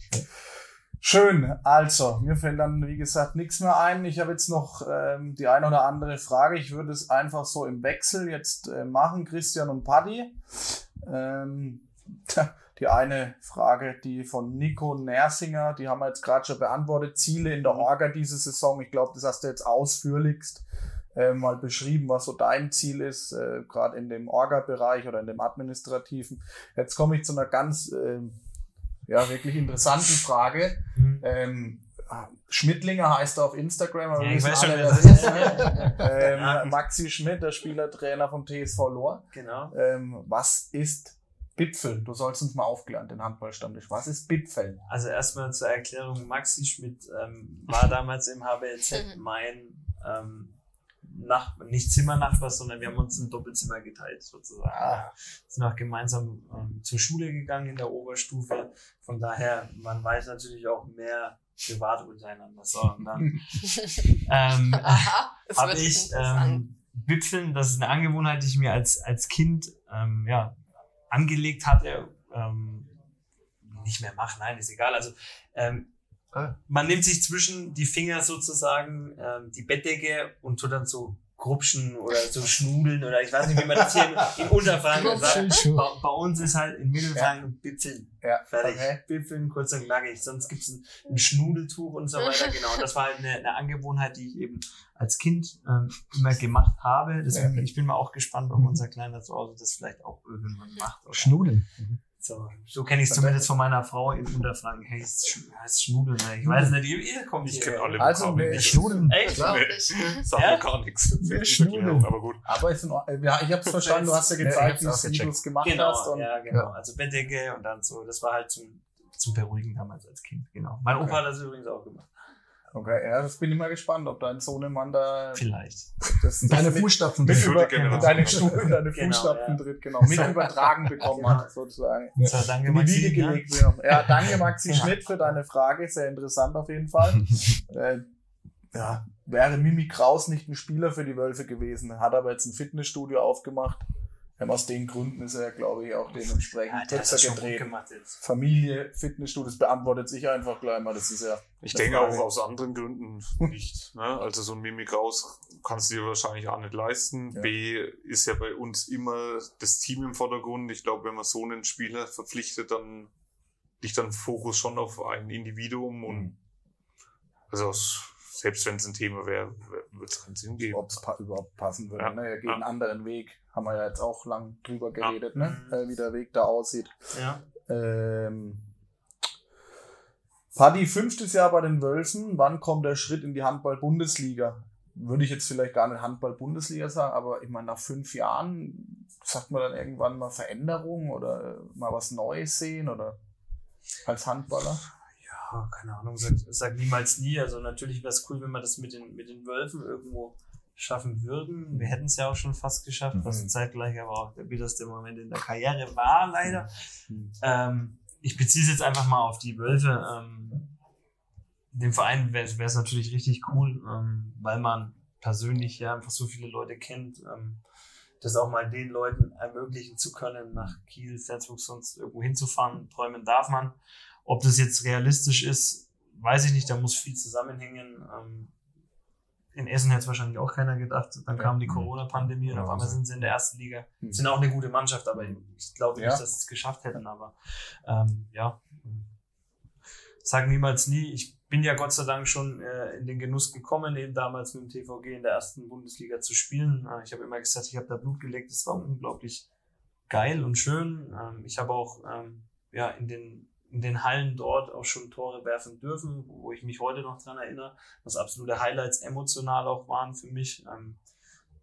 Speaker 1: Schön, also, mir fällt dann, wie gesagt, nichts mehr ein. Ich habe jetzt noch ähm, die eine oder andere Frage. Ich würde es einfach so im Wechsel jetzt äh, machen, Christian und Paddy. Ähm, die eine Frage, die von Nico Nersinger, die haben wir jetzt gerade schon beantwortet. Ziele in der Orga diese Saison. Ich glaube, das hast du jetzt ausführlichst äh, mal beschrieben, was so dein Ziel ist, äh, gerade in dem Orga-Bereich oder in dem administrativen. Jetzt komme ich zu einer ganz, ähm, ja, wirklich interessanten Frage.
Speaker 5: Mhm.
Speaker 1: Ähm, Schmidtlinger heißt er auf Instagram, aber
Speaker 5: Ja,
Speaker 1: wir wissen alle,
Speaker 5: wer das
Speaker 1: ist. Ne? [LAUGHS] Ähm, Maxi Schmidt, der Spielertrainer vom TSV Lohr.
Speaker 5: Genau.
Speaker 1: Ähm, was ist Bipfel? Du sollst uns mal aufklären, den Handballstammtisch. Was ist Bipfel?
Speaker 5: Also erstmal zur Erklärung, Maxi Schmidt ähm, war damals im HBLZ [LAUGHS]
Speaker 3: Mhm.
Speaker 5: mein ähm, Nach nicht Zimmernachbar, sondern wir haben uns ein Doppelzimmer geteilt sozusagen.
Speaker 1: Ah.
Speaker 5: Sind auch gemeinsam ähm, zur Schule gegangen in der Oberstufe. Von daher, man weiß natürlich auch mehr privat untereinander. So, und dann [LAUGHS] ähm, habe ich ähm, Wipfeln, das ist eine Angewohnheit, die ich mir als, als Kind ähm, ja, angelegt hatte. Ähm, nicht mehr machen, nein, ist egal. Also ähm,
Speaker 4: Ah.
Speaker 5: man nimmt sich zwischen die Finger sozusagen ähm, die Bettdecke und tut dann so grupschen oder so schnudeln oder ich weiß nicht, wie man das hier in, [LAUGHS] in Unterfranken sagt. Bei, bei uns ist halt in Mittelfranken Bipfeln.
Speaker 1: Ja,
Speaker 5: Fertig.
Speaker 1: okay.
Speaker 5: Bipfeln, kurz und knackig. Sonst gibt's ein, ein Schnudeltuch und so weiter. Genau. Und das war halt eine, eine Angewohnheit, die ich eben als Kind ähm, immer gemacht habe. Deswegen,
Speaker 1: Ja.
Speaker 5: ich bin mal auch gespannt, ob unser kleiner zu Hause das vielleicht auch irgendwann macht. Oder?
Speaker 4: Schnudeln.
Speaker 5: So, so kenne ich es zumindest von meiner Frau in Unterfranken. Hey, es heißt Schnudeln. Ich weiß nicht, ihr, ihr kommt
Speaker 2: Ich
Speaker 5: hier.
Speaker 2: kenne alle
Speaker 1: Also,
Speaker 2: nicht.
Speaker 4: Schnudeln.
Speaker 5: Echt?
Speaker 4: Klar.
Speaker 3: Ich? [LAUGHS]
Speaker 2: Sagt
Speaker 5: Ja?
Speaker 2: mir gar nichts.
Speaker 4: Wir
Speaker 2: Nicht erklären,
Speaker 4: schnudeln.
Speaker 2: Aber gut.
Speaker 1: Aber ist in Ordnung. Ja, ich habe es verstanden, du hast ja
Speaker 4: Ja, ich
Speaker 1: gezeigt, wie du es gemacht hast.
Speaker 5: Genau,
Speaker 1: Und
Speaker 5: ja, genau. Also Bettdecke und dann so. Das war halt zum, zum Beruhigen damals als Kind. Genau. Mein Opa
Speaker 1: Okay.
Speaker 5: hat das übrigens auch gemacht.
Speaker 1: Okay, ja, das bin ich mal gespannt, ob dein Sohnemann da
Speaker 5: Vielleicht.
Speaker 1: das, das
Speaker 4: Deine Fußstapfen.
Speaker 1: mit über,
Speaker 2: Generation.
Speaker 1: deine Stuhl in deine
Speaker 5: Genau,
Speaker 1: Fußstapfen
Speaker 5: ja.
Speaker 1: tritt, genau, mit übertragen bekommen
Speaker 5: Genau.
Speaker 1: hat, sozusagen.
Speaker 5: So, danke,
Speaker 1: In die
Speaker 5: Maxi,
Speaker 1: Wiege gelegt wird. Ja, danke Maxi Schmidt für deine Frage, sehr interessant auf jeden Fall. [LAUGHS] äh, ja, wäre Mimi Kraus nicht ein Spieler für die Wölfe gewesen, hat aber jetzt ein Fitnessstudio aufgemacht. Ähm, aus den Gründen ist er, glaube ich, auch dementsprechend
Speaker 5: Ja,
Speaker 1: kürzer gedreht.
Speaker 5: gemacht jetzt.
Speaker 1: Familie, Fitnessstudio, das beantwortet sich einfach gleich mal. Das ist ja.
Speaker 2: Ich denke
Speaker 1: Frage.
Speaker 2: auch aus anderen Gründen nicht. [LAUGHS] Ne? Also so ein Mimik raus kannst du dir wahrscheinlich auch nicht leisten.
Speaker 1: Ja.
Speaker 2: B ist ja bei uns immer das Team im Vordergrund. Ich glaube, wenn man so einen Spieler verpflichtet, dann liegt dann Fokus schon auf ein Individuum und
Speaker 1: Mhm.
Speaker 2: also aus- selbst wenn es ein Thema wäre, würde es keinen Sinn geben.
Speaker 1: ob es pa überhaupt passen würde.
Speaker 2: Ja.
Speaker 1: Ne? Er geht
Speaker 2: Ja.
Speaker 1: einen anderen Weg. Haben wir ja jetzt auch lang drüber
Speaker 2: Ja.
Speaker 1: geredet, ne?
Speaker 5: Mhm.
Speaker 1: Äh, wie der Weg da aussieht.
Speaker 5: Ja.
Speaker 1: Ähm, Paddy, fünftes Jahr bei den Wölfen. Wann kommt der Schritt in die Handball-Bundesliga? Würde ich jetzt vielleicht gar nicht Handball-Bundesliga sagen, aber ich meine, nach fünf Jahren sagt man dann irgendwann mal Veränderung oder äh, mal was Neues sehen oder als Handballer?
Speaker 5: Ja, keine Ahnung, sag, sag niemals nie. Also natürlich wäre es cool, wenn wir das mit den, mit den Wölfen irgendwo schaffen würden. Wir hätten es ja auch schon fast geschafft, was
Speaker 1: Mhm.
Speaker 5: zeitgleich aber auch der bitterste Moment in der Karriere war, leider.
Speaker 1: Mhm.
Speaker 5: Ähm, ich beziehe es jetzt einfach mal auf die Wölfe. Ähm, dem Verein wäre es natürlich richtig cool, ähm, weil man persönlich ja einfach so viele Leute kennt, ähm, das auch mal den Leuten ermöglichen zu können, nach Kiel, Flensburg, sonst irgendwo hinzufahren. Träumen darf man. Ob das jetzt realistisch ist, weiß ich nicht. Da muss viel zusammenhängen. Ähm, in Essen hätte es wahrscheinlich auch keiner gedacht. Dann kam die
Speaker 4: Mhm.
Speaker 5: Corona-Pandemie und
Speaker 4: Ja,
Speaker 5: auf einmal sind sie in der ersten Liga.
Speaker 1: Mhm.
Speaker 5: Sind auch eine gute Mannschaft, aber ich glaube
Speaker 1: Ja.
Speaker 5: nicht, dass sie es geschafft hätten. Aber ähm, ja, sag niemals nie. Ich bin ja Gott sei Dank schon äh, in den Genuss gekommen, eben damals mit dem TVG in der ersten Bundesliga zu spielen. Äh, ich habe immer gesagt, ich habe da Blut gelegt. Das war unglaublich geil und schön. Ähm, ich habe auch ähm, ja in den in den Hallen dort auch schon Tore werfen dürfen, wo ich mich heute noch dran erinnere, was absolute Highlights emotional auch waren für mich. Ähm,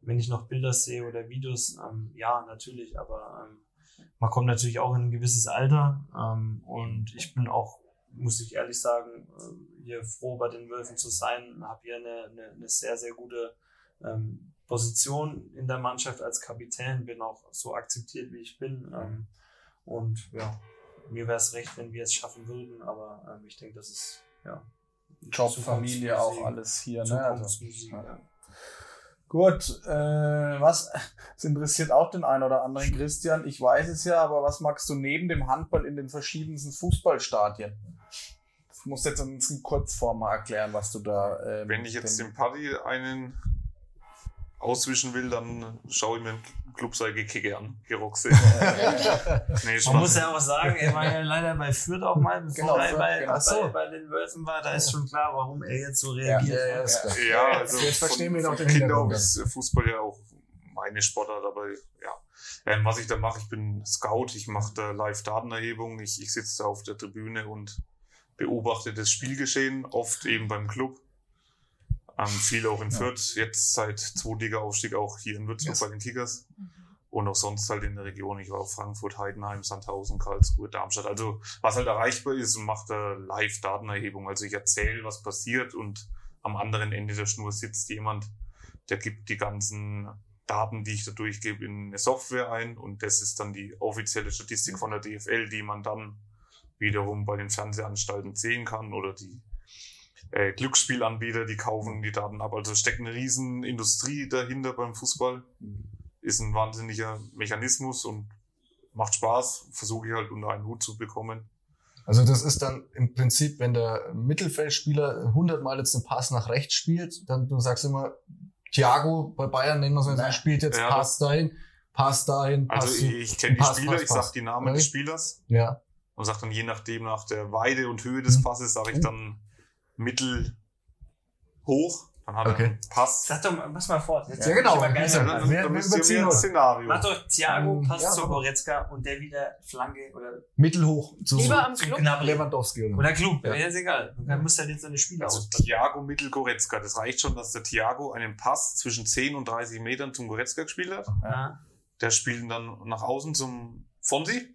Speaker 5: wenn ich noch Bilder sehe oder Videos, ähm, ja, natürlich, aber ähm, man kommt natürlich auch in ein gewisses Alter ähm, und ich bin auch muss ich ehrlich sagen, äh, hier froh bei den Wölfen zu sein. Habe hier eine, eine, eine sehr, sehr gute ähm, Position in der Mannschaft als Kapitän, bin auch so akzeptiert, wie ich bin. Ähm, und ja, mir wäre es recht, wenn wir es schaffen würden, aber ähm, ich denke, das ist ja.
Speaker 1: Job, Familie, auch alles hier. Ne? Also, ja. Gut, äh, was [LAUGHS] es interessiert auch den einen oder anderen Christian. Ich weiß es ja, aber was magst du neben dem Handball in den verschiedensten Fußballstadien? Du musst jetzt uns in Kurzform mal erklären, was du da. ähm,
Speaker 2: Wenn ich jetzt
Speaker 1: dem-
Speaker 2: dem Paddy einen auswischen will, dann schaue ich mir einen Clubseige Kicke an, Geroxe. [LAUGHS] nee,
Speaker 5: Man muss ja auch sagen, er war ja leider bei Fürth auch mal, bevor
Speaker 1: Genau,
Speaker 5: er bei,
Speaker 1: genau.
Speaker 5: bei, bei den Wölfen war. Da ist schon klar, warum er jetzt so reagiert.
Speaker 4: ja, ja, ist.
Speaker 2: Ja, also
Speaker 4: Jetzt verstehen wir
Speaker 2: von
Speaker 4: den
Speaker 2: Kinder ist Fußball ja auch meine Sportart, aber ja. Ähm, was ich da mache, ich bin Scout, ich mache da Live-Datenerhebung, ich, ich sitze da auf der Tribüne und beobachte das Spielgeschehen, oft eben beim Club. Ähm, viel auch in
Speaker 1: Ja.
Speaker 2: Fürth, jetzt seit Zweitliga-Aufstieg auch hier in Würzburg
Speaker 1: Yes.
Speaker 2: bei den Kickers. Und auch sonst halt in der Region. Ich war auf Frankfurt, Heidenheim, Sandhausen, Karlsruhe, Darmstadt. Also was halt erreichbar ist und macht da Live-Datenerhebung. Also ich erzähle, was passiert und am anderen Ende der Schnur sitzt jemand, der gibt die ganzen Daten, die ich da durchgebe, in eine Software ein und das ist dann die offizielle Statistik von der DFL, die man dann wiederum bei den Fernsehanstalten sehen kann oder die äh, Glücksspielanbieter, die kaufen die Daten ab. Also steckt eine riesen Industrie dahinter beim Fußball. Ist ein wahnsinniger Mechanismus und macht Spaß. Versuche ich halt unter einen Hut zu bekommen.
Speaker 4: Also das ist dann im Prinzip, wenn der Mittelfeldspieler 100 Mal jetzt einen Pass nach rechts spielt, dann du sagst immer, Thiago bei Bayern nennen wir so,
Speaker 1: Nee.
Speaker 4: er spielt jetzt
Speaker 2: Ja,
Speaker 4: Pass dahin, Pass dahin, Pass
Speaker 2: Also ich, ich kenne die
Speaker 4: Pass,
Speaker 2: Spieler,
Speaker 4: Pass,
Speaker 2: ich
Speaker 4: Pass.
Speaker 2: sag die Namen
Speaker 4: Okay.
Speaker 2: des Spielers
Speaker 4: Ja,
Speaker 2: und sag dann je nachdem nach der Weide und Höhe des
Speaker 4: Mhm.
Speaker 2: Passes, sage ich
Speaker 4: Mhm.
Speaker 2: dann mittel hoch. Dann hat er
Speaker 4: Okay.
Speaker 2: einen Pass.
Speaker 5: Sag doch, mal- mach mal fort. Jetzt
Speaker 4: Ja, genau.
Speaker 5: aber geil
Speaker 4: Ja,
Speaker 2: Ja, dann,
Speaker 4: wir-
Speaker 2: dann
Speaker 4: wir
Speaker 2: müsst ihr ein. Szenario.
Speaker 5: Mach doch Thiago,
Speaker 4: Ähm,
Speaker 5: passt
Speaker 4: ja,
Speaker 5: zu. Goretzka und der wieder Flanke oder,
Speaker 4: mittelhoch zu
Speaker 3: Lieber am
Speaker 5: zu
Speaker 3: Club.
Speaker 5: Gnabry.
Speaker 4: Lewandowski. Oder?
Speaker 5: Oder Klub,
Speaker 4: Ja.
Speaker 5: ja. ist egal. Dann musst du halt jetzt deine Spieler
Speaker 2: Also
Speaker 5: auspacken.
Speaker 2: Thiago Mittel Goretzka. Das reicht schon, dass der Thiago einen Pass zwischen 10 und 30 Metern zum Goretzka gespielt hat.
Speaker 5: Ja.
Speaker 2: Der spielt ihn dann nach außen zum Fonsi.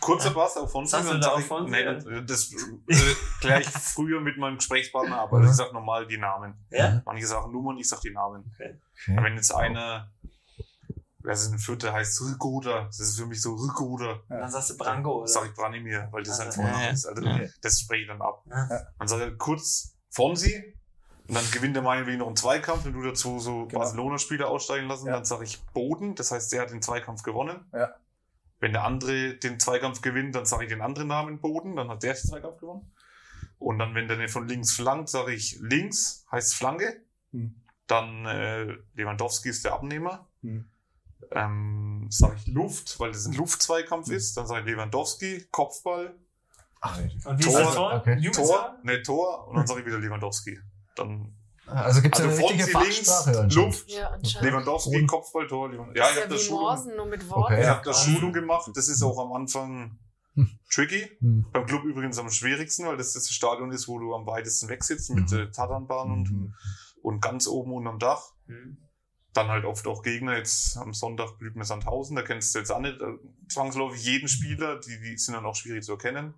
Speaker 2: Kurzer Pass auf Fonsi.
Speaker 5: Sagst du
Speaker 2: dann
Speaker 5: da
Speaker 2: sag
Speaker 5: auch
Speaker 2: ich-
Speaker 5: Fonsi,
Speaker 2: Nee, das, das äh, gleich [LAUGHS] früher mit meinem Gesprächspartner ab. Also ich sag normal die Namen.
Speaker 5: Ja?
Speaker 2: Manche sagen Nummern, ich sag die Namen.
Speaker 5: Okay.
Speaker 2: Aber wenn jetzt einer, wer ist ein Vierter, heißt Rückoder, das ist für mich so Rückoder.
Speaker 5: Und dann sagst du Branko, oder?
Speaker 2: Sag ich Branimir, weil das
Speaker 5: Also,
Speaker 2: sein Vorname
Speaker 5: ja, ja.
Speaker 2: ist. Also
Speaker 5: Ja.
Speaker 2: das spreche ich dann ab.
Speaker 5: Ja.
Speaker 2: Dann sagt kurz Fonsi und dann gewinnt er meinetwegen noch einen Zweikampf, wenn du dazu so
Speaker 1: Genau.
Speaker 2: Barcelona-Spieler aussteigen lassen,
Speaker 1: Ja.
Speaker 2: dann sage ich Boden, das heißt, der hat den Zweikampf gewonnen.
Speaker 1: Ja.
Speaker 2: Wenn der andere den Zweikampf gewinnt, dann sage ich den anderen Namen Boden, dann hat der den Zweikampf gewonnen. Und dann, wenn der den von links flankt, sage ich links, heißt Flanke.
Speaker 1: Hm.
Speaker 2: Dann äh, Lewandowski ist der Abnehmer.
Speaker 1: Hm.
Speaker 2: Ähm, sage ich Luft, weil das ein Luftzweikampf
Speaker 1: Hm.
Speaker 2: ist. Dann sage ich Lewandowski, Kopfball,
Speaker 4: Ach,
Speaker 5: Und wie
Speaker 2: Tor,
Speaker 5: ist das Tor?
Speaker 4: okay.
Speaker 2: Tor, ne Tor und dann sage ich wieder Lewandowski. Dann
Speaker 4: also gibt es
Speaker 2: also
Speaker 4: eine richtige Fachsprache.
Speaker 2: Luft,
Speaker 3: Ja.
Speaker 2: Lewandowski,
Speaker 4: Und-
Speaker 2: Kopfball, Tor. Lewand- Ja,
Speaker 3: das
Speaker 2: ich
Speaker 3: ist
Speaker 2: habe da
Speaker 3: ja wie
Speaker 2: Schulung,
Speaker 3: Morsen, nur mit Worten.
Speaker 4: Okay.
Speaker 2: ich hab da
Speaker 5: Ja.
Speaker 2: Schulung gemacht. Das ist auch am Anfang
Speaker 4: Hm.
Speaker 2: tricky.
Speaker 4: Hm.
Speaker 2: Beim Club übrigens am schwierigsten, weil das das Stadion ist, wo du am weitesten weg sitzt mit
Speaker 4: Mhm.
Speaker 2: äh, Tatanbahn und,
Speaker 4: Mhm.
Speaker 2: und ganz oben unterm Dach.
Speaker 5: Hm.
Speaker 2: Dann halt oft auch Gegner. Jetzt am Sonntag blüht mir Sandhausen, da kennst du jetzt auch nicht äh, zwangsläufig jeden Spieler, die, die sind dann auch schwierig zu erkennen.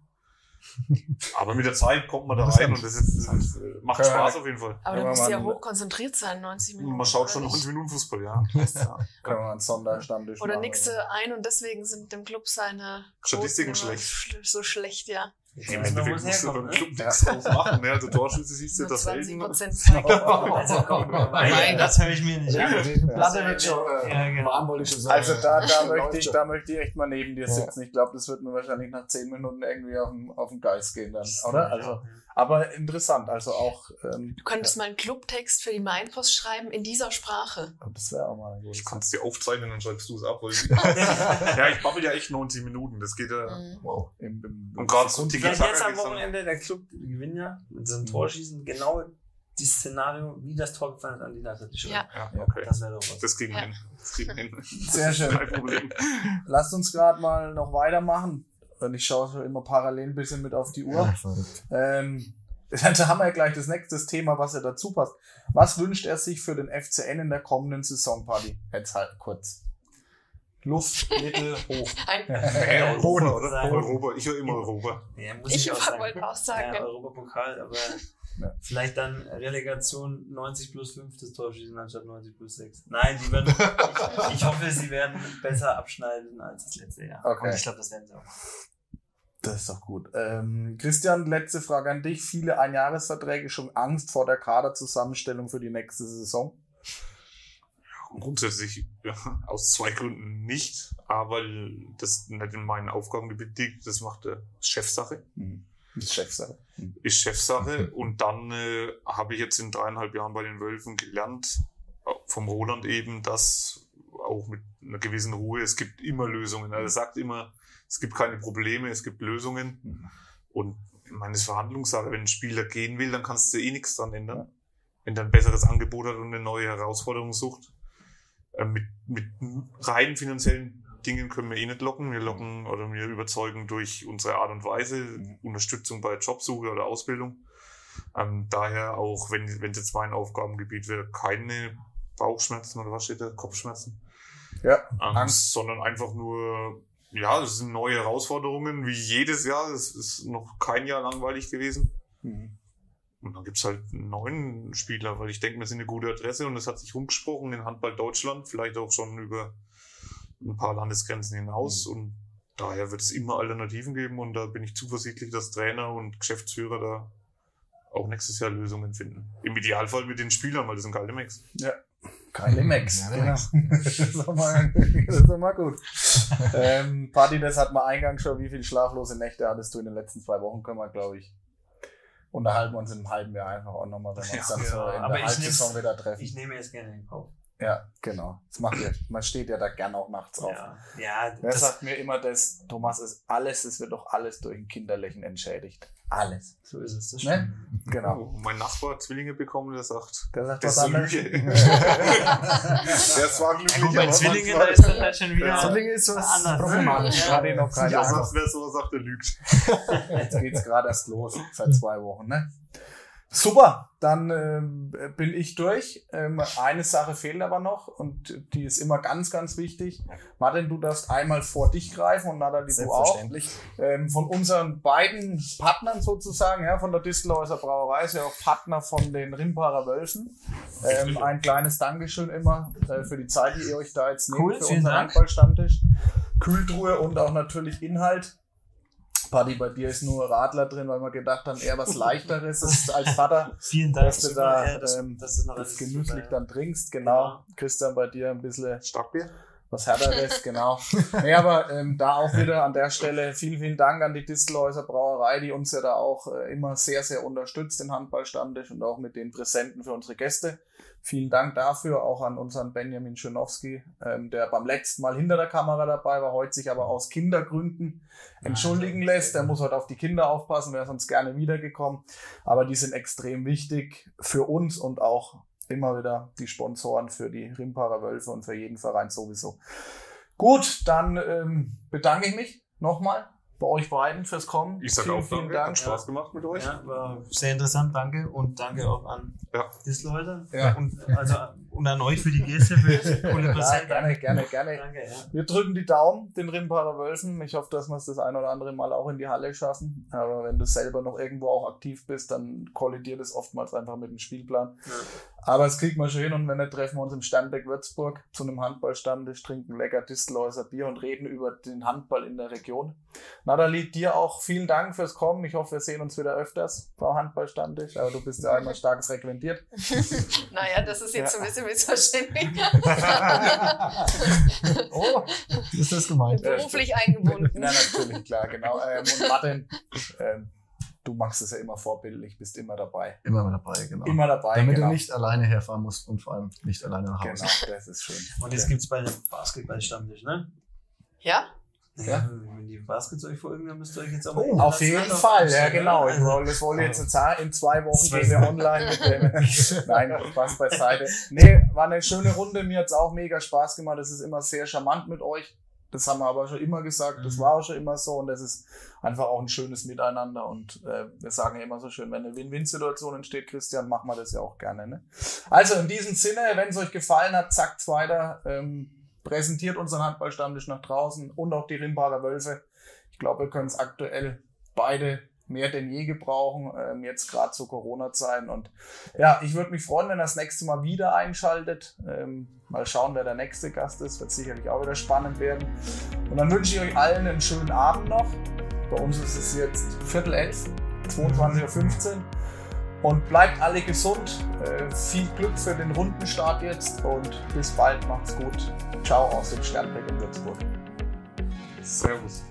Speaker 2: Aber mit der Zeit kommt man da rein und das, ist, das ist, äh, macht
Speaker 1: Ja.
Speaker 2: Spaß auf jeden Fall.
Speaker 3: Aber du musst
Speaker 1: man-
Speaker 3: ja hochkonzentriert sein, 90 Minuten.
Speaker 2: Man schaut schon
Speaker 3: oder
Speaker 2: 90
Speaker 3: nicht?
Speaker 2: Minuten Fußball, [LAUGHS] ja. ja.
Speaker 1: Können wir mal einen Sonderstammtisch
Speaker 3: Oder nix ein und deswegen sind dem Club seine
Speaker 2: Statistiken schlecht.
Speaker 3: schl- so schlecht, ja.
Speaker 2: Im Endeffekt
Speaker 5: es
Speaker 2: musst du beim
Speaker 5: ne?
Speaker 2: Club nichts draus machen. Ne? Also Torschüsse siehst du das
Speaker 3: 20
Speaker 2: selten.
Speaker 3: Prozent [LAUGHS] Zweikampf.
Speaker 5: Also komm,
Speaker 4: Nein,
Speaker 5: das höre ich mir nicht an.
Speaker 4: Platte wird schon äh,
Speaker 5: genau.
Speaker 4: warm, wollte ich schon sagen.
Speaker 1: Also da, da, möchte ich, da möchte ich echt mal neben dir sitzen. Ich glaube, das wird mir wahrscheinlich nach zehn Minuten irgendwie auf den, auf den Geist gehen dann, oder? Also,
Speaker 5: Ja.
Speaker 1: Aber interessant, also auch, ähm,
Speaker 3: Du könntest mal einen Clubtext für die Mainpost schreiben in dieser Sprache.
Speaker 1: das wäre auch mal gut.
Speaker 2: Ich kann es dir aufzeichnen, dann schreibst du es ab. Weil [LAUGHS] ja, ich babbel ja echt 90 Minuten. Das geht ja.
Speaker 3: Mhm.
Speaker 4: Wow.
Speaker 1: Im, im,
Speaker 2: Und gerade so die
Speaker 5: jetzt am Wochenende der Club gewinnt ja mit so einem
Speaker 1: Mhm.
Speaker 5: Torschießen genau die Szenario, wie das Tor gefallen hat an die Latte.
Speaker 3: Ja.
Speaker 2: Ja, okay.
Speaker 5: Das wäre doch was.
Speaker 2: Das kriegen wir
Speaker 3: Ja.
Speaker 2: hin. Das kriegen wir hin.
Speaker 1: Sehr [LAUGHS] schön.
Speaker 2: Kein Problem.
Speaker 1: Lasst uns gerade mal noch weitermachen. Und ich schaue schon immer parallel ein bisschen mit auf die Uhr.
Speaker 4: Ja.
Speaker 1: Ähm, [LAUGHS] da haben wir ja gleich das nächste Thema, was ja dazu passt. Was wünscht er sich für den FCN in der kommenden Saison, Paddy? Jetzt halt kurz. Luft, [LAUGHS] Mittel, hoch.
Speaker 3: Ein,
Speaker 2: Äh,
Speaker 5: Ja,
Speaker 2: Europa, oder? Europa. Ich höre immer Europa.
Speaker 5: Ja, muss
Speaker 3: ich
Speaker 5: auch sagen.
Speaker 3: wollte auch sagen,
Speaker 5: Ja, Europapokal, aber
Speaker 1: Ja.
Speaker 5: vielleicht dann Relegation 90 plus 5 das Tor schießen anstatt 90 plus 6. Nein, die werden, ich, [LAUGHS] ich hoffe, sie werden besser abschneiden als das letzte Jahr.
Speaker 1: Okay.
Speaker 5: Und ich glaube, das werden sie auch.
Speaker 1: Das ist doch gut. Ähm, Christian, letzte Frage an dich. Viele Einjahresverträge, schon Angst vor der Kaderzusammenstellung für die nächste Saison?
Speaker 2: Grundsätzlich ja, aus zwei Gründen nicht, aber das nicht in meinen Aufgabengebiet liegt. Das macht der Chefsache.
Speaker 1: Hm. Ist Chefsache. Hm.
Speaker 2: ist Chefsache und dann äh, habe ich jetzt in dreieinhalb Jahren bei den Wölfen gelernt, äh, vom Roland eben, dass auch mit einer gewissen Ruhe, es gibt immer Lösungen. Er sagt immer, es gibt keine Probleme, es gibt Lösungen.
Speaker 1: Mhm.
Speaker 2: Und ich meine, es Verhandlungssache. Wenn ein Spieler gehen will, dann kannst du eh nichts dran ändern. Wenn er ein besseres Angebot hat und eine neue Herausforderung sucht. Äh, mit, mit rein finanziellen Dingen können wir eh nicht locken. Wir locken oder wir überzeugen durch unsere Art und Weise, Unterstützung bei Jobsuche oder Ausbildung. Ähm, daher auch, wenn es jetzt mein Aufgabengebiet wäre, keine Bauchschmerzen oder was steht da, Kopfschmerzen,
Speaker 1: Ja,
Speaker 2: ähm,
Speaker 1: Angst.
Speaker 2: sondern einfach nur, ja, das sind neue Herausforderungen, wie jedes Jahr. Es ist noch kein Jahr langweilig gewesen.
Speaker 1: Mhm.
Speaker 2: Und dann gibt's halt einen neuen Spieler, weil ich denke, wir sind eine gute Adresse und es hat sich rumgesprochen in Handball Deutschland, vielleicht auch schon über ein paar Landesgrenzen hinaus. Und daher wird es immer Alternativen geben und da bin ich zuversichtlich, dass Trainer und Geschäftsführer da auch nächstes Jahr Lösungen finden. Im Idealfall mit den Spielern, weil das sind geile Max.
Speaker 1: Keine Max.
Speaker 4: Ja,
Speaker 1: genau.
Speaker 4: Max. [LAUGHS]
Speaker 1: das, ist doch mal, das ist doch mal gut. ähm, Party, das hat man eingangs schon. Wie viele schlaflose Nächte hattest du in den letzten zwei Wochen? Können wir, glaube ich, unterhalten wir uns im halben Jahr einfach auch nochmal, wenn wir uns
Speaker 2: Ja.
Speaker 1: dann so
Speaker 5: Ja,
Speaker 1: in
Speaker 5: aber
Speaker 1: der
Speaker 5: ich
Speaker 1: Halbsaison wieder treffen.
Speaker 5: Ich nehme jetzt gerne in Kauf.
Speaker 1: Ja, genau. Das macht ja, man steht ja da gern auch nachts auf.
Speaker 5: Ja, ja
Speaker 1: Wer
Speaker 5: das,
Speaker 1: sagt mir immer das, Thomas, ist alles, es wird doch alles durch ein Kinderlächeln entschädigt. Alles.
Speaker 5: so ist es. Das
Speaker 1: Ne?
Speaker 5: stimmt.
Speaker 1: Genau.
Speaker 2: Oh, mein Nachbar hat Zwillinge bekommen, der sagt,
Speaker 1: Der sagt
Speaker 2: das
Speaker 1: was
Speaker 2: ist eine. Lüge. der ist zwar glücklich,
Speaker 5: Ja, gut, bei
Speaker 2: aber
Speaker 5: Zwillingen, da ist dann halt schon wieder.
Speaker 2: Ja.
Speaker 4: Zwillinge ist was
Speaker 5: Anders.
Speaker 4: problematisch.
Speaker 5: Ja.
Speaker 1: Ihn noch keine
Speaker 2: Ja,
Speaker 1: Ahnung.
Speaker 2: sagt, wer so sagt, der lügt.
Speaker 1: Jetzt geht's gerade erst los, seit zwei Wochen, ne? Super, dann ähm, bin ich durch. Ähm, eine Sache fehlt aber noch und die ist immer ganz, ganz wichtig. Martin, du darfst einmal vor dich greifen und Nathalie, du auch.
Speaker 4: Selbstverständlich.
Speaker 1: Ähm, von unseren beiden Partnern sozusagen, ja, von der Distelhäuser Brauerei, ist ja auch Partner von den Rimparer Wölfen. Ähm, ein kleines Dankeschön immer äh, für die Zeit, die ihr euch da jetzt nehmt
Speaker 5: Cool,
Speaker 1: für unseren. Handballstammtisch. Kühltruhe und auch natürlich Inhalt. Party, bei dir ist nur Radler drin, weil wir gedacht haben, eher was [LAUGHS] leichteres ist als Vater,
Speaker 5: Vielen Dank.
Speaker 1: dass du da
Speaker 5: Ja, das,
Speaker 1: ähm,
Speaker 5: das noch
Speaker 1: das genüsslich
Speaker 5: super,
Speaker 1: dann trinkst. Genau. Christian, bei dir ein bisschen
Speaker 2: Starkbier?
Speaker 1: was härteres, genau. Nee, aber ähm, da auch wieder an der Stelle vielen, vielen Dank an die Distelhäuser Brauerei, die uns ja da auch äh, immer sehr, sehr unterstützt, den Handballstammtisch und auch mit den Präsenten für unsere Gäste. Vielen Dank dafür, auch an unseren Benjamin Schönowski, ähm, der beim letzten Mal hinter der Kamera dabei war, heute sich aber aus Kindergründen entschuldigen lässt. Der muss heute auf die Kinder aufpassen, wäre sonst gerne wiedergekommen. Aber die sind extrem wichtig für uns und auch immer wieder die Sponsoren für die Rimparer Wölfe und für jeden Verein sowieso. Gut, dann ähm, bedanke ich mich nochmal bei euch beiden fürs Kommen.
Speaker 2: Ich sage
Speaker 1: Vielen,
Speaker 2: auch
Speaker 1: vielen
Speaker 2: danke,
Speaker 1: Dank.
Speaker 2: hat Spaß gemacht mit euch.
Speaker 5: Ja, war sehr interessant, danke. Und danke auch an
Speaker 2: Ja.
Speaker 5: Distelhäuser.
Speaker 1: Ja.
Speaker 5: Und, also, und an euch für die Gäste, für das coole [LAUGHS]
Speaker 1: Ja,
Speaker 5: Präsent.
Speaker 1: gerne, gerne, gerne.
Speaker 5: Danke, ja.
Speaker 1: Wir drücken die Daumen, den Rimparer Wölfen. Ich hoffe, dass wir es das ein oder andere Mal auch in die Halle schaffen. Aber wenn du selber noch irgendwo auch aktiv bist, dann kollidiert es oftmals einfach mit dem Spielplan.
Speaker 5: Ja.
Speaker 1: Aber es kriegt man schon hin und wenn nicht, treffen wir uns im Sternbeck Würzburg zu einem Handballstammtisch, trinken lecker Distelhäuser Bier und reden über den Handball in der Region. Nathalie, dir auch vielen Dank fürs Kommen. Ich hoffe, wir sehen uns wieder öfters beim Handballstammtisch. Aber du bist ja einmal stark frequentiert. [LAUGHS]
Speaker 3: naja, das ist jetzt
Speaker 1: Ja.
Speaker 3: ein bisschen missverständlich. [LAUGHS]
Speaker 4: Oh, ist das gemeint?
Speaker 3: Beruflich eingebunden.
Speaker 1: Na, natürlich, klar, genau. Ähm, und Martin, ähm, du machst es ja immer vorbildlich, bist immer dabei.
Speaker 4: Immer dabei, genau.
Speaker 1: Immer dabei,
Speaker 4: Damit
Speaker 1: genau.
Speaker 4: du nicht alleine herfahren musst und vor allem nicht alleine nach Hause.
Speaker 1: Genau, das ist schön.
Speaker 5: Und jetzt gibt's bei dem Basketball-Stammtisch, ne?
Speaker 3: Ja?
Speaker 1: Ja.
Speaker 5: Wenn die Baskets euch folgen, dann müsst ihr euch jetzt auch
Speaker 1: Oh, auf jeden Fall, ja genau. Ich
Speaker 5: Also,
Speaker 1: wollte, das wollte jetzt sagen, in zwei Wochen gehen wir online mit dem. [LAUGHS] Nein, Spaß beiseite. Nee, war eine schöne Runde. Mir hat's auch mega Spaß gemacht. Das ist immer sehr charmant mit euch. Das haben wir aber schon immer gesagt. Das
Speaker 5: Mhm.
Speaker 1: war auch schon immer so. Und das ist einfach auch ein schönes Miteinander. Und äh, wir sagen ja immer so schön, wenn eine Win-Win-Situation entsteht, Christian, machen wir das ja auch gerne. Ne? Also in diesem Sinne, wenn es euch gefallen hat, zackt's weiter. Ähm, präsentiert unseren Handballstammtisch nach draußen und auch die Rimbacher Wölfe. Ich glaube, wir können es aktuell beide mehr denn je gebrauchen, ähm, jetzt gerade zu Corona-Zeiten. Und ja, ich würde mich freuen, wenn er das nächste Mal wieder einschaltet. Ähm, mal schauen, wer der nächste Gast ist. Wird sicherlich auch wieder spannend werden. Und dann wünsche ich euch allen einen schönen Abend noch. Bei uns ist es jetzt Viertel elf, 22.15 Uhr. Und bleibt alle gesund. Äh, viel Glück für den Rundenstart jetzt und bis bald. Macht's gut. Ciao aus dem Sternberg in Würzburg.
Speaker 2: Servus.